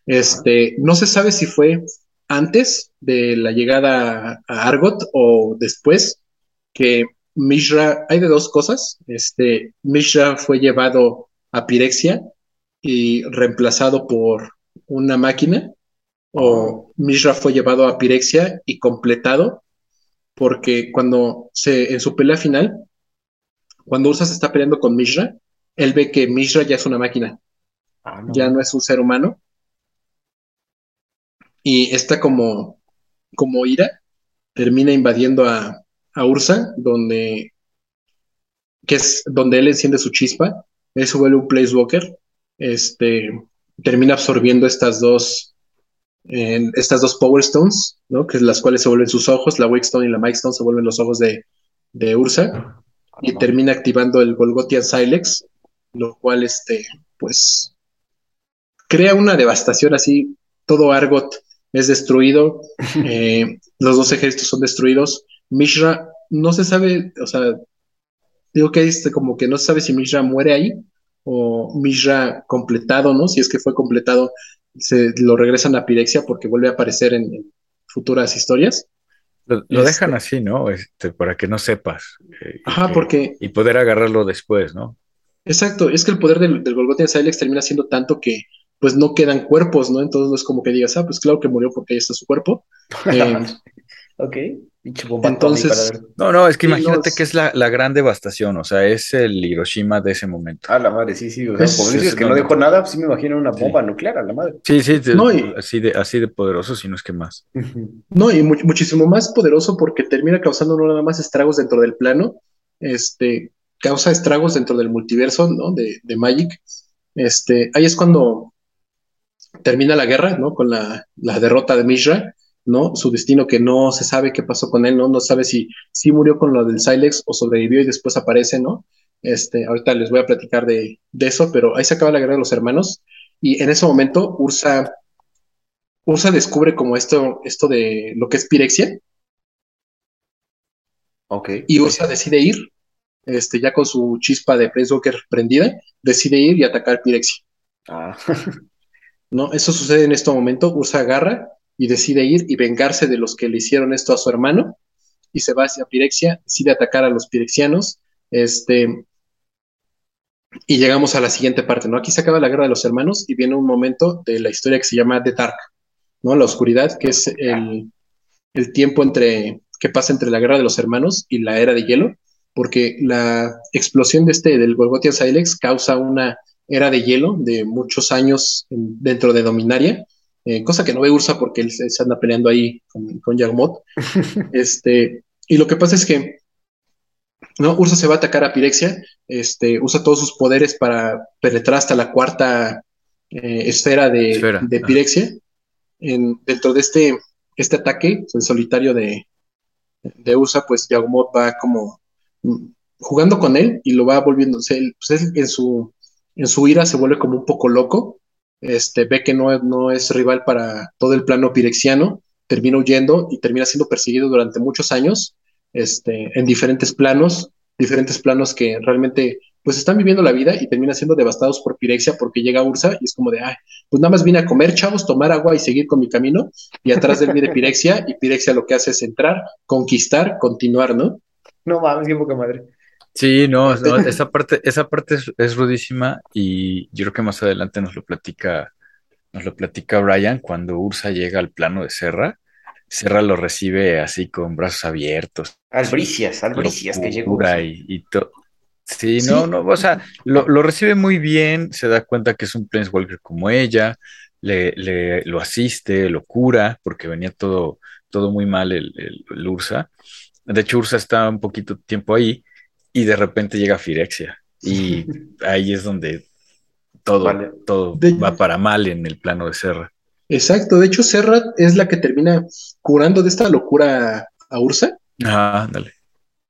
Este, no se sabe si fue antes de la llegada a Argot o después, que Mishra, hay de dos cosas. Este, Mishra fue llevado a Pirexia y reemplazado por una máquina, o Mishra fue llevado a Pirexia y completado, porque cuando se, en su pelea final, cuando Ursa se está peleando con Mishra, él ve que Mishra ya es una máquina, ah, ya no es un ser humano, y está como, como ira, termina invadiendo a, a Ursa, donde, que es donde él enciende su chispa, eso vuelve un place walker, este, termina absorbiendo estas dos, estas dos Power Stones, ¿no? que las cuales se vuelven sus ojos, la Wake Stone y la Mike Stone se vuelven los ojos de, de Ursa, y termina activando el Golgotian Silex, lo cual, este, pues, crea una devastación así, todo Argot es destruido, eh, los dos ejércitos son destruidos, Mishra no se sabe, o sea, digo que este como que no se sabe si Mishra muere ahí o Mishra completado, ¿no? Si es que fue completado, se lo regresan a Pirexia porque vuelve a aparecer en, futuras historias. Lo, este dejan así, ¿no? Este, para que no sepas. Eh, Ajá, porque. Y poder agarrarlo después, ¿no? Exacto, es que el poder del, del Golgotian Silex termina siendo tanto que pues no quedan cuerpos, ¿no? Entonces no es como que digas, ah, pues claro que murió porque ahí está su cuerpo. Eh, ok. Entonces, no, no, es que imagínate que es la, gran devastación, o sea, es el Hiroshima de ese momento. Ah, la madre, sí, sí, o sea, como dices que no dejó nada, pues sí me imagino una bomba nuclear, a la madre. Sí, sí, así, de, así de poderoso, si no es que más. No, y muchísimo más poderoso porque termina causando no nada más estragos dentro del plano, este, causa estragos dentro del multiverso, ¿no? De, de Magic. Este, ahí es cuando termina la guerra, ¿no? Con la, la derrota de Mishra ¿no? Su destino que no se sabe qué pasó con él, ¿no? No sabe si, si murió con lo del Silex o sobrevivió y después aparece, ¿no? Este, ahorita les voy a platicar de, eso, pero ahí se acaba la guerra de los hermanos y en ese momento Ursa, Ursa descubre como esto, esto de lo que es pirexia. Ok. Y Ursa decide ir, este, ya con su chispa de Planeswalker prendida, decide ir y atacar Pirexia. Ah. ¿no? Eso sucede en este momento. Ursa agarra y decide ir y vengarse de los que le hicieron esto a su hermano y se va hacia Pirexia, decide atacar a los pirexianos. Este, y llegamos a la siguiente parte, ¿no? Aquí se acaba la guerra de los hermanos y viene un momento de la historia que se llama The Dark, ¿no? La oscuridad, que es el, el tiempo entre que pasa entre la guerra de los hermanos y la era de hielo, porque la explosión de este del Golgotian Silex causa una era de hielo de muchos años en- dentro de Dominaria, eh, cosa que no ve Ursa porque él se, se anda peleando ahí con, con Yagmoth. este, y lo que pasa es que ¿no? Ursa se va a atacar a Pirexia, este, usa todos sus poderes para penetrar hasta la cuarta eh, esfera de, Esfera, de ah. Pirexia. En- dentro de este, este ataque en solitario de, de Ursa, pues Yagmoth va como mm, jugando con él y lo va él, pues, él en su, en su ira se vuelve como un poco loco, este, ve que no, es- no es rival para todo el plano pirexiano, termina huyendo y termina siendo perseguido durante muchos años, este, en diferentes planos, diferentes planos que realmente pues están viviendo la vida y terminan siendo devastados por Pirexia porque llega Ursa y es como de, ay, pues nada más vine a comer, chavos, tomar agua y seguir con mi camino y atrás de él viene Pirexia y Pirexia lo que hace es entrar, conquistar, continuar, ¿no? No mames, qué poca madre. Sí, no, no, esa parte, esa parte es, es rudísima y yo creo que más adelante nos lo platica, nos lo platica Brian cuando Ursa llega al plano de Serra. Serra lo recibe así con brazos abiertos, Albricias, albricias que llegó. y, y todo. Sí, Sí. no, no, o sea, lo, lo recibe muy bien, se da cuenta que es un Planeswalker como ella, le, le- lo asiste, lo cura, porque venía todo, todo muy mal el, el- el Ursa. De hecho, Ursa está un poquito tiempo ahí y de repente llega Firexia. Y ahí es donde todo, Vale. todo De- va para mal en el plano de Serra. Exacto, de hecho Serra es la que termina curando de esta locura a Ursa, Ah, dale.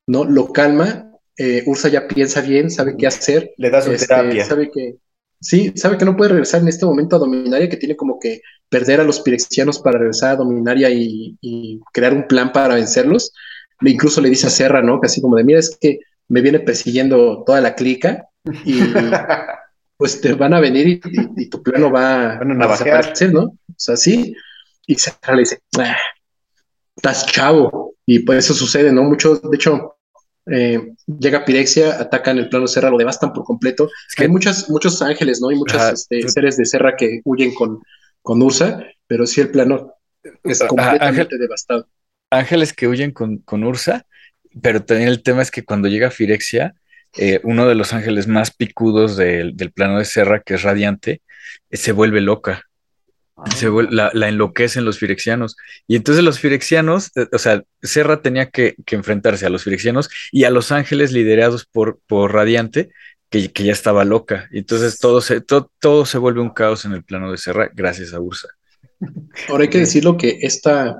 ¿no? Lo calma, eh, Ursa ya piensa bien, sabe qué hacer, Le da su este, terapia. sabe que, sí, sabe que no puede regresar en este momento a Dominaria, que tiene como que perder a los pirexianos para regresar a Dominaria y, y crear un plan para vencerlos. Le, incluso le dice a Serra, ¿no? Que así como de, mira, es que me viene persiguiendo toda la clica y pues te van a venir y, y- y tu plano va a desaparecer, ¿no? O sea, sí. Y Serra le dice, "Ah, estás chavo. Y pues eso sucede, ¿no? Muchos, de hecho, eh, llega Pirexia, atacan el plano Serra, lo devastan por completo. Es que Hay muchas, muchos ángeles, ¿no? Y muchos este, seres de Serra que huyen con, con Ursa, pero sí el plano es completamente Ángel- devastado. ángeles que huyen con, con Ursa, pero también el tema es que cuando llega Firexia, eh, uno de los ángeles más picudos del, del plano de Serra, que es radiante, eh, se vuelve loca. Se vuel- la, la enloquecen los firexianos. Y entonces los firexianos, eh, o sea, Serra tenía que, que enfrentarse a los firexianos y a los ángeles liderados por, por Radiante, que, que ya estaba loca. Y entonces todo se, to- todo se vuelve un caos en el plano de Serra gracias a Ursa. Ahora hay que decirlo que esta,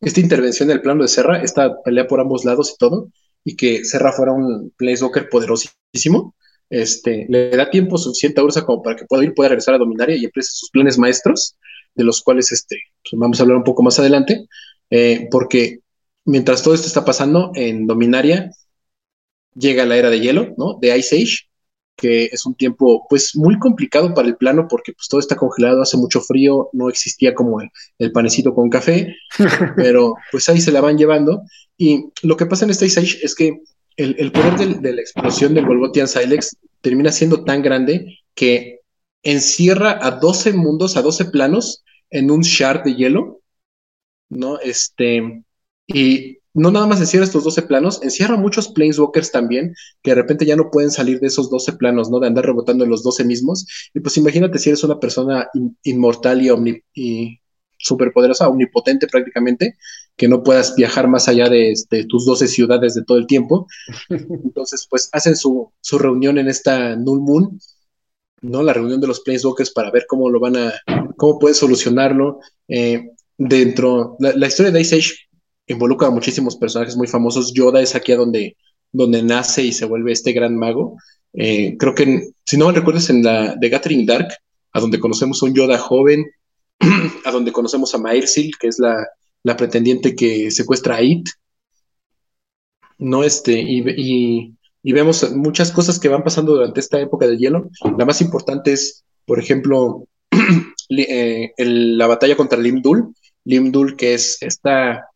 esta intervención del plano de Serra, esta pelea por ambos lados y todo, y que Serra fuera un Planeswalker poderosísimo, este, le da tiempo suficiente a Ursa como para que pueda ir, pueda regresar a Dominaria y empiece sus planes maestros, de los cuales este, pues vamos a hablar un poco más adelante, eh, porque mientras todo esto está pasando en Dominaria, llega la era de hielo, ¿no? De Ice Age, que es un tiempo pues muy complicado para el plano porque pues todo está congelado, hace mucho frío, no existía como el, el panecito con café, pero pues ahí se la van llevando. Y lo que pasa en este Ice Age es que el, el poder del- de la explosión del Golgotian Silex termina siendo tan grande que encierra a 12 mundos, a 12 planos en un shard de hielo, ¿no? Este, y no nada más encierra estos 12 planos, encierra muchos planeswalkers también, que de repente ya no pueden salir de esos 12 planos, ¿no? De andar rebotando en los 12 mismos. Y pues imagínate si eres una persona in- inmortal y, omni y superpoderosa, omnipotente prácticamente, que no puedas viajar más allá de, tus 12 ciudades de todo el tiempo. Entonces, pues hacen su, su reunión en esta Null Moon, ¿no? La reunión de los Planeswalkers para ver cómo lo van a, cómo pueden solucionarlo. Eh, dentro, la, la historia de Ice Age involucra a muchísimos personajes muy famosos. Yoda es aquí a donde, donde nace y se vuelve este gran mago. Eh, creo que, si no me recuerdas, en la de Gathering Dark, a donde conocemos a un Yoda joven, a donde conocemos a Maersil, que es la, la pretendiente que secuestra a It. No, este, y, y, vemos muchas cosas que van pasando durante esta época del hielo. La más importante es, por ejemplo, eh, la batalla contra Limdul. Limdul, que es esta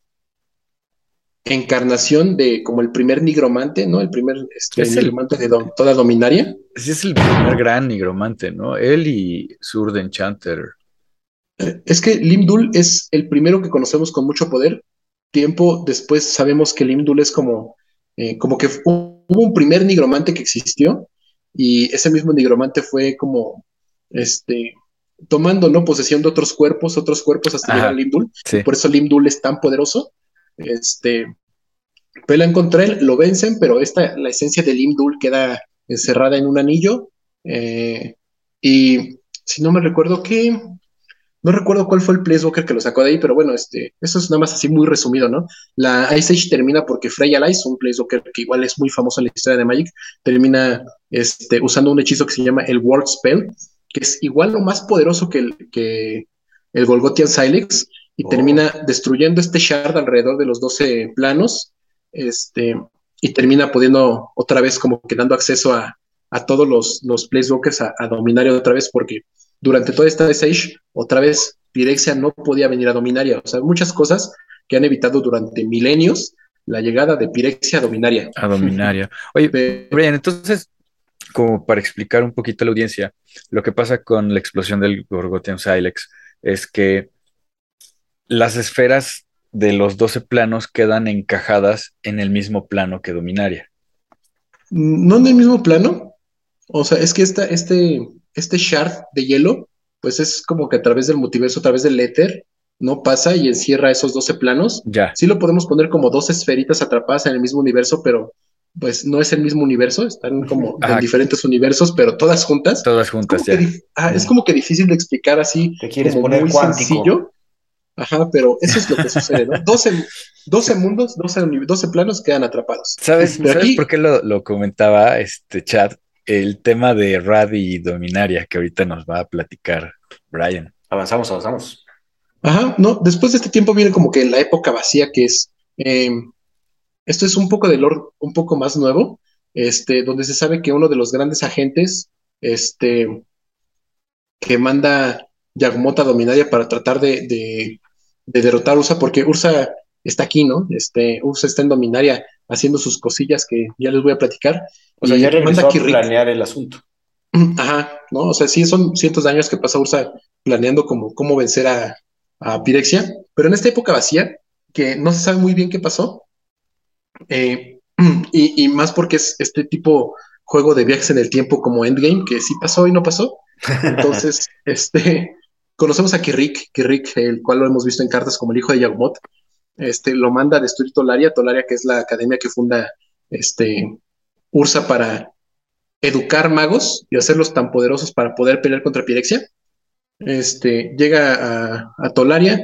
encarnación de como el primer nigromante, ¿no? El primer este, nigromante de toda Dominaria. Sí, es el primer gran nigromante, ¿no? Él y Surd Enchanter. Eh, es que Limdul es el primero que conocemos con mucho poder. Tiempo después sabemos que Limdul es como, eh, como que hubo un primer nigromante que existió y ese mismo nigromante fue como, este, tomando, ¿no? Posesión de otros cuerpos, otros cuerpos hasta llegar a Limdul. Por eso Limdul es tan poderoso. Este, pelean contra él, lo vencen, pero esta, la esencia de Limdul queda encerrada en un anillo. Eh, y si no me recuerdo que. No recuerdo cuál fue el Planeswalker que lo sacó de ahí, pero bueno, este, eso es nada más así muy resumido, ¿no? La Ice Age termina porque Freya Lice, un Planeswalker que igual es muy famoso en la historia de Magic, termina este, usando un hechizo que se llama el World Spell, que es igual o más poderoso que el, que el Golgothian Silex, y termina oh. destruyendo este shard alrededor de los 12 planos, este, y termina pudiendo otra vez como que dando acceso a, todos los, los Placewalkers a, a Dominaria otra vez, porque durante toda esta Age, otra vez Pirexia no podía venir a Dominaria. O sea, muchas cosas que han evitado durante milenios la llegada de Pirexia a Dominaria. A Dominaria. Oye, Brian, entonces, como para explicar un poquito a la audiencia, lo que pasa con la explosión del Gorgotian Silex es que las esferas de los 12 planos quedan encajadas en el mismo plano que Dominaria. No en el mismo plano. O sea, es que esta, este, este shard de hielo, pues es como que a través del multiverso, a través del éter, no pasa y encierra esos 12 planos. Ya. Sí lo podemos poner como dos esferitas atrapadas en el mismo universo, pero pues no es el mismo universo, están como en diferentes universos, pero todas juntas. Todas juntas, ya. Ah, es como que difícil de explicar así. Te quieres poner muy sencillo. Ajá, pero eso es lo que sucede, ¿no? 12, mundos, 12, planos quedan atrapados. ¿Sabes, por qué lo, comentaba este chat? El tema de Rad y Dominaria, que ahorita nos va a platicar Brian. Avanzamos, avanzamos. Ajá, no, después de este tiempo viene como que la época vacía, que es. Em, esto es un poco de lore un poco más nuevo, este, donde se sabe que uno de los grandes agentes, este, que manda Yagmota Dominaria para tratar de, de derrotar a Ursa, porque Ursa está aquí, ¿no? Este, Ursa está en Dominaria haciendo sus cosillas que ya les voy a platicar. O sea, ya regresó a planear el asunto. Ajá, ¿no? O sea, sí son cientos de años que pasa Ursa planeando como cómo vencer a, Pirexia, pero en esta época vacía, que no se sabe muy bien qué pasó, eh, y, y, más porque es este tipo juego de viajes en el tiempo como Endgame, que sí pasó y no pasó. Entonces, este, Conocemos a Kirik, Kirik, el cual lo hemos visto en cartas como el hijo de Yagmoth. Este, lo manda a destruir Tolaria, Tolaria que es la academia que funda este, Ursa para educar magos y hacerlos tan poderosos para poder pelear contra Pirexia. Este, llega a, Tolaria,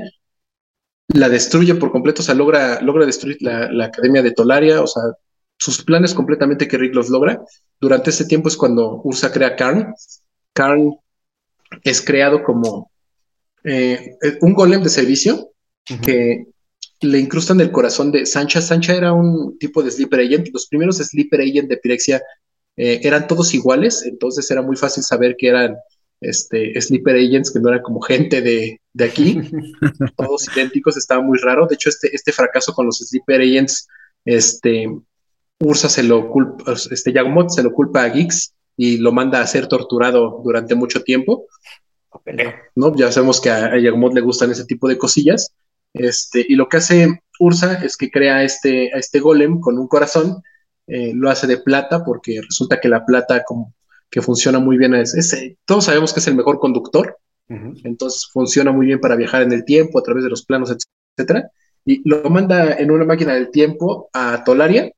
la destruye por completo, o sea, logra, logra destruir la, academia de Tolaria, o sea, sus planes completamente que los logra. Durante ese tiempo es cuando Ursa crea Karn. Karn es creado como eh, un golem de servicio que le incrustan el corazón de Sancha. Sancha era un tipo de sleeper agent. Los primeros sleeper agent de Pirexia eh, eran todos iguales, entonces era muy fácil saber que eran este, sleeper agents, que no eran como gente de, aquí, todos idénticos, estaba muy raro. De hecho, este, este fracaso con los sleeper agents, este, Ursa se lo culpa, este se lo culpa a Gix y lo manda a ser torturado durante mucho tiempo. ¿No? Ya sabemos que a, Yagmoth le gustan ese tipo de cosillas. Este, y lo que hace Ursa es que crea este, a este golem con un corazón, eh, lo hace de plata porque resulta que la plata como que funciona muy bien, es, todos sabemos que es el mejor conductor, entonces funciona muy bien para viajar en el tiempo a través de los planos, etcétera, y lo manda en una máquina del tiempo a Tolaria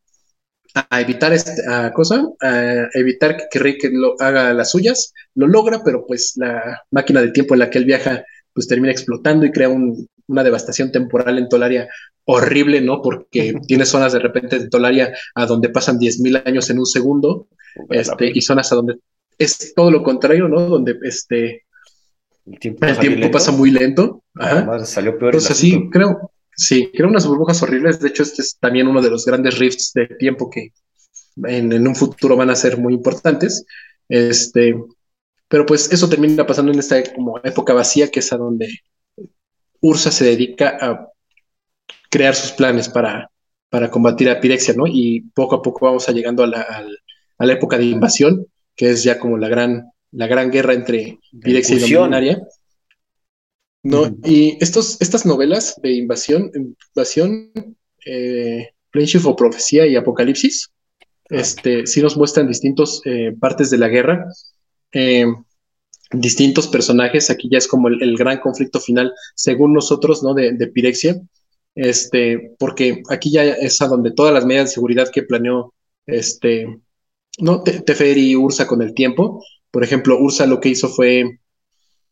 a evitar esta cosa, a evitar que Rick lo haga las suyas, lo logra, pero pues la máquina del tiempo en la que él viaja pues termina explotando y crea una devastación temporal en Tolaria horrible, ¿no? Porque tiene zonas de repente de Tolaria a donde pasan 10.000 años en un segundo, este, y zonas a donde es todo lo contrario, ¿no? Donde este, el tiempo, pasa, muy lento. Además, salió peor. Pues así, creo, Sí, crea unas burbujas horribles. De hecho, este es también uno de los grandes rifts de tiempo que en, un futuro van a ser muy importantes. Este, pero pues eso termina pasando en esta como época vacía, que es a donde Ursa se dedica a crear sus planes para, para combatir a Pirexia, ¿no? Y poco a poco vamos a llegando a la, a la época de invasión, que es ya como la gran, la gran guerra entre Pirexia y Dominaria. ¿No? Y estos, estas novelas de invasión, invasión, eh, o Profecía y Apocalipsis, este, sí nos muestran distintas eh, partes de la guerra, eh, distintos personajes. Aquí ya es como el, gran conflicto final, según nosotros, ¿no? De, de, Pirexia, este, porque aquí ya es a donde todas las medidas de seguridad que planeó este, ¿no? Teferi y Ursa con el tiempo. Por ejemplo, Ursa lo que hizo fue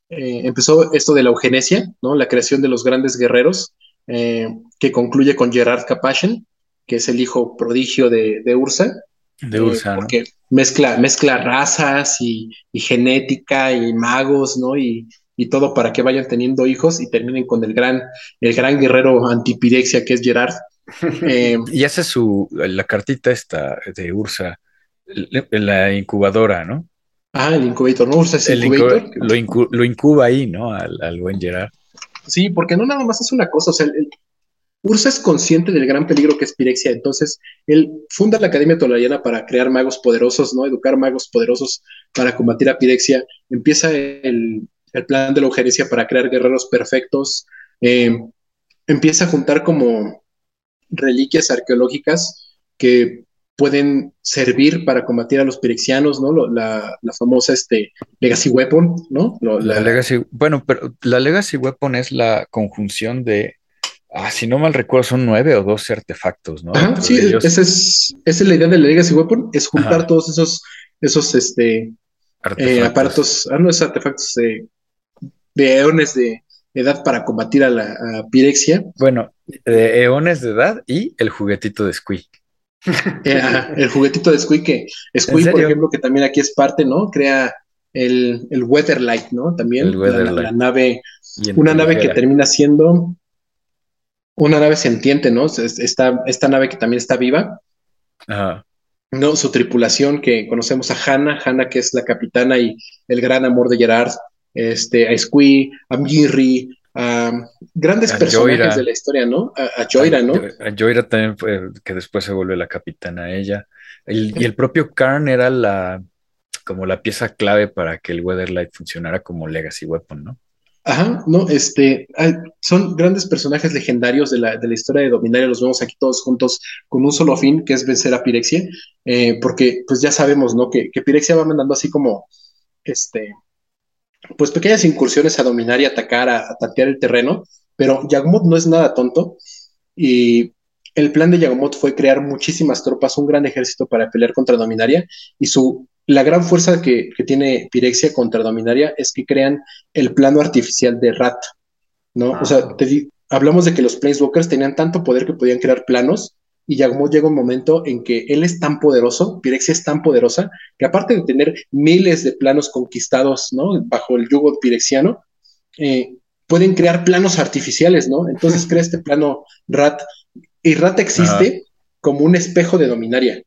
eh, empezó esto de la eugenesia, ¿no? La creación de los grandes guerreros, eh, que concluye con Gerard Capashen, que es el hijo prodigio de, Ursa. De Ursa, eh, Porque mezcla, mezcla razas y, genética y magos, ¿no? Y, todo para que vayan teniendo hijos y terminen con el gran, el gran guerrero antipirexia que es Gerard. y hace su, la cartita esta de Ursa, la incubadora, ¿no? Ah, el incubator, ¿no? Ursa es el incubator. lo, incuba ahí, ¿no? Al, buen Gerard. Sí, porque no nada más es una cosa, o sea, Ursa es consciente del gran peligro que es Pirexia, entonces él funda la Academia Tolariana para crear magos poderosos, ¿no? Educar magos poderosos para combatir a Pirexia. Empieza el, plan de la eugenesia para crear guerreros perfectos. Eh, empieza a juntar como reliquias arqueológicas que pueden servir para combatir a los pirexianos, ¿no? la, famosa este, Legacy Weapon, ¿no? la, Legacy, bueno, pero la Legacy Weapon es la conjunción de, ah, si no mal recuerdo, son nueve o doce artefactos, ¿no? sí, esa, es, esa es la idea de la Legacy Weapon, es juntar todos esos, esos este, eh, aparatos, ah, no, esos artefactos de, eones de edad para combatir a la pirexia. Bueno, de eones de edad y el juguetito de Squee. Eh, el juguetito de Squee, que Squee, por ejemplo, que también aquí es parte, ¿no? Crea el, el Weatherlight, ¿no? También la, nave, una nave que termina siendo una nave sentiente, ¿no? Esta, esta nave que también está viva. ¿no? Su tripulación, que conocemos a Hannah, Hannah que es la capitana y el gran amor de Gerard, este, a Squee, a Mirri, a grandes personajes de la historia, ¿no? A, Joira, ¿no? A Joira también, que después se vuelve la capitana ella. y el propio Karn era la como la pieza clave para que el Weatherlight funcionara como Legacy Weapon, ¿no? Ajá, no, este, son grandes personajes legendarios de la, de la, historia de Dominaria, los vemos aquí todos juntos con un solo fin, que es vencer a Pirexia, eh, porque pues ya sabemos, ¿no? Que, que Pirexia va mandando así como, este, pues pequeñas incursiones a dominar y atacar, a, tantear el terreno, pero Yagmoth no es nada tonto y el plan de Yagmoth fue crear muchísimas tropas, un gran ejército para pelear contra Dominaria y su la gran fuerza que, tiene Pirexia contra Dominaria es que crean el plano artificial de Rat, ¿no? O sea, ah. hablamos de que los Planeswalkers tenían tanto poder que podían crear planos y Yagmoth llega un momento en que él es tan poderoso, Pirexia es tan poderosa, que aparte de tener miles de planos conquistados, ¿no? Bajo el yugo pirexiano, eh, pueden crear planos artificiales, ¿no? Entonces crea este plano Rat, y Rat existe como un espejo de Dominaria.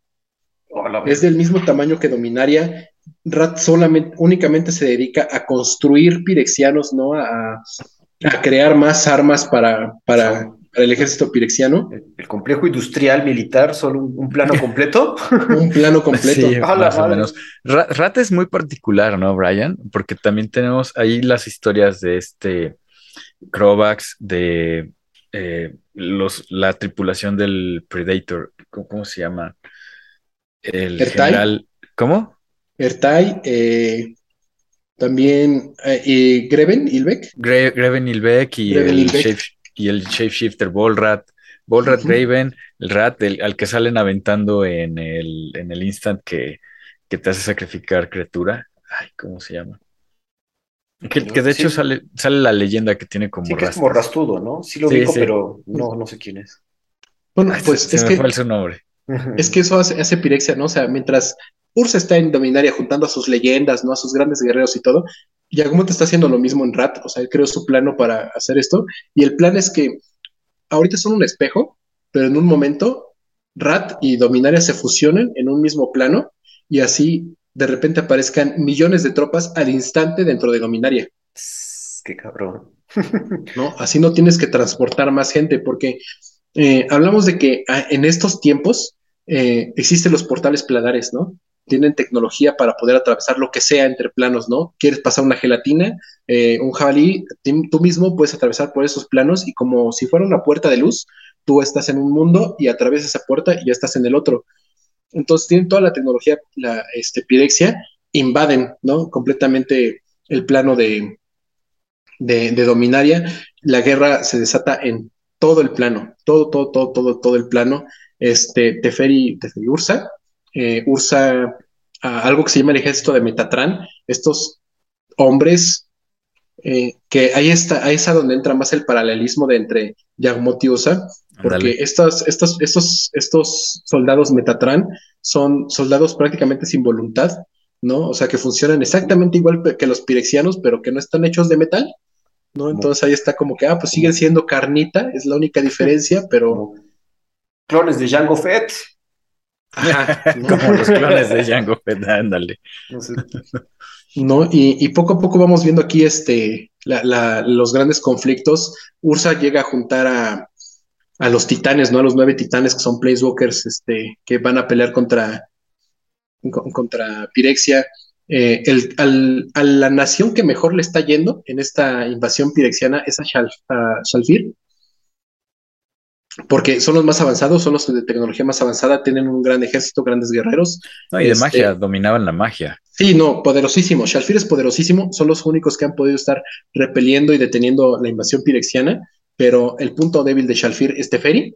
es del mismo tamaño que Dominaria. Rat solamente, únicamente se dedica a construir pirexianos, ¿no? A, crear más armas para, para, el ejército pirexiano. El, complejo industrial militar, solo un, plano completo. un plano completo. Sí, más o menos. Rat es muy particular, ¿no, Brian? Porque también tenemos ahí las historias de este Crovax, de eh, los, la tripulación del Predator. ¿Cómo, se llama? El general. ¿Cómo? Ertai, eh, también eh, Greven Ilbeck. Greven Ilbeck y el y el shapeshifter Volrat, Volrat Raven, el rat al que salen aventando en el, en el instant que, te hace sacrificar criatura. Ay, ¿cómo se llama? Que, de hecho sale, sale la leyenda que tiene como sí, que es como rastudo, ¿no? Sí lo digo, pero no, no sé quién es. Bueno, pues es que. su nombre. Es que eso hace, hace Pirexia, ¿no? O sea, mientras Ursa está en Dominaria juntando a sus leyendas, ¿no? A sus grandes guerreros y todo. Y te está haciendo lo mismo en Rat, o sea, él creó su plano para hacer esto. Y el plan es que ahorita son un espejo, pero en un momento Rat y Dominaria se fusionen en un mismo plano y así de repente aparezcan millones de tropas al instante dentro de Dominaria. Qué cabrón. ¿no? Así no tienes que transportar más gente, porque eh, hablamos de que ah, en estos tiempos eh, existen los portales planares, ¿no? Tienen tecnología para poder atravesar lo que sea entre planos, ¿no? Quieres pasar una gelatina, eh, un jabalí, tú mismo puedes atravesar por esos planos y como si fuera una puerta de luz, tú estás en un mundo y atraviesas esa puerta y ya estás en el otro. Entonces tienen toda la tecnología, la este, pirexia, invaden, ¿no? Completamente el plano de, de, Dominaria. La guerra se desata en todo el plano, todo, todo, todo, todo, todo el plano. Este, Teferi, Teferi Ursa, eh, Ursa, algo que se llama el ejército de Metatran, estos hombres eh, que ahí está, ahí es a donde entra más el paralelismo de entre Yagmoth y Ursa, porque estos, estos, estos, estos soldados Metatran son soldados prácticamente sin voluntad, ¿no? O sea, que funcionan exactamente igual que los pirexianos, pero que no están hechos de metal, ¿no? Entonces ahí está como que, ah, pues siguen siendo carnita, es la única diferencia, pero... Clones de Jango Fett. como los clones de Jango Fett, ándale. No, y, poco a poco vamos viendo aquí este, los grandes conflictos. Ursa llega a juntar a, a los titanes, ¿no? A los nueve titanes que son Placewalkers, este, que van a pelear contra, contra Pirexia. Eh, el, a la nación que mejor le está yendo en esta invasión pirexiana es a, Shalfir, porque son los más avanzados, son los de tecnología más avanzada, tienen un gran ejército, grandes guerreros. No, y de este, magia, dominaban la magia. Sí, no, poderosísimo. Shalfir es poderosísimo, son los únicos que han podido estar repeliendo y deteniendo la invasión pirexiana pero el punto débil de Shalfir es Teferi.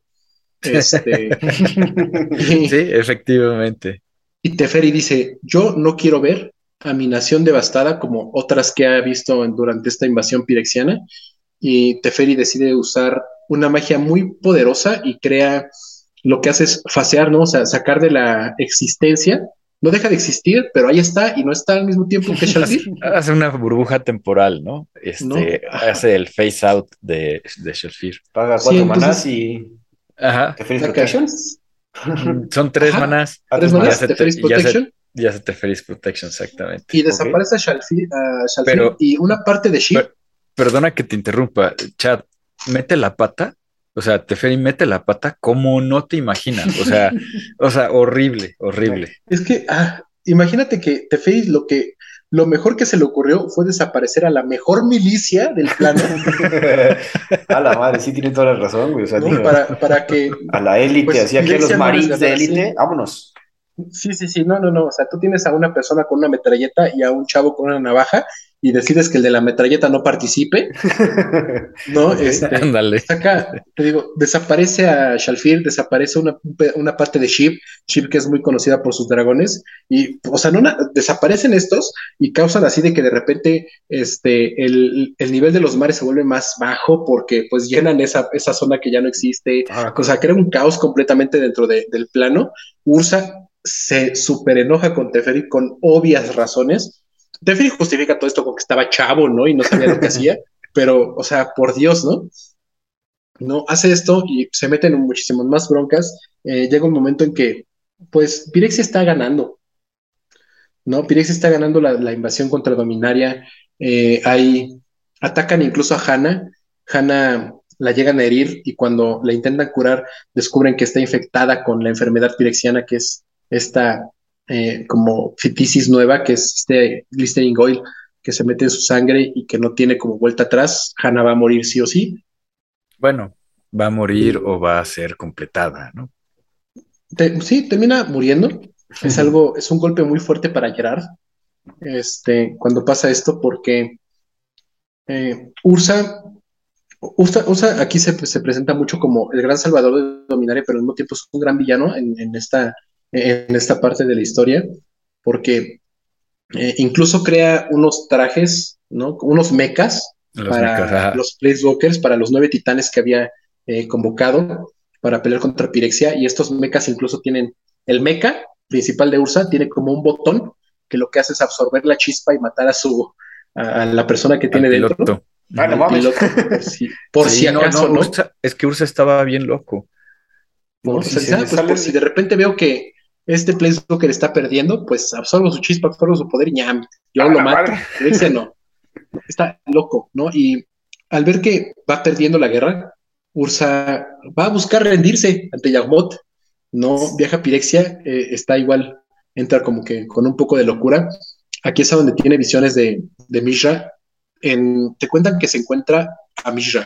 Este, sí, efectivamente. Y Teferi dice, yo no quiero ver a mi nación devastada como otras que ha visto durante esta invasión pirexiana. Y Teferi decide usar una magia muy poderosa y crea lo que hace es fasear, ¿no? O sea, sacar de la existencia no deja de existir, pero ahí está y no está al mismo tiempo que Shalfir. hace una burbuja temporal, ¿no? Este, hace el face out de, de Shalfir. Paga cuatro manás y. Ajá. Protections. Son tres manás. Ah, tres manás, Teferis Protection. Ya se Teferis Protection, exactamente. Y desaparece Shalfir, pero, y una parte de Sheep. perdona que te interrumpa, Chad. Mete la pata o sea, Teferi mete la pata como no te imaginas. O sea, o sea, horrible, horrible. Es que, ah, imagínate que Teferi lo que lo mejor que se le ocurrió fue desaparecer a la mejor milicia del plano. a la madre, sí tiene toda la razón, güey. O sea, para, que. A la élite, pues, así aquí a los marines de élite, vámonos. Sí, sí, sí, no, no, no. O sea, tú tienes a una persona con una metralleta y a un chavo con una navaja y decides que el de la metralleta no participe, ¿no? Este, Ándale. Saca, te digo, desaparece a Shalfir, desaparece una, parte de Sheep, Sheep que es muy conocida por sus dragones, y, o sea, no desaparecen estos y causan así de que de repente este, el, nivel de los mares se vuelve más bajo porque pues llenan esa, esa zona que ya no existe, ah, o sea, crea un caos completamente dentro del plano. Ursa se super enoja con Teferi con obvias razones, Teferi justifica todo esto con que estaba chavo, ¿no? Y no sabía lo que hacía, pero, o sea, por Dios, ¿no? No, hace esto y se mete en muchísimas más broncas. Eh, llega un momento en que, pues, Pirexia está ganando, ¿no? Pirexia está ganando la, invasión contra Dominaria. Eh, ahí atacan incluso a Hanna. Hanna la llegan a herir y cuando la intentan curar descubren que está infectada con la enfermedad pirexiana, que es esta eh, como fitisis nueva, que es este Glycerin Oil que se mete en su sangre y que no tiene como vuelta atrás. Hannah va a morir sí o sí. Bueno, va a morir o va a ser completada, ¿no? sí, termina muriendo. Es algo, es un golpe muy fuerte para Gerard. Este, cuando pasa esto, porque eh, Ursa, Ursa, aquí se, presenta mucho como el gran salvador de Dominaria, pero al mismo tiempo es un gran villano en esta en esta parte de la historia, porque eh, incluso crea unos trajes, ¿no? Unos mechas para los Placewalkers, para los nueve titanes que había eh, convocado para pelear contra Pirexia, y estos mechas incluso tienen el mecha principal de Ursa, tiene como un botón que lo que hace es absorber la chispa y matar a su a, la persona que tiene dentro. Ah, no mames. piloto, por si, por Sí, si acaso, ¿no? Ursa- es que Ursa estaba bien loco. Por si se pues sale por si de repente veo que este Planeswalker está perdiendo, pues absorbo su chispa, absorbo su poder y ñam, yo lo mato. Ese no. Está loco, ¿no? Y al ver que va perdiendo la guerra, Ursa va a buscar rendirse ante Yagmoth, no viaja a Pirexia, eh, está igual, entra como que con un poco de locura. Aquí es a donde tiene visiones de, de Mishra. En- te cuentan que se encuentra a Mishra,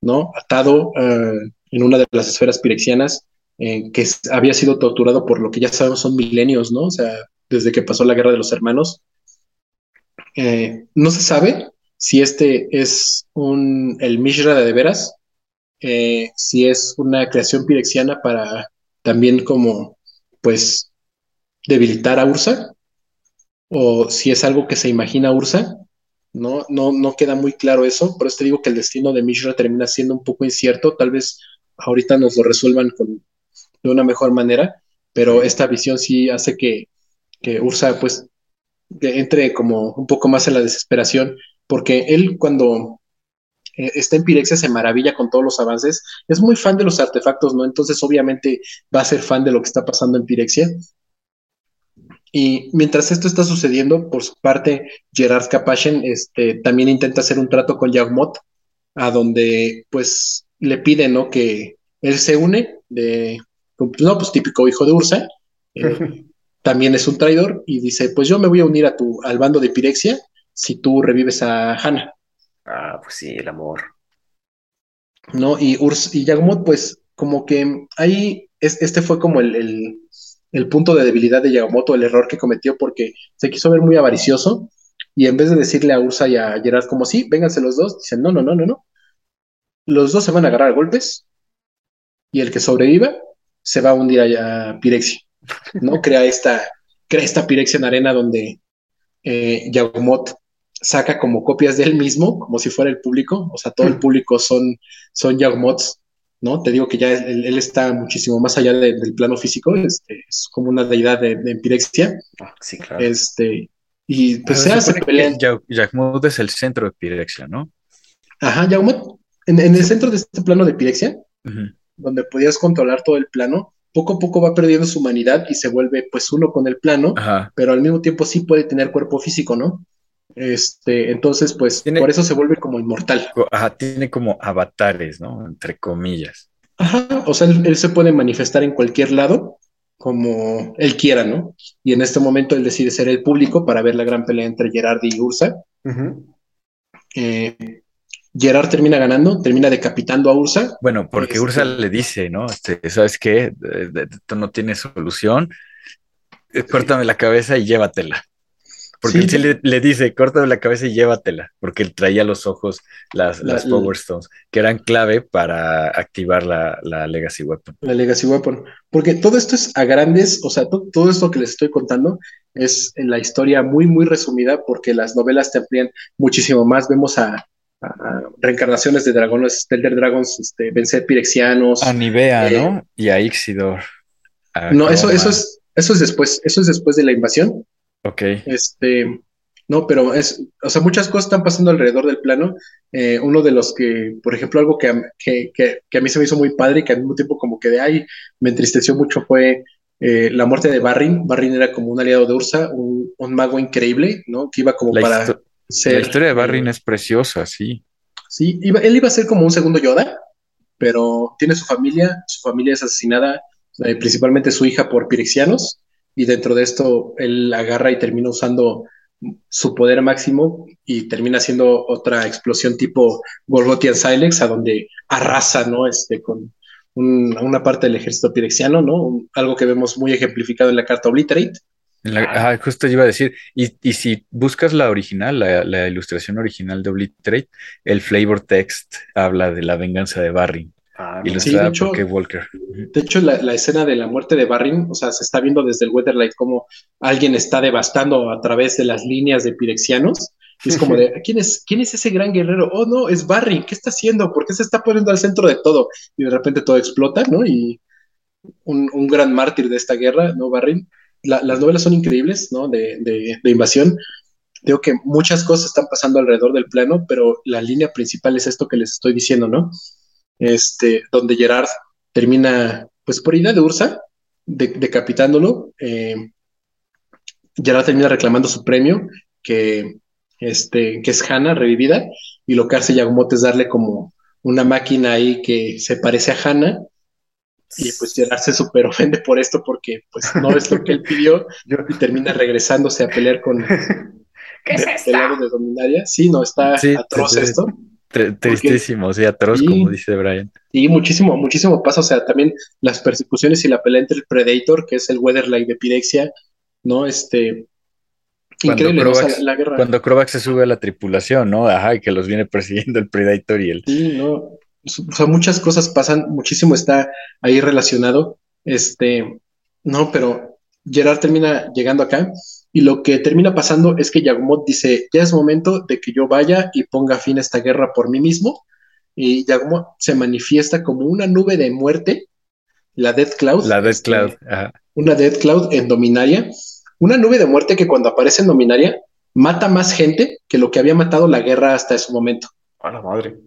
¿no? Atado eh, en una de las esferas pirexianas, eh, que había sido torturado por lo que ya sabemos son milenios, ¿no? O sea, desde que pasó la guerra de los hermanos. Eh, no se sabe si este es un, el Mishra de, de veras, eh, si es una creación pirexiana para también como, pues, debilitar a Ursa, o si es algo que se imagina Ursa, ¿no? No, no queda muy claro eso, por eso te digo que el destino de Mishra termina siendo un poco incierto, tal vez ahorita nos lo resuelvan con, de una mejor manera, pero esta visión sí hace que, que Ursa pues que entre como un poco más en la desesperación, porque él cuando eh, está en Pirexia se maravilla con todos los avances, es muy fan de los artefactos, ¿no? Entonces obviamente va a ser fan de lo que está pasando en Pirexia. Y mientras esto está sucediendo, por su parte, Gerard Capachen este, también intenta hacer un trato con Yagmoth, a donde pues le pide, ¿no? Que él se une de, no, pues típico hijo de Ursa, eh, también es un traidor y dice, pues yo me voy a unir a tu, al bando de Pirexia si tú revives a Hanna, Ah, pues sí, el amor. ¿no? Y, Urs, y Yagmoth, pues como que ahí, es, este fue como el, el, el punto de debilidad de Yagamoto, el error que cometió porque se quiso ver muy avaricioso y en vez de decirle a Ursa y a Gerard como sí, vénganse los dos, dicen no, no, no, no, no. Los dos se van a agarrar a golpes y el que sobreviva se va a hundir allá a Pirexia, ¿no? Crea esta, crea esta Pirexia en arena donde eh, Yagmoth saca como copias de él mismo, como si fuera el público, o sea, todo el público son, son Yagmoths, ¿no? Te digo que ya él, él está muchísimo más allá de, del plano físico, este, es como una deidad de, de Pirexia, Ah, sí, claro. este, y pues se hace pelean. que Ya- Yagmoth es el centro de Pirexia, ¿no? Ajá, Yagmoth, en, en el centro de este plano de Pirexia. Donde podías controlar todo el plano, poco a poco va perdiendo su humanidad y se vuelve pues uno con el plano, Ajá. pero al mismo tiempo sí puede tener cuerpo físico, ¿no? Este, entonces, pues, Tiene- por eso se vuelve como inmortal. Ajá, tiene como avatares, ¿no? Entre comillas. Ajá, o sea, él, él se puede manifestar en cualquier lado como él quiera, ¿no? Y en este momento él decide ser el público para ver la gran pelea entre Gerard y Ursa. Eh, Gerard termina ganando, termina decapitando a Ursa. Bueno, porque Este- Ursa le dice, ¿no? Este, ¿sabes qué? Esto no tiene solución. Eh, Córtame la cabeza y llévatela. Porque Sí. le, le dice, córtame la cabeza y llévatela. Porque él traía los ojos, las, La- las la- Power Stones, que eran clave para activar la, la Legacy Weapon. La Legacy Weapon. Porque todo esto es a grandes, o sea, to- todo esto que les estoy contando es en la historia muy, muy resumida, porque las novelas te amplían muchísimo más. Vemos a, reencarnaciones de dragones, Elder Dragons, este, vencer pirexianos. A Nivea, Eh, ¿no? Y a Ixidor. A No, eso, eso es, eso es después, eso es después de la invasión. Ok. Este, no, pero es, o sea, muchas cosas están pasando alrededor del plano. Eh, uno de los que, por ejemplo, algo que, a- que, que- que a mí se me hizo muy padre y que al mismo tiempo como que de ahí me entristeció mucho fue eh, la muerte de Barrin. Barrin era como un aliado de Ursa, un, un mago increíble, ¿no? Que iba como La, para histo- ser... la historia de eh, Barrin es preciosa, sí. Sí, iba- él iba a ser como un segundo Yoda, pero tiene su familia, su familia es asesinada, eh, principalmente su hija por pirexianos, y dentro de esto él agarra y termina usando su poder máximo y termina haciendo otra explosión tipo Gorgotian Silex, a donde arrasa, ¿no? Este, con un- una parte del ejército pirexiano, ¿no? Un- algo que vemos muy ejemplificado en la carta Obliterate. En la- ah, justo iba a decir, y, y si buscas la original, la, la ilustración original de Obliterate, el flavor text habla de la venganza de Barry, Ah, Sí, ilustrada de hecho- por Walker. De hecho, la, la escena de la muerte de Barrin, o sea, se está viendo desde el Weatherlight como alguien está devastando a través de las líneas de pirexianos. Y es como de, ¿quién es, ¿quién es ese gran guerrero? Oh, no, es Barrin, ¿qué está haciendo? ¿Por qué se está poniendo al centro de todo? Y de repente todo explota, ¿no? Y un, un gran mártir de esta guerra, ¿no? Barrin. La- las novelas son increíbles, ¿no? De, de- de invasión. digo que muchas cosas están pasando alrededor del plano, pero la línea principal es esto que les estoy diciendo, ¿no? Este, donde Gerard termina, pues por idea de Ursa, decapitándolo. Eh, Gerard termina reclamando su premio, que, este, que es Hannah revivida, y lo que hace Yagmoth es darle como una máquina ahí que se parece a Hannah, y pues Gerard se super ofende por esto porque pues no es lo que él pidió y termina regresándose a pelear con ¿Qué es esto? de Dominaria. Sí, no, está atroz esto. Tristísimo, sí, atroz, como dice Brian. Y muchísimo, muchísimo pasa. O sea, también las persecuciones y la pelea entre el Predator, que es el Weatherlight de Pirexia, ¿no? Este. Increíble, la, guerra. Cuando Krovax se sube a la tripulación, ¿no? Ajá, y que los viene persiguiendo el Predator y el. Sí, no. O sea, muchas cosas pasan, muchísimo está ahí relacionado. Este. No, pero Gerard termina llegando acá y lo que termina pasando es que Yagmoth dice, ya es momento de que yo vaya y ponga fin a esta guerra por mí mismo. Y Yagmoth se manifiesta como una nube de muerte, la Death Cloud. La Death este, Cloud. Una Death Cloud en Dominaria. Una nube de muerte que cuando aparece en Dominaria mata más gente que lo que había matado la guerra hasta ese momento. A la madre.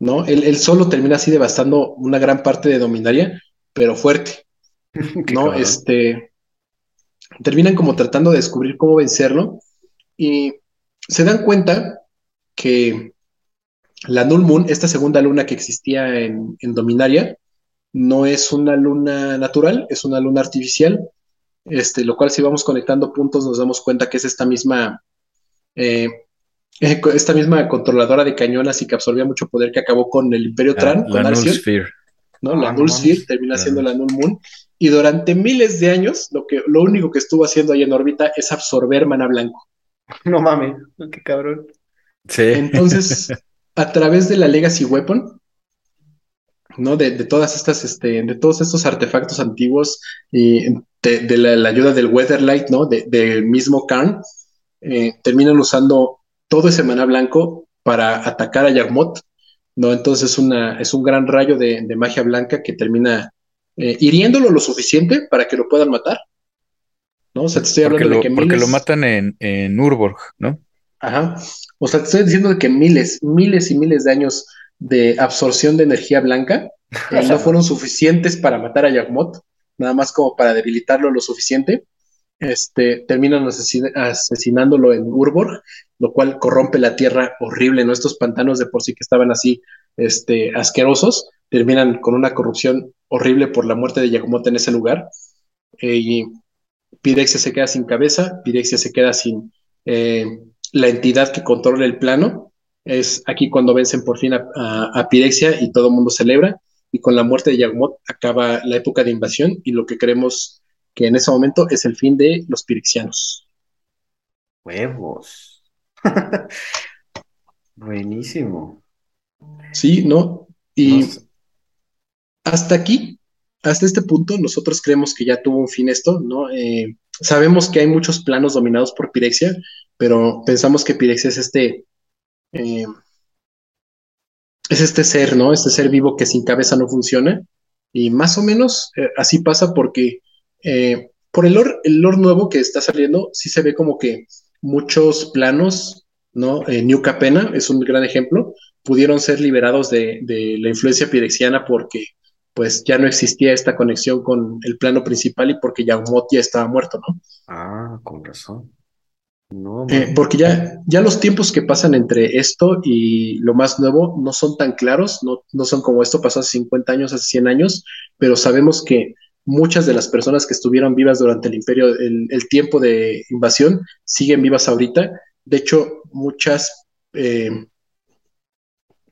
¿No? Él, solo termina así devastando una gran parte de Dominaria, pero fuerte. ¿No? Este terminan como tratando de descubrir cómo vencerlo y se dan cuenta que la Null Moon, esta segunda luna que existía en, Dominaria, no es una luna natural, es una luna artificial, este, lo cual si vamos conectando puntos nos damos cuenta que es esta misma, eh, esta misma controladora de cañonas y que absorbía mucho poder que acabó con el Imperio ah, Tran, con la Null Sphere. ¿no? La ah, Null Sphere termina siendo la Null Moon y durante miles de años lo, que, lo único que estuvo haciendo ahí en órbita es absorber mana blanco. No mames, qué cabrón. Sí. Entonces, a través de la Legacy Weapon, ¿no? De, todas estas, este, de todos estos artefactos antiguos y de, la, ayuda del Weatherlight, ¿no? del mismo Karn, eh, terminan usando todo ese mana blanco para atacar a Yagmoth, ¿no? Entonces una, es un gran rayo de, de magia blanca que termina eh, hiriéndolo lo suficiente para que lo puedan matar. ¿No? O sea, te estoy hablando de que miles. Porque lo matan en, en Urborg, ¿no? Ajá. O sea, te estoy diciendo de que miles, miles y miles de años de absorción de energía blanca eh, no fueron suficientes para matar a Yagmoth, nada más como para debilitarlo lo suficiente. Este, terminan asesinándolo en Urborg, lo cual corrompe la tierra horrible, ¿no? Estos pantanos de por sí que estaban así, este, asquerosos, terminan con una corrupción horrible por la muerte de Yagumoth en ese lugar. Eh, y Pirexia se queda sin cabeza, Pirexia se queda sin eh, la entidad que controla el plano. Es aquí cuando vencen por fin a, Pirexia y todo el mundo celebra. Y con la muerte de Yagumoth acaba la época de invasión y lo que creemos que en ese momento es el fin de los pirexianos. Huevos. Buenísimo. Sí, ¿no? Y hasta aquí, hasta este punto, nosotros creemos que ya tuvo un fin esto, ¿no? Eh, sabemos que hay muchos planos dominados por Pirexia, pero pensamos que Pirexia es este. Eh, es este ser, ¿no? Este ser vivo que sin cabeza no funciona. Y más o menos eh, así pasa porque por el lore, el lore nuevo que está saliendo, sí se ve como que muchos planos, ¿no? New Capena es un gran ejemplo, pudieron ser liberados de, de la influencia pirexiana porque pues ya no existía esta conexión con el plano principal y porque Yaumot ya estaba muerto, ¿no? Ah, con razón. Eh, porque ya, ya los tiempos que pasan entre esto y lo más nuevo no son tan claros, no, no son como esto pasó hace 50 años, hace 100 años, pero sabemos que muchas de las personas que estuvieron vivas durante el imperio, el, tiempo de invasión, siguen vivas ahorita. De hecho, muchas, eh,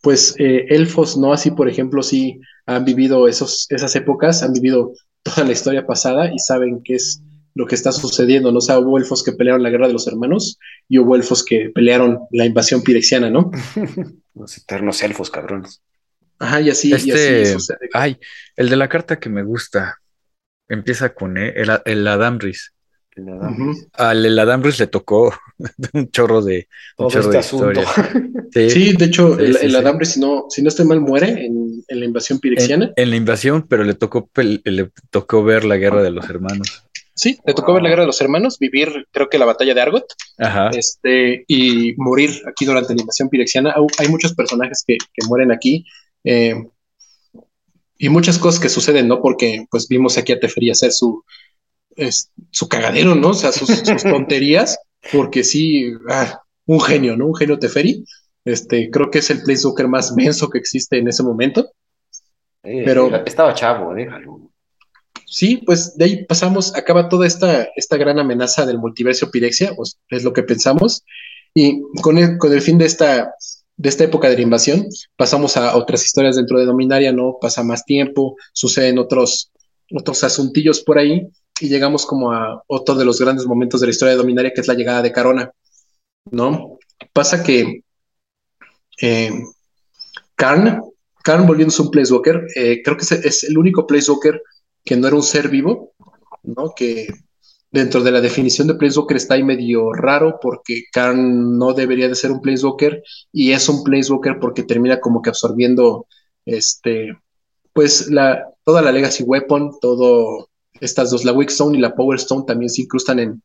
pues, eh, elfos, ¿no? Así, por ejemplo, sí han vivido esos, esas épocas, han vivido toda la historia pasada y saben qué es lo que está sucediendo, ¿no? O sea, hubo elfos que pelearon la guerra de los hermanos y hubo elfos que pelearon la invasión pirexiana, ¿no? los eternos elfos, cabrones. Ajá, y así, y así este, sucede. Ay, el de la carta que me gusta empieza con e, el, el Adamris. Al Adamris le tocó un chorro de, un chorro de este historia. Sí, de hecho, el, Adamris, si no, si no estoy mal, muere en, la invasión pirexiana. En, la invasión, pero le tocó, le tocó ver la guerra de los hermanos. Sí, le tocó ver la guerra de los hermanos, vivir, creo que la batalla de Argot, Ajá. este, y morir aquí durante la invasión pirexiana. Hay muchos personajes que, que mueren aquí, eh, y muchas cosas que suceden, ¿no? Porque, pues, vimos aquí a Teferi hacer su, es- su cagadero, ¿no? O sea, sus, sus tonterías, porque sí, ah, un genio, ¿no? Un genio Teferi. Este, creo que es el Planeswalker más menso que existe en ese momento. Eh, Pero- estaba chavo, déjalo. Sí, pues de ahí pasamos, acaba toda esta, esta gran amenaza del multiverso Pirexia, pues, es lo que pensamos, y con el, con el fin de esta, de esta época de la invasión, pasamos a otras historias dentro de Dominaria, ¿no? Pasa más tiempo, suceden otros, otros asuntillos por ahí, y llegamos como a otro de los grandes momentos de la historia de Dominaria, que es la llegada de Carona, ¿no? Pasa que eh, Karn, Karn volviéndose un Placewalker, eh, creo que es, el único Placewalker que no era un ser vivo, ¿no? Que dentro de la definición de Planeswalker está ahí medio raro porque Karn no debería de ser un Planeswalker y es un Planeswalker porque termina como que absorbiendo este, pues la, toda la Legacy Weapon, todo estas dos, la Weak Stone y la Power Stone también se incrustan en,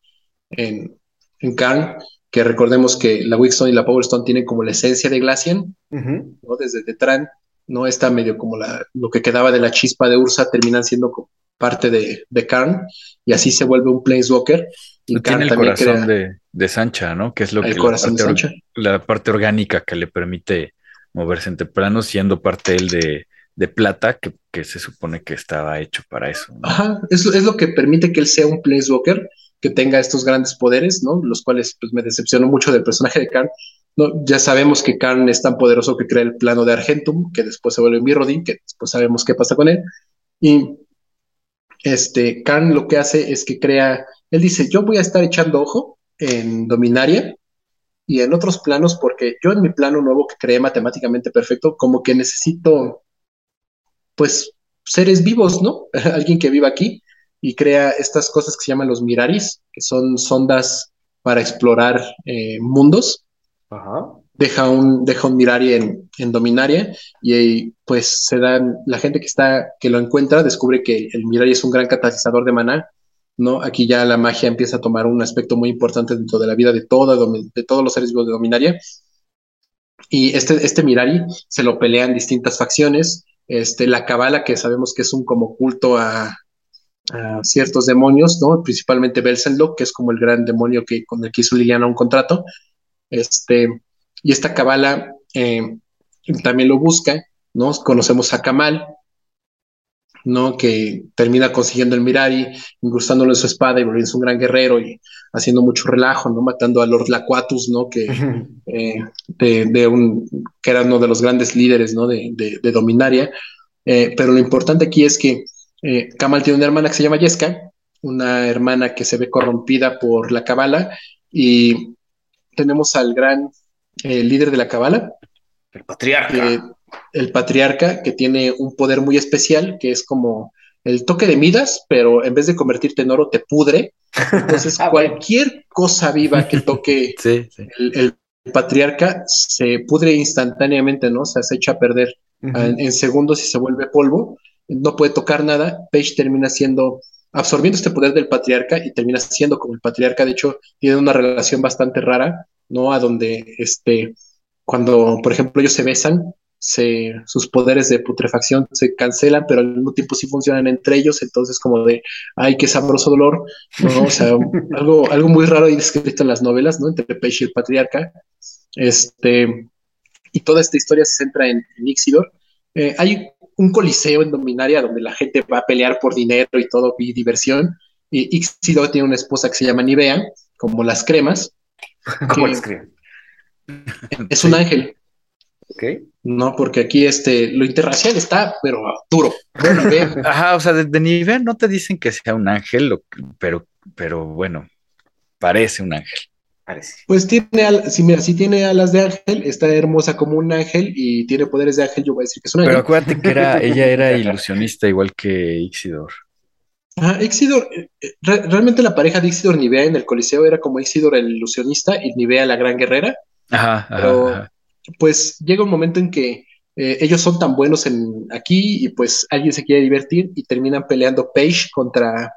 en, en Karn, que recordemos que la Weak Stone y la Power Stone tienen como la esencia de Glacian, Ujú. ¿no? Desde Detran, ¿no? Está medio como la, lo que quedaba de la chispa de Ursa terminan siendo co- parte de, de Karn, y así se vuelve un Planeswalker. Y Tiene Karn el también corazón crea de, de Sancha, ¿no? Que es lo el que la corazón de parte, la parte orgánica que le permite moverse entre planos, siendo parte él de, de plata, que, que se supone que estaba hecho para eso. ¿no? Ajá, es, es lo que permite que él sea un Planeswalker, que tenga estos grandes poderes, ¿no? Los cuales pues, me decepcionó mucho del personaje de Karn. No, ya sabemos que Karn es tan poderoso que crea el plano de Argentum, que después se vuelve Mirrodin, que después sabemos qué pasa con él. Y este, Karn lo que hace es que crea, él dice, yo voy a estar echando ojo en Dominaria y en otros planos, porque yo en mi plano nuevo que creé matemáticamente perfecto, como que necesito, pues, seres vivos, ¿no? Alguien que viva aquí y crea estas cosas que se llaman los Miraris, que son sondas para explorar eh, mundos Ajá. Deja un, deja un Mirari en, en Dominaria y ahí, pues se dan, la gente que está, que lo encuentra descubre que el Mirari es un gran catalizador de maná, ¿no? Aquí ya la magia empieza a tomar un aspecto muy importante dentro de la vida de, toda, de todos los seres vivos de Dominaria. Y este, este Mirari se lo pelean distintas facciones. Este, la Cabala, que sabemos que es un como culto a, a ciertos demonios, ¿no? Principalmente Belsenlock, que es como el gran demonio que, con el que hizo Liliana un contrato. Este, y esta Cabala eh, también lo busca, ¿no? Conocemos a Kamal, ¿no? Que termina consiguiendo el Mirari, incrustándolo en su espada y volviéndose un gran guerrero y haciendo mucho relajo, ¿no? Matando a Lord Laquatus, ¿no? Que, eh, de, de un, que era uno de los grandes líderes, ¿no? De, de, de Dominaria. Eh, pero lo importante aquí es que eh, Kamal tiene una hermana que se llama Yeska, una hermana que se ve corrompida por la Cabala y tenemos al gran eh, líder de la Cabala, El patriarca. que- el patriarca, que tiene un poder muy especial, que es como el toque de Midas, pero en vez de convertirte en oro, te pudre. Entonces, Ah, bueno. cualquier cosa viva que toque Sí, sí. el, el patriarca se pudre instantáneamente, ¿no? O sea, se echa a perder Ujú. en, en segundos y se vuelve polvo. No puede tocar nada. Page termina siendo, absorbiendo este poder del patriarca y termina siendo como el patriarca. De hecho, tiene una relación bastante rara, ¿no? A donde, este, cuando, por ejemplo, ellos se besan, se, sus poderes de putrefacción se cancelan, pero al mismo tiempo sí funcionan entre ellos. Entonces, como de, ay, qué sabroso dolor, ¿no? O sea, algo, algo muy raro ahí descrito en las novelas, ¿no? Entre Page y el patriarca. Este, y toda esta historia se centra en, en Ixidor. Eh, hay un coliseo en Dominaria donde la gente va a pelear por dinero y todo, y diversión. Y Ixidor tiene una esposa que se llama Nivea, como las cremas. ¿Cómo que lo escriben? Es un ángel, Ok. ¿no? Porque aquí este, lo interracial está, pero duro. ¿no? Nivea. Ajá, o sea, de, de nivel no te dicen que sea un ángel, pero, pero bueno, parece un ángel. Parece. Pues tiene, al- sí, mira, sí tiene alas de ángel, está hermosa como un ángel y tiene poderes de ángel, yo voy a decir que es un ángel. Pero acuérdate que era, ella era ilusionista igual que Ixidor. Ah, Ixidor, eh, eh, re- realmente la pareja de Ixidor Nivea en el Coliseo era como Ixidor el ilusionista y Nivea la gran guerrera, Ajá, ajá, pero ajá. pues llega un momento en que eh, ellos son tan buenos en aquí y pues alguien se quiere divertir y terminan peleando Paige contra,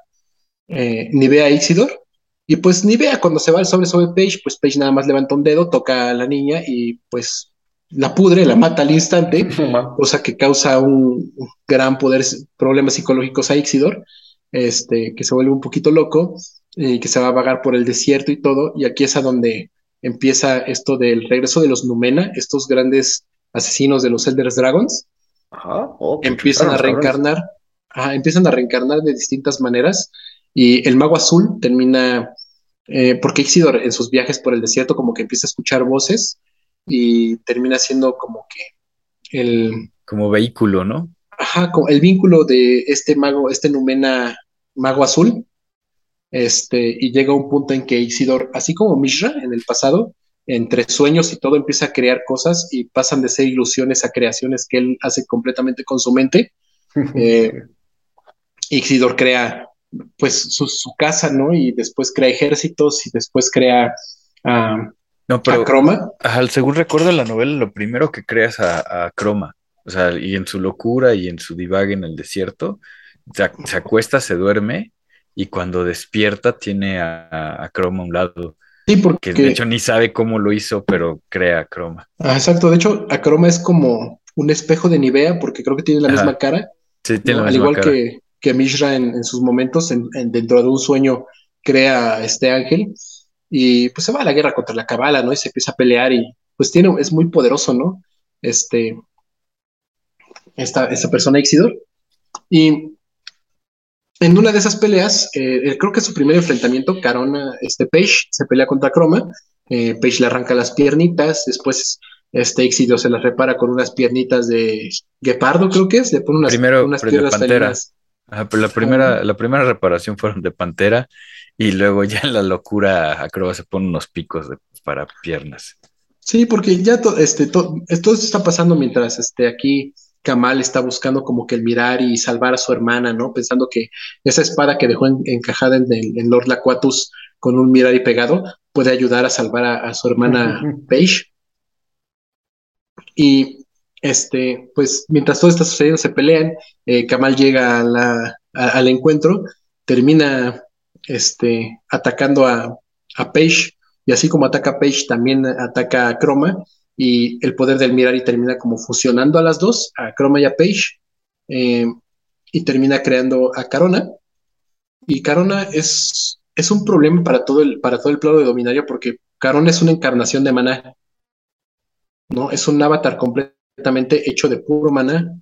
eh, nivea a Ixidor. Y pues Nivea cuando se va al sobre sobre Page, pues Page nada más levanta un dedo, toca a la niña y pues la pudre, la mata al instante, cosa que causa un gran poder, problemas psicológicos a Ixidor, este, que se vuelve un poquito loco y que se va a vagar por el desierto y todo. Y aquí es a donde empieza esto del regreso de los Numena, estos grandes asesinos de los Elder Dragons. Oh, empiezan a reencarnar, empiezan a reencarnar de distintas maneras. Y el mago azul termina, eh, porque Ixidor en sus viajes por el desierto como que empieza a escuchar voces y termina siendo como que el... Como vehículo, ¿no? Ajá, el vínculo de este mago, este Numena mago azul, este, y llega un punto en que Isidor, así como Mishra en el pasado, entre sueños y todo empieza a crear cosas y pasan de ser ilusiones a creaciones que él hace completamente con su mente. eh, Isidor crea pues su, casa, ¿no? Y después crea ejércitos y después crea a, no, pero, Croma. según recuerdo en la novela, lo primero que creas a, a Croma, o sea, y en su locura y en su divague en el desierto, se, acuesta, se duerme y cuando despierta tiene a, Croma a un lado. Sí, porque de hecho ni sabe cómo lo hizo, pero crea a Croma. Ah, exacto. De hecho, a Croma es como un espejo de Nivea, porque creo que tiene la misma cara. Sí, tiene la Al igual que, que Mishra en, sus momentos, en, dentro de un sueño, crea a este ángel y pues se va a la guerra contra la cabala, ¿no? Y se empieza a pelear y pues tiene, es muy poderoso, ¿no? Este, esta, esta persona Exidor. Y en una de esas peleas, eh, creo que su primer enfrentamiento, Carona, este Page, se pelea contra Croma. Eh, Page le arranca las piernitas, después este Exidio se las repara con unas piernitas de guepardo, creo que es, le pone unas, Primero, unas piernas de pantera. pero la primera, la primera reparación fueron de pantera y luego ya en la locura Acroba se pone unos picos para piernas. Sí, porque ya este, todo esto está pasando mientras este, aquí Kamal está buscando como que el mirar y salvar a su hermana, ¿no? Pensando que esa espada que dejó encajada en, Lord Laquatus con un mirar y pegado puede ayudar a salvar a, su hermana Paige. Y este, pues mientras todo está sucediendo, se pelean, eh, Kamal llega al encuentro, termina este, atacando a, a Paige, y así como ataca a Paige, también ataca a Chroma, y el poder del Mirari termina como fusionando a las dos, a Chroma y a Page, eh, y termina creando a Carona. Y Carona es, es un problema para todo, el, para todo el plano de Dominaria porque Carona es una encarnación de maná. ¿no? Es un avatar completamente hecho de puro maná.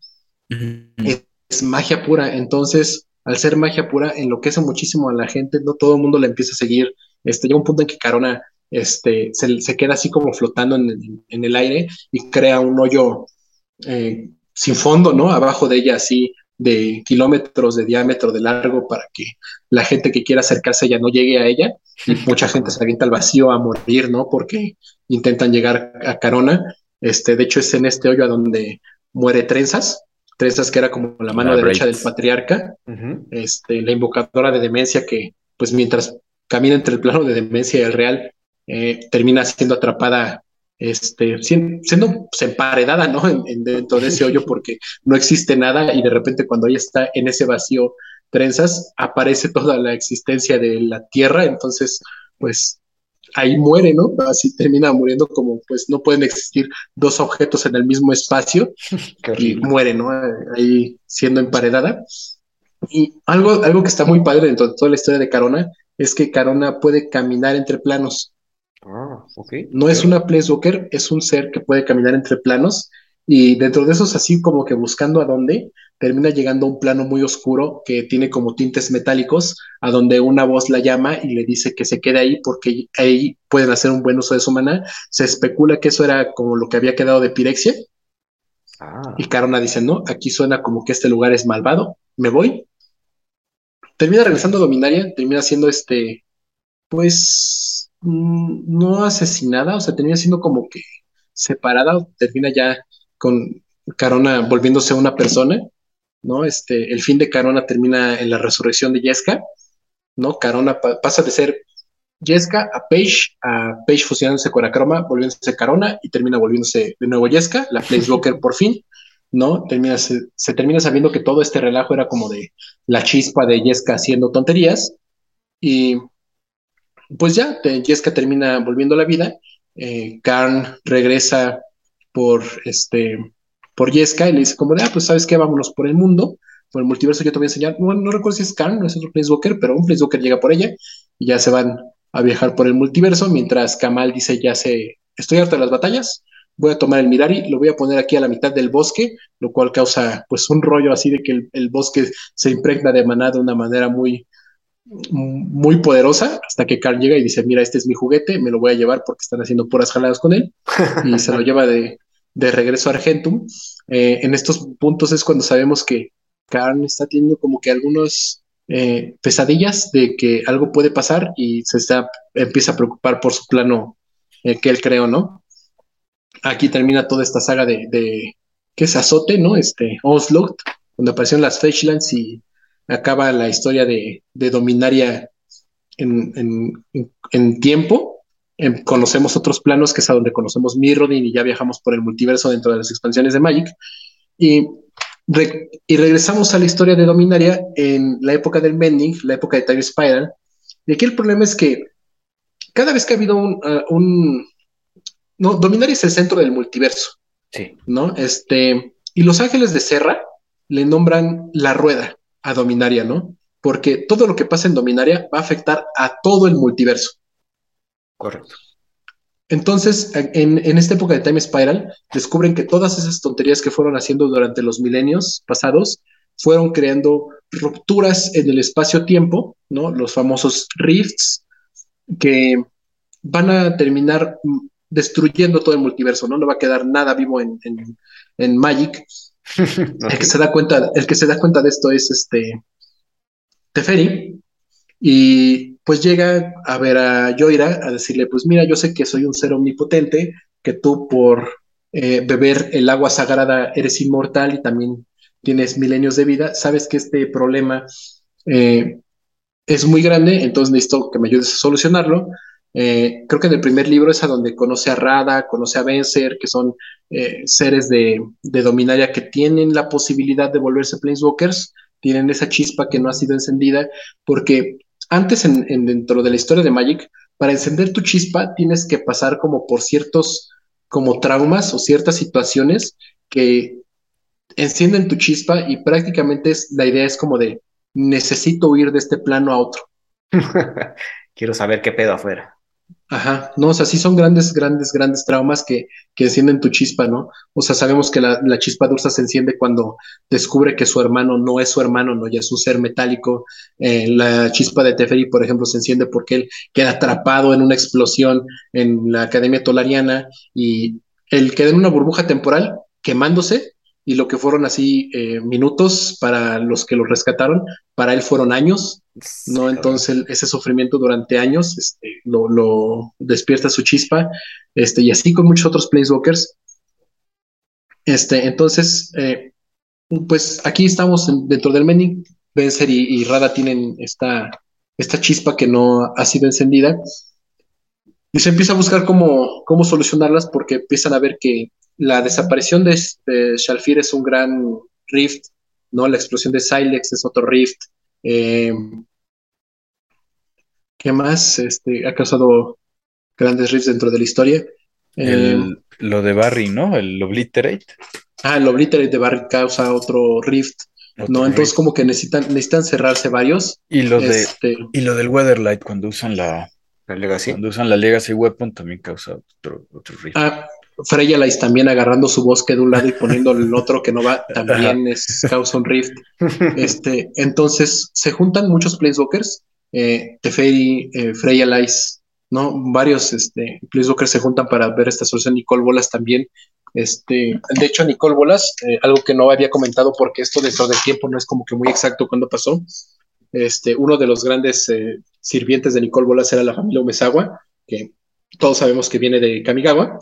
es, magia pura. Entonces, al ser magia pura, enloquece muchísimo a la gente. No todo el mundo la empieza a seguir. Este, llega un punto en que Carona este, se, queda así como flotando en, el aire y crea un hoyo eh, sin fondo, ¿no? Abajo de ella, así de kilómetros de diámetro de largo para que la gente que quiera acercarse ya no llegue a ella y mucha gente se avienta al vacío a morir, ¿no? Porque intentan llegar a Carona. Este, de hecho, es en este hoyo a donde muere Trenzas, Trenzas que era como la mano derecha del patriarca, este, la invocadora de demencia que, pues mientras camina entre el plano de demencia y el real, eh, termina siendo atrapada, este, siendo, emparedada, ¿no? En, dentro de ese hoyo porque no existe nada y de repente cuando ella está en ese vacío trenzas, aparece toda la existencia de la Tierra, entonces, pues ahí muere, ¿no? Así termina muriendo como, pues no pueden existir dos objetos en el mismo espacio y muere, ¿no? Ahí siendo emparedada. Y algo, algo que está muy padre dentro de toda la historia de Carona es que Carona puede caminar entre planos. Ah, no es una Walker, es un ser que puede caminar entre planos y dentro de esos así como que buscando a dónde, termina llegando a un plano muy oscuro que tiene como tintes metálicos, a donde una voz la llama y le dice que se quede ahí porque ahí pueden hacer un buen uso de su maná. Se especula que eso era como lo que había quedado de Pirexia. Ah. Y Carona dice, no, aquí suena como que este lugar es malvado, me voy. Termina regresando a Dominaria, termina siendo este, pues no asesinada, o sea, termina siendo como que separada, termina ya con Carona volviéndose una persona, ¿no? Este, el fin de Carona termina en la resurrección de Yeska, ¿no? Carona pasa de ser Yeska a Page, a Page fusionándose con Acroma, volviéndose Carona y termina volviéndose de nuevo Yeska, la Place Walker por fin, ¿no? Termina, se, termina sabiendo que todo este relajo era como de la chispa de Yeska haciendo tonterías Y pues ya, Jessica termina volviendo a la vida. Eh, Karn regresa por este por Jessica y le dice como de, ah, pues sabes qué, vámonos por el mundo, por el multiverso, yo te voy a enseñar, no, no recuerdo si es Karn, no es otro Planeswalker, pero un Planeswalker llega por ella y ya se van a viajar por el multiverso, mientras Kamal dice, ya sé, estoy harta de las batallas, voy a tomar el Mirari, lo voy a poner aquí a la mitad del bosque, lo cual causa pues un rollo así de que el, bosque se impregna de maná de una manera muy, muy poderosa, hasta que Carl llega y dice, mira, este es mi juguete, me lo voy a llevar porque están haciendo puras jaladas con él, y se lo lleva de, regreso a Argentum. Eh, en estos puntos es cuando sabemos que Carl está teniendo como que algunos eh, pesadillas de que algo puede pasar y se está, empieza a preocupar por su plano eh, que él creó, ¿no? Aquí termina toda esta saga de, de ¿qué es azote, no? Este, Onslaught, donde aparecieron las Fetchlands y acaba la historia de, Dominaria en, tiempo. Em, conocemos otros planos, que es a donde conocemos Mirrodin y ya viajamos por el multiverso dentro de las expansiones de Magic. Y, y regresamos a la historia de Dominaria en la época del Mending, la época de Time Spiral. Y aquí el problema es que cada vez que ha habido un, uh, un no, Dominaria es el centro del multiverso. Sí. ¿No? Este, y los ángeles de Serra le nombran la rueda a Dominaria, ¿no? Porque todo lo que pasa en Dominaria va a afectar a todo el multiverso. Correcto. Entonces, en, en, esta época de Time Spiral, descubren que todas esas tonterías que fueron haciendo durante los milenios pasados fueron creando rupturas en el espacio-tiempo, ¿no? Los famosos rifts, que van a terminar destruyendo todo el multiverso, ¿no? No va a quedar nada vivo en, en, Magic. El que se da cuenta, el que se da cuenta de esto es este Teferi. Y pues llega a ver a Yoira a decirle, pues mira, yo sé que soy un ser omnipotente, que tú por eh, beber el agua sagrada eres inmortal y también tienes milenios de vida, sabes que este problema eh, es muy grande, entonces necesito que me ayudes a solucionarlo. Eh, creo que en el primer libro es a donde conoce a Rada, conoce a Vencer, que son eh, seres de, Dominaria que tienen la posibilidad de volverse Planeswalkers, tienen esa chispa que no ha sido encendida, porque antes en, dentro de la historia de Magic, para encender tu chispa tienes que pasar como por ciertos como traumas o ciertas situaciones que encienden tu chispa y prácticamente es, la idea es como de necesito huir de este plano a otro. Quiero saber qué pedo afuera. Ajá, no, o sea, sí son grandes, grandes, grandes traumas que, que encienden tu chispa, ¿no? O sea, sabemos que la, chispa de se enciende cuando descubre que su hermano no es su hermano, ¿no? Ya es un ser metálico. Eh, la chispa de Teferi, por ejemplo, se enciende porque él queda atrapado en una explosión en la Academia Tolariana y él queda en una burbuja temporal quemándose y lo que fueron así eh, minutos para los que lo rescataron, para él fueron años, ¿no? Entonces ese sufrimiento durante años este, lo, despierta su chispa, este, y así con muchos otros Planeswalkers. Este, entonces, eh, pues aquí estamos dentro del Mending, Vencer y, Rada tienen esta, esta chispa que no ha sido encendida. Y se empieza a buscar cómo, cómo solucionarlas porque empiezan a ver que la desaparición de, Shalfir es un gran rift, ¿no? La explosión de Silex es otro rift. Eh, ¿Qué más? Este, ha causado grandes rifts dentro de la historia. Eh, lo de Barry, ¿no? El Obliterate. Ah, el Obliterate de Barry causa otro rift. ¿no? Entonces como que necesitan, necesitan cerrarse varios. Y lo, de, este, y lo del Weatherlight cuando usan la, Legacy. Cuando usan la Legacy Weapon también causa otro, otro rift. Ah, Freya también agarrando su bosque de un lado y poniendo el otro que no va, también es causa un rift. Este, entonces se juntan muchos Planeswalkers, eh, Teferi, eh, Freya ¿no? Varios este, Planeswalkers se juntan para ver esta solución. Nicole Bolas también. Este, de hecho, Nicole Bolas, eh, algo que no había comentado porque esto dentro del tiempo no es como que muy exacto cuando pasó. Este, uno de los grandes eh, sirvientes de Nicole Bolas era la familia Umezawa, que todos sabemos que viene de Kamigawa.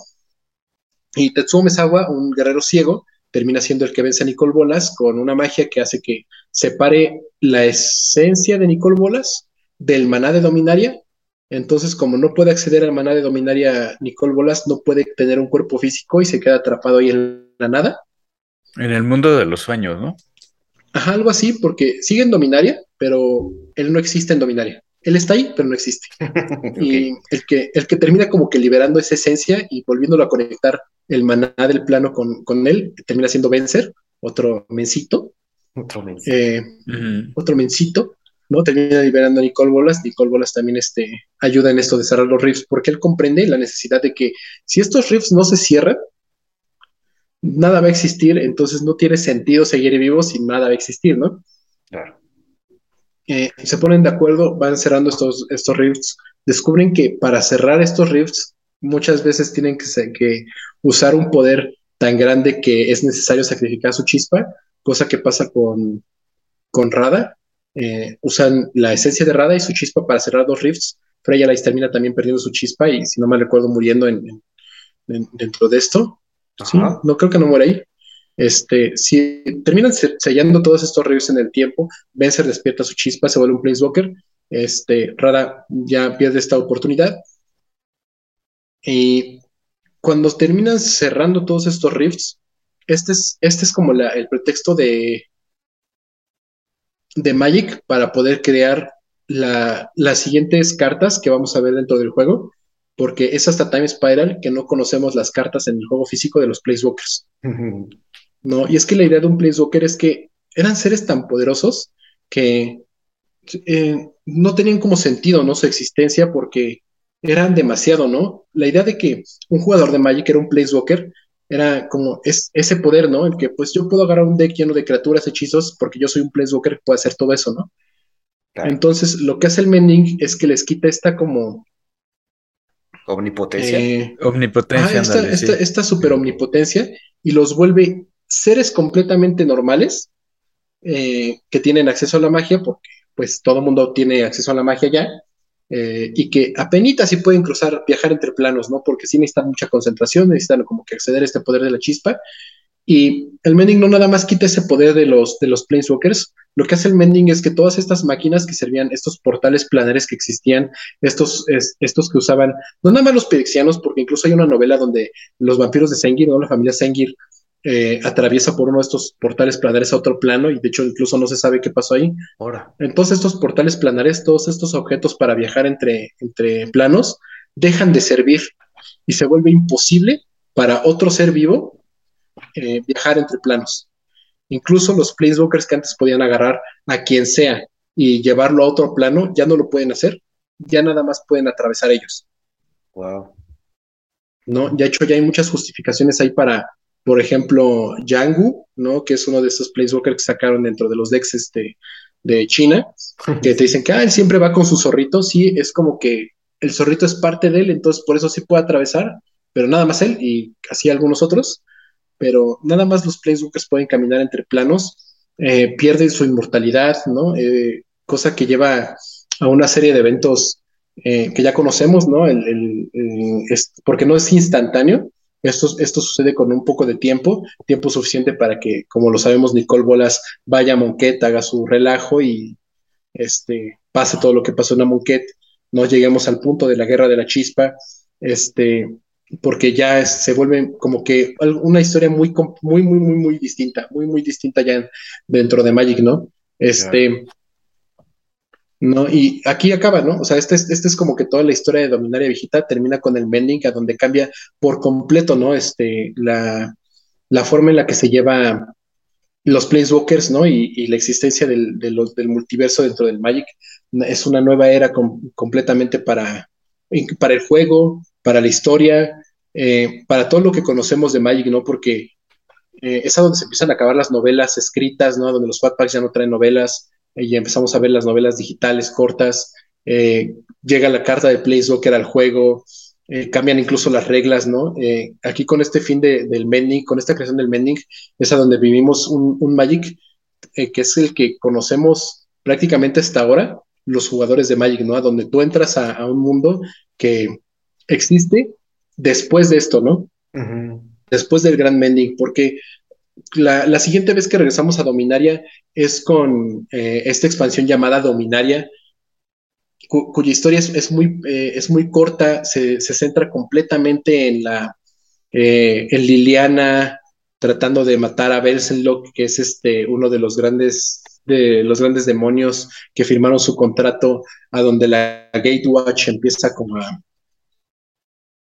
Y Tetsuo Mesawa, un guerrero ciego, termina siendo el que vence a Nicole Bolas con una magia que hace que separe la esencia de Nicole Bolas del maná de Dominaria. Entonces, como no puede acceder al maná de Dominaria Nicole Bolas, no puede tener un cuerpo físico y se queda atrapado ahí en la nada. En el mundo de los sueños, ¿no? Ajá, algo así, porque sigue en Dominaria, pero él no existe en Dominaria. Él está ahí, pero no existe. Y el que, el que termina como que liberando esa esencia y volviéndolo a conectar el maná del plano con, con él, termina siendo Vencer, otro mencito. Otro mencito. Eh, otro mencito, ¿no? Termina liberando a Nicole Bolas. Nicole Bolas también este, ayuda en esto de cerrar los riffs, porque él comprende la necesidad de que si estos riffs no se cierran, nada va a existir, entonces no tiene sentido seguir vivos si nada va a existir, ¿no? Claro. Eh, se ponen de acuerdo, van cerrando estos, estos rifts, descubren que para cerrar estos rifts muchas veces tienen que, que usar un poder tan grande que es necesario sacrificar su chispa, cosa que pasa con, con Rada. Eh, usan la esencia de Rada y su chispa para cerrar dos rifts. Freya la termina también perdiendo su chispa y, si no me recuerdo, muriendo en, dentro de esto. no creo que no muere ahí. Este, si terminan sellando todos estos reviews en el tiempo, Vencer despierta su chispa, se vuelve un Planeswalker. Este, Rara ya pierde esta oportunidad. Y cuando terminan cerrando todos estos rifts, este es, este es como el pretexto de, de Magic para poder crear las siguientes cartas que vamos a ver dentro del juego, porque es hasta Time Spiral que no conocemos las cartas en el juego físico de los Placewalkers. ¿No? Y es que la idea de un Planeswalker es que eran seres tan poderosos que eh, no tenían como sentido, ¿no? Su existencia porque eran demasiado, ¿no? La idea de que un jugador de Magic era un Planeswalker era como es, ese poder, ¿no? El que pues yo puedo agarrar un deck lleno de criaturas, hechizos, porque yo soy un Planeswalker que puede hacer todo eso, ¿no? Entonces, lo que hace el Mending es que les quita esta como... Omnipotencia. Eh, omnipotencia. esta, esta super omnipotencia y los vuelve seres completamente normales eh, que tienen acceso a la magia, porque pues todo mundo tiene acceso a la magia ya, eh, y que apenas sí pueden cruzar, viajar entre planos, ¿no? Porque sí necesitan mucha concentración, necesitan como que acceder a este poder de la chispa. Y el Mending no nada más quita ese poder de los, de los Planeswalkers, lo que hace el Mending es que todas estas máquinas que servían, estos portales planares que existían, estos, estos que usaban, no nada más los pirexianos, porque incluso hay una novela donde los vampiros de Sengir, ¿no? La familia Sengir eh, atraviesa por uno de estos portales planares a otro plano y de hecho incluso no se sabe qué pasó ahí. Ahora. Entonces estos portales planares, todos estos objetos para viajar entre, entre planos, dejan de servir y se vuelve imposible para otro ser vivo eh, viajar entre planos. Incluso los planeswalkers que antes podían agarrar a quien sea y llevarlo a otro plano, ya no lo pueden hacer, ya nada más pueden atravesar ellos. Wow. ¿No? De hecho, ya hay muchas justificaciones ahí para, por ejemplo, Yangu, ¿no? Que es uno de estos Planeswalkers que sacaron dentro de los decks este, de China, que te dicen que ah, él siempre va con su zorrito, sí, es como que el zorrito es parte de él, entonces por eso sí puede atravesar, pero nada más él y así algunos otros, pero nada más los Planeswalkers pueden caminar entre planos, eh, pierden su inmortalidad, ¿no? Eh, cosa que lleva a una serie de eventos eh, que ya conocemos, ¿no? porque no es instantáneo, esto, esto sucede con un poco de tiempo, tiempo suficiente para que, como lo sabemos, Nicole Bolas vaya a Monquette, haga su relajo y este, pase todo lo que pasó en la Monquette, no lleguemos al punto de la guerra de la chispa, este, porque ya se vuelve como que una historia muy, muy, muy, muy, muy distinta, muy, muy distinta ya dentro de Magic, ¿no? Este, ¿no? Y aquí acaba, ¿no? O sea, este, este es como que toda la historia de Dominaria Viejita termina con el Mending, a donde cambia por completo, ¿no? Este, la, forma en la que se lleva los Planeswalkers, ¿no? Y, la existencia del, del, multiverso dentro del Magic es una nueva era completamente para, para el juego, para la historia, eh, para todo lo que conocemos de Magic, ¿no? Porque eh, es a donde se empiezan a acabar las novelas escritas, ¿no? Donde los Fatpacks ya no traen novelas, y empezamos a ver las novelas digitales cortas, eh, llega la carta de Planeswalker al juego, eh, cambian incluso las reglas, ¿no? Eh, aquí con este fin del mending, con esta creación del mending, es a donde vivimos un, Magic que es el que conocemos prácticamente hasta ahora, los jugadores de Magic, ¿no? A donde tú entras a, un mundo que existe después de esto, ¿no? Después del gran mending, porque la, siguiente vez que regresamos a Dominaria es con eh, esta expansión llamada Dominaria, cuya historia es, muy, eh, es muy corta, se, centra completamente en la eh, Liliana, tratando de matar a Belsenlock, que es este uno de los grandes de los grandes demonios que firmaron su contrato a donde la Gatewatch empieza como a,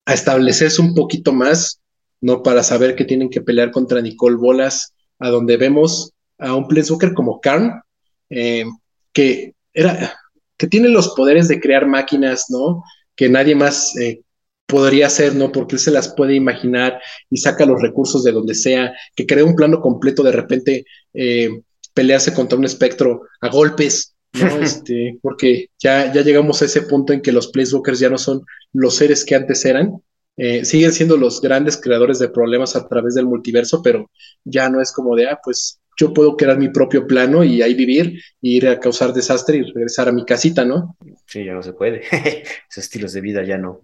a establecerse un poquito más, ¿no? Para saber que tienen que pelear contra Nicole Bolas, a donde vemos a un Planeswalker como Karn, eh, que era, que tiene los poderes de crear máquinas, ¿no? Que nadie más eh, podría hacer, ¿no? Porque él se las puede imaginar y saca los recursos de donde sea, que crea un plano completo de repente eh, pelearse contra un espectro a golpes, ¿no? Este, porque ya, ya llegamos a ese punto en que los Placewalkers ya no son los seres que antes eran, eh, siguen siendo los grandes creadores de problemas a través del multiverso, pero ya no es como de, ah, pues yo puedo crear mi propio plano y ahí vivir, ir a causar desastre y regresar a mi casita, ¿no? Sí, ya no se puede. Esos estilos de vida ya no.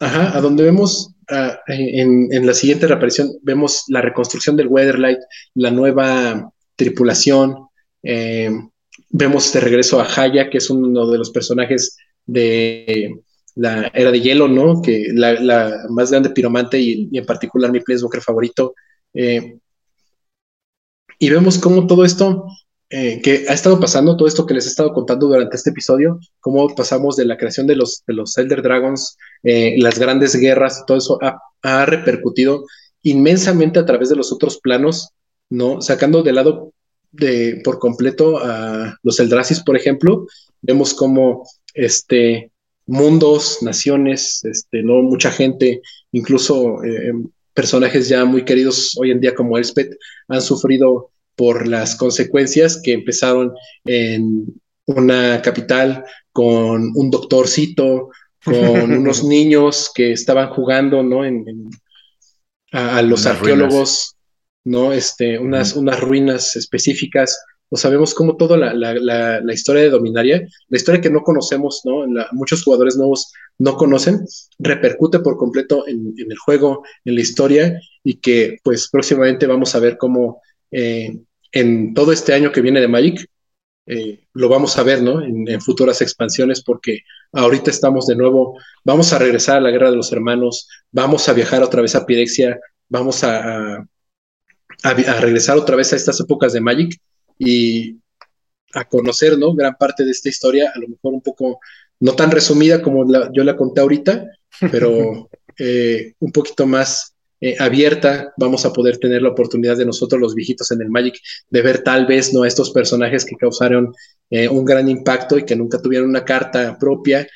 Ajá, a donde vemos uh, en, en, la siguiente reaparición, vemos la reconstrucción del Weatherlight, la nueva tripulación, eh, vemos de regreso a Haya, que es uno de los personajes de la era de hielo, ¿no? Que la, la más grande piromante y, y, en particular mi Planeswalker favorito. Eh, y vemos cómo todo esto eh, que ha estado pasando, todo esto que les he estado contando durante este episodio, cómo pasamos de la creación de los, de los Elder Dragons, eh, las grandes guerras, todo eso ha, repercutido inmensamente a través de los otros planos, ¿no? Sacando de lado de, por completo a los Eldrasis, por ejemplo, vemos cómo este, mundos, naciones, este, ¿no? Mucha gente, incluso eh, personajes ya muy queridos hoy en día como Elspeth, han sufrido por las consecuencias que empezaron en una capital con un doctorcito, con unos niños que estaban jugando, ¿no? En, en a, a, los unas arqueólogos, ruinas. ¿no? Este, unas, unas ruinas específicas. O sabemos cómo toda la, la, la, historia de Dominaria, la historia que no conocemos, ¿no? muchos jugadores nuevos no conocen, repercute por completo en, el juego, en la historia, y que pues próximamente vamos a ver cómo eh, en todo este año que viene de Magic, eh, lo vamos a ver, ¿no? En, futuras expansiones, porque ahorita estamos de nuevo, vamos a regresar a la Guerra de los Hermanos, vamos a viajar otra vez a Pirexia, vamos a, a regresar otra vez a estas épocas de Magic y a conocer, ¿no? Gran parte de esta historia, a lo mejor un poco, no tan resumida como la, yo la conté ahorita, pero eh, un poquito más eh, abierta, vamos a poder tener la oportunidad de nosotros los viejitos en el Magic de ver tal vez no a estos personajes que causaron eh, un gran impacto y que nunca tuvieron una carta propia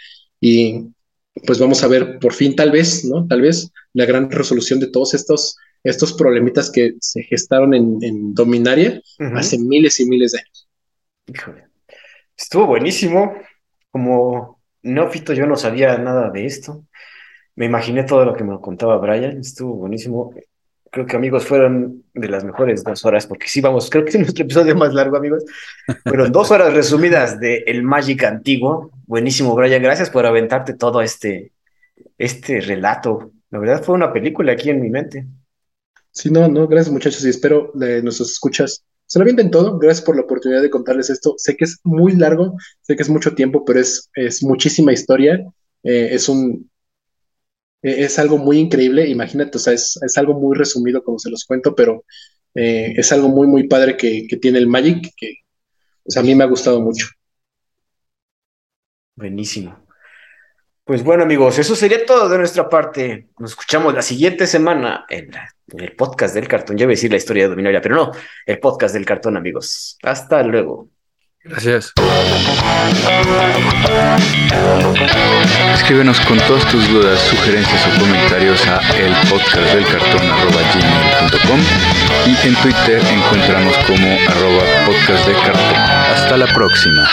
y pues vamos a ver por fin tal vez, ¿no? Tal vez la gran resolución de todos estos, estos problemitas que se gestaron en, en Dominaria uh -huh. hace miles y miles de años. Híjole. Estuvo buenísimo. Como neófito yo no sabía nada de esto me imaginé todo lo que me contaba Brian, estuvo buenísimo. Creo que amigos fueron de las mejores dos horas, porque sí, vamos, creo que es nuestro episodio más largo, amigos. Fueron dos horas resumidas de El Magic antiguo. Buenísimo, Brian, gracias por aventarte todo este, este relato. La verdad fue una película aquí en mi mente. Sí, no, no, gracias muchachos y espero de nuestros escuchas se lo avienten todo. Gracias por la oportunidad de contarles esto. Sé que es muy largo, sé que es mucho tiempo, pero es, es muchísima historia. Eh, es un, eh, es algo muy increíble, imagínate, o sea, es, es, algo muy resumido como se los cuento, pero eh, es algo muy, muy padre que, que tiene el Magic, que pues, a mí me ha gustado mucho. Buenísimo. Pues bueno, amigos, eso sería todo de nuestra parte. Nos escuchamos la siguiente semana en, el podcast del cartón. Ya voy a decir la historia de Dominaria, pero no, el podcast del cartón, amigos. Hasta luego. Gracias. Escríbenos con todas tus dudas, sugerencias o comentarios a elpodcastdelcartón.com y en Twitter encuéntranos como arroba podcastdelcartón. Hasta la próxima.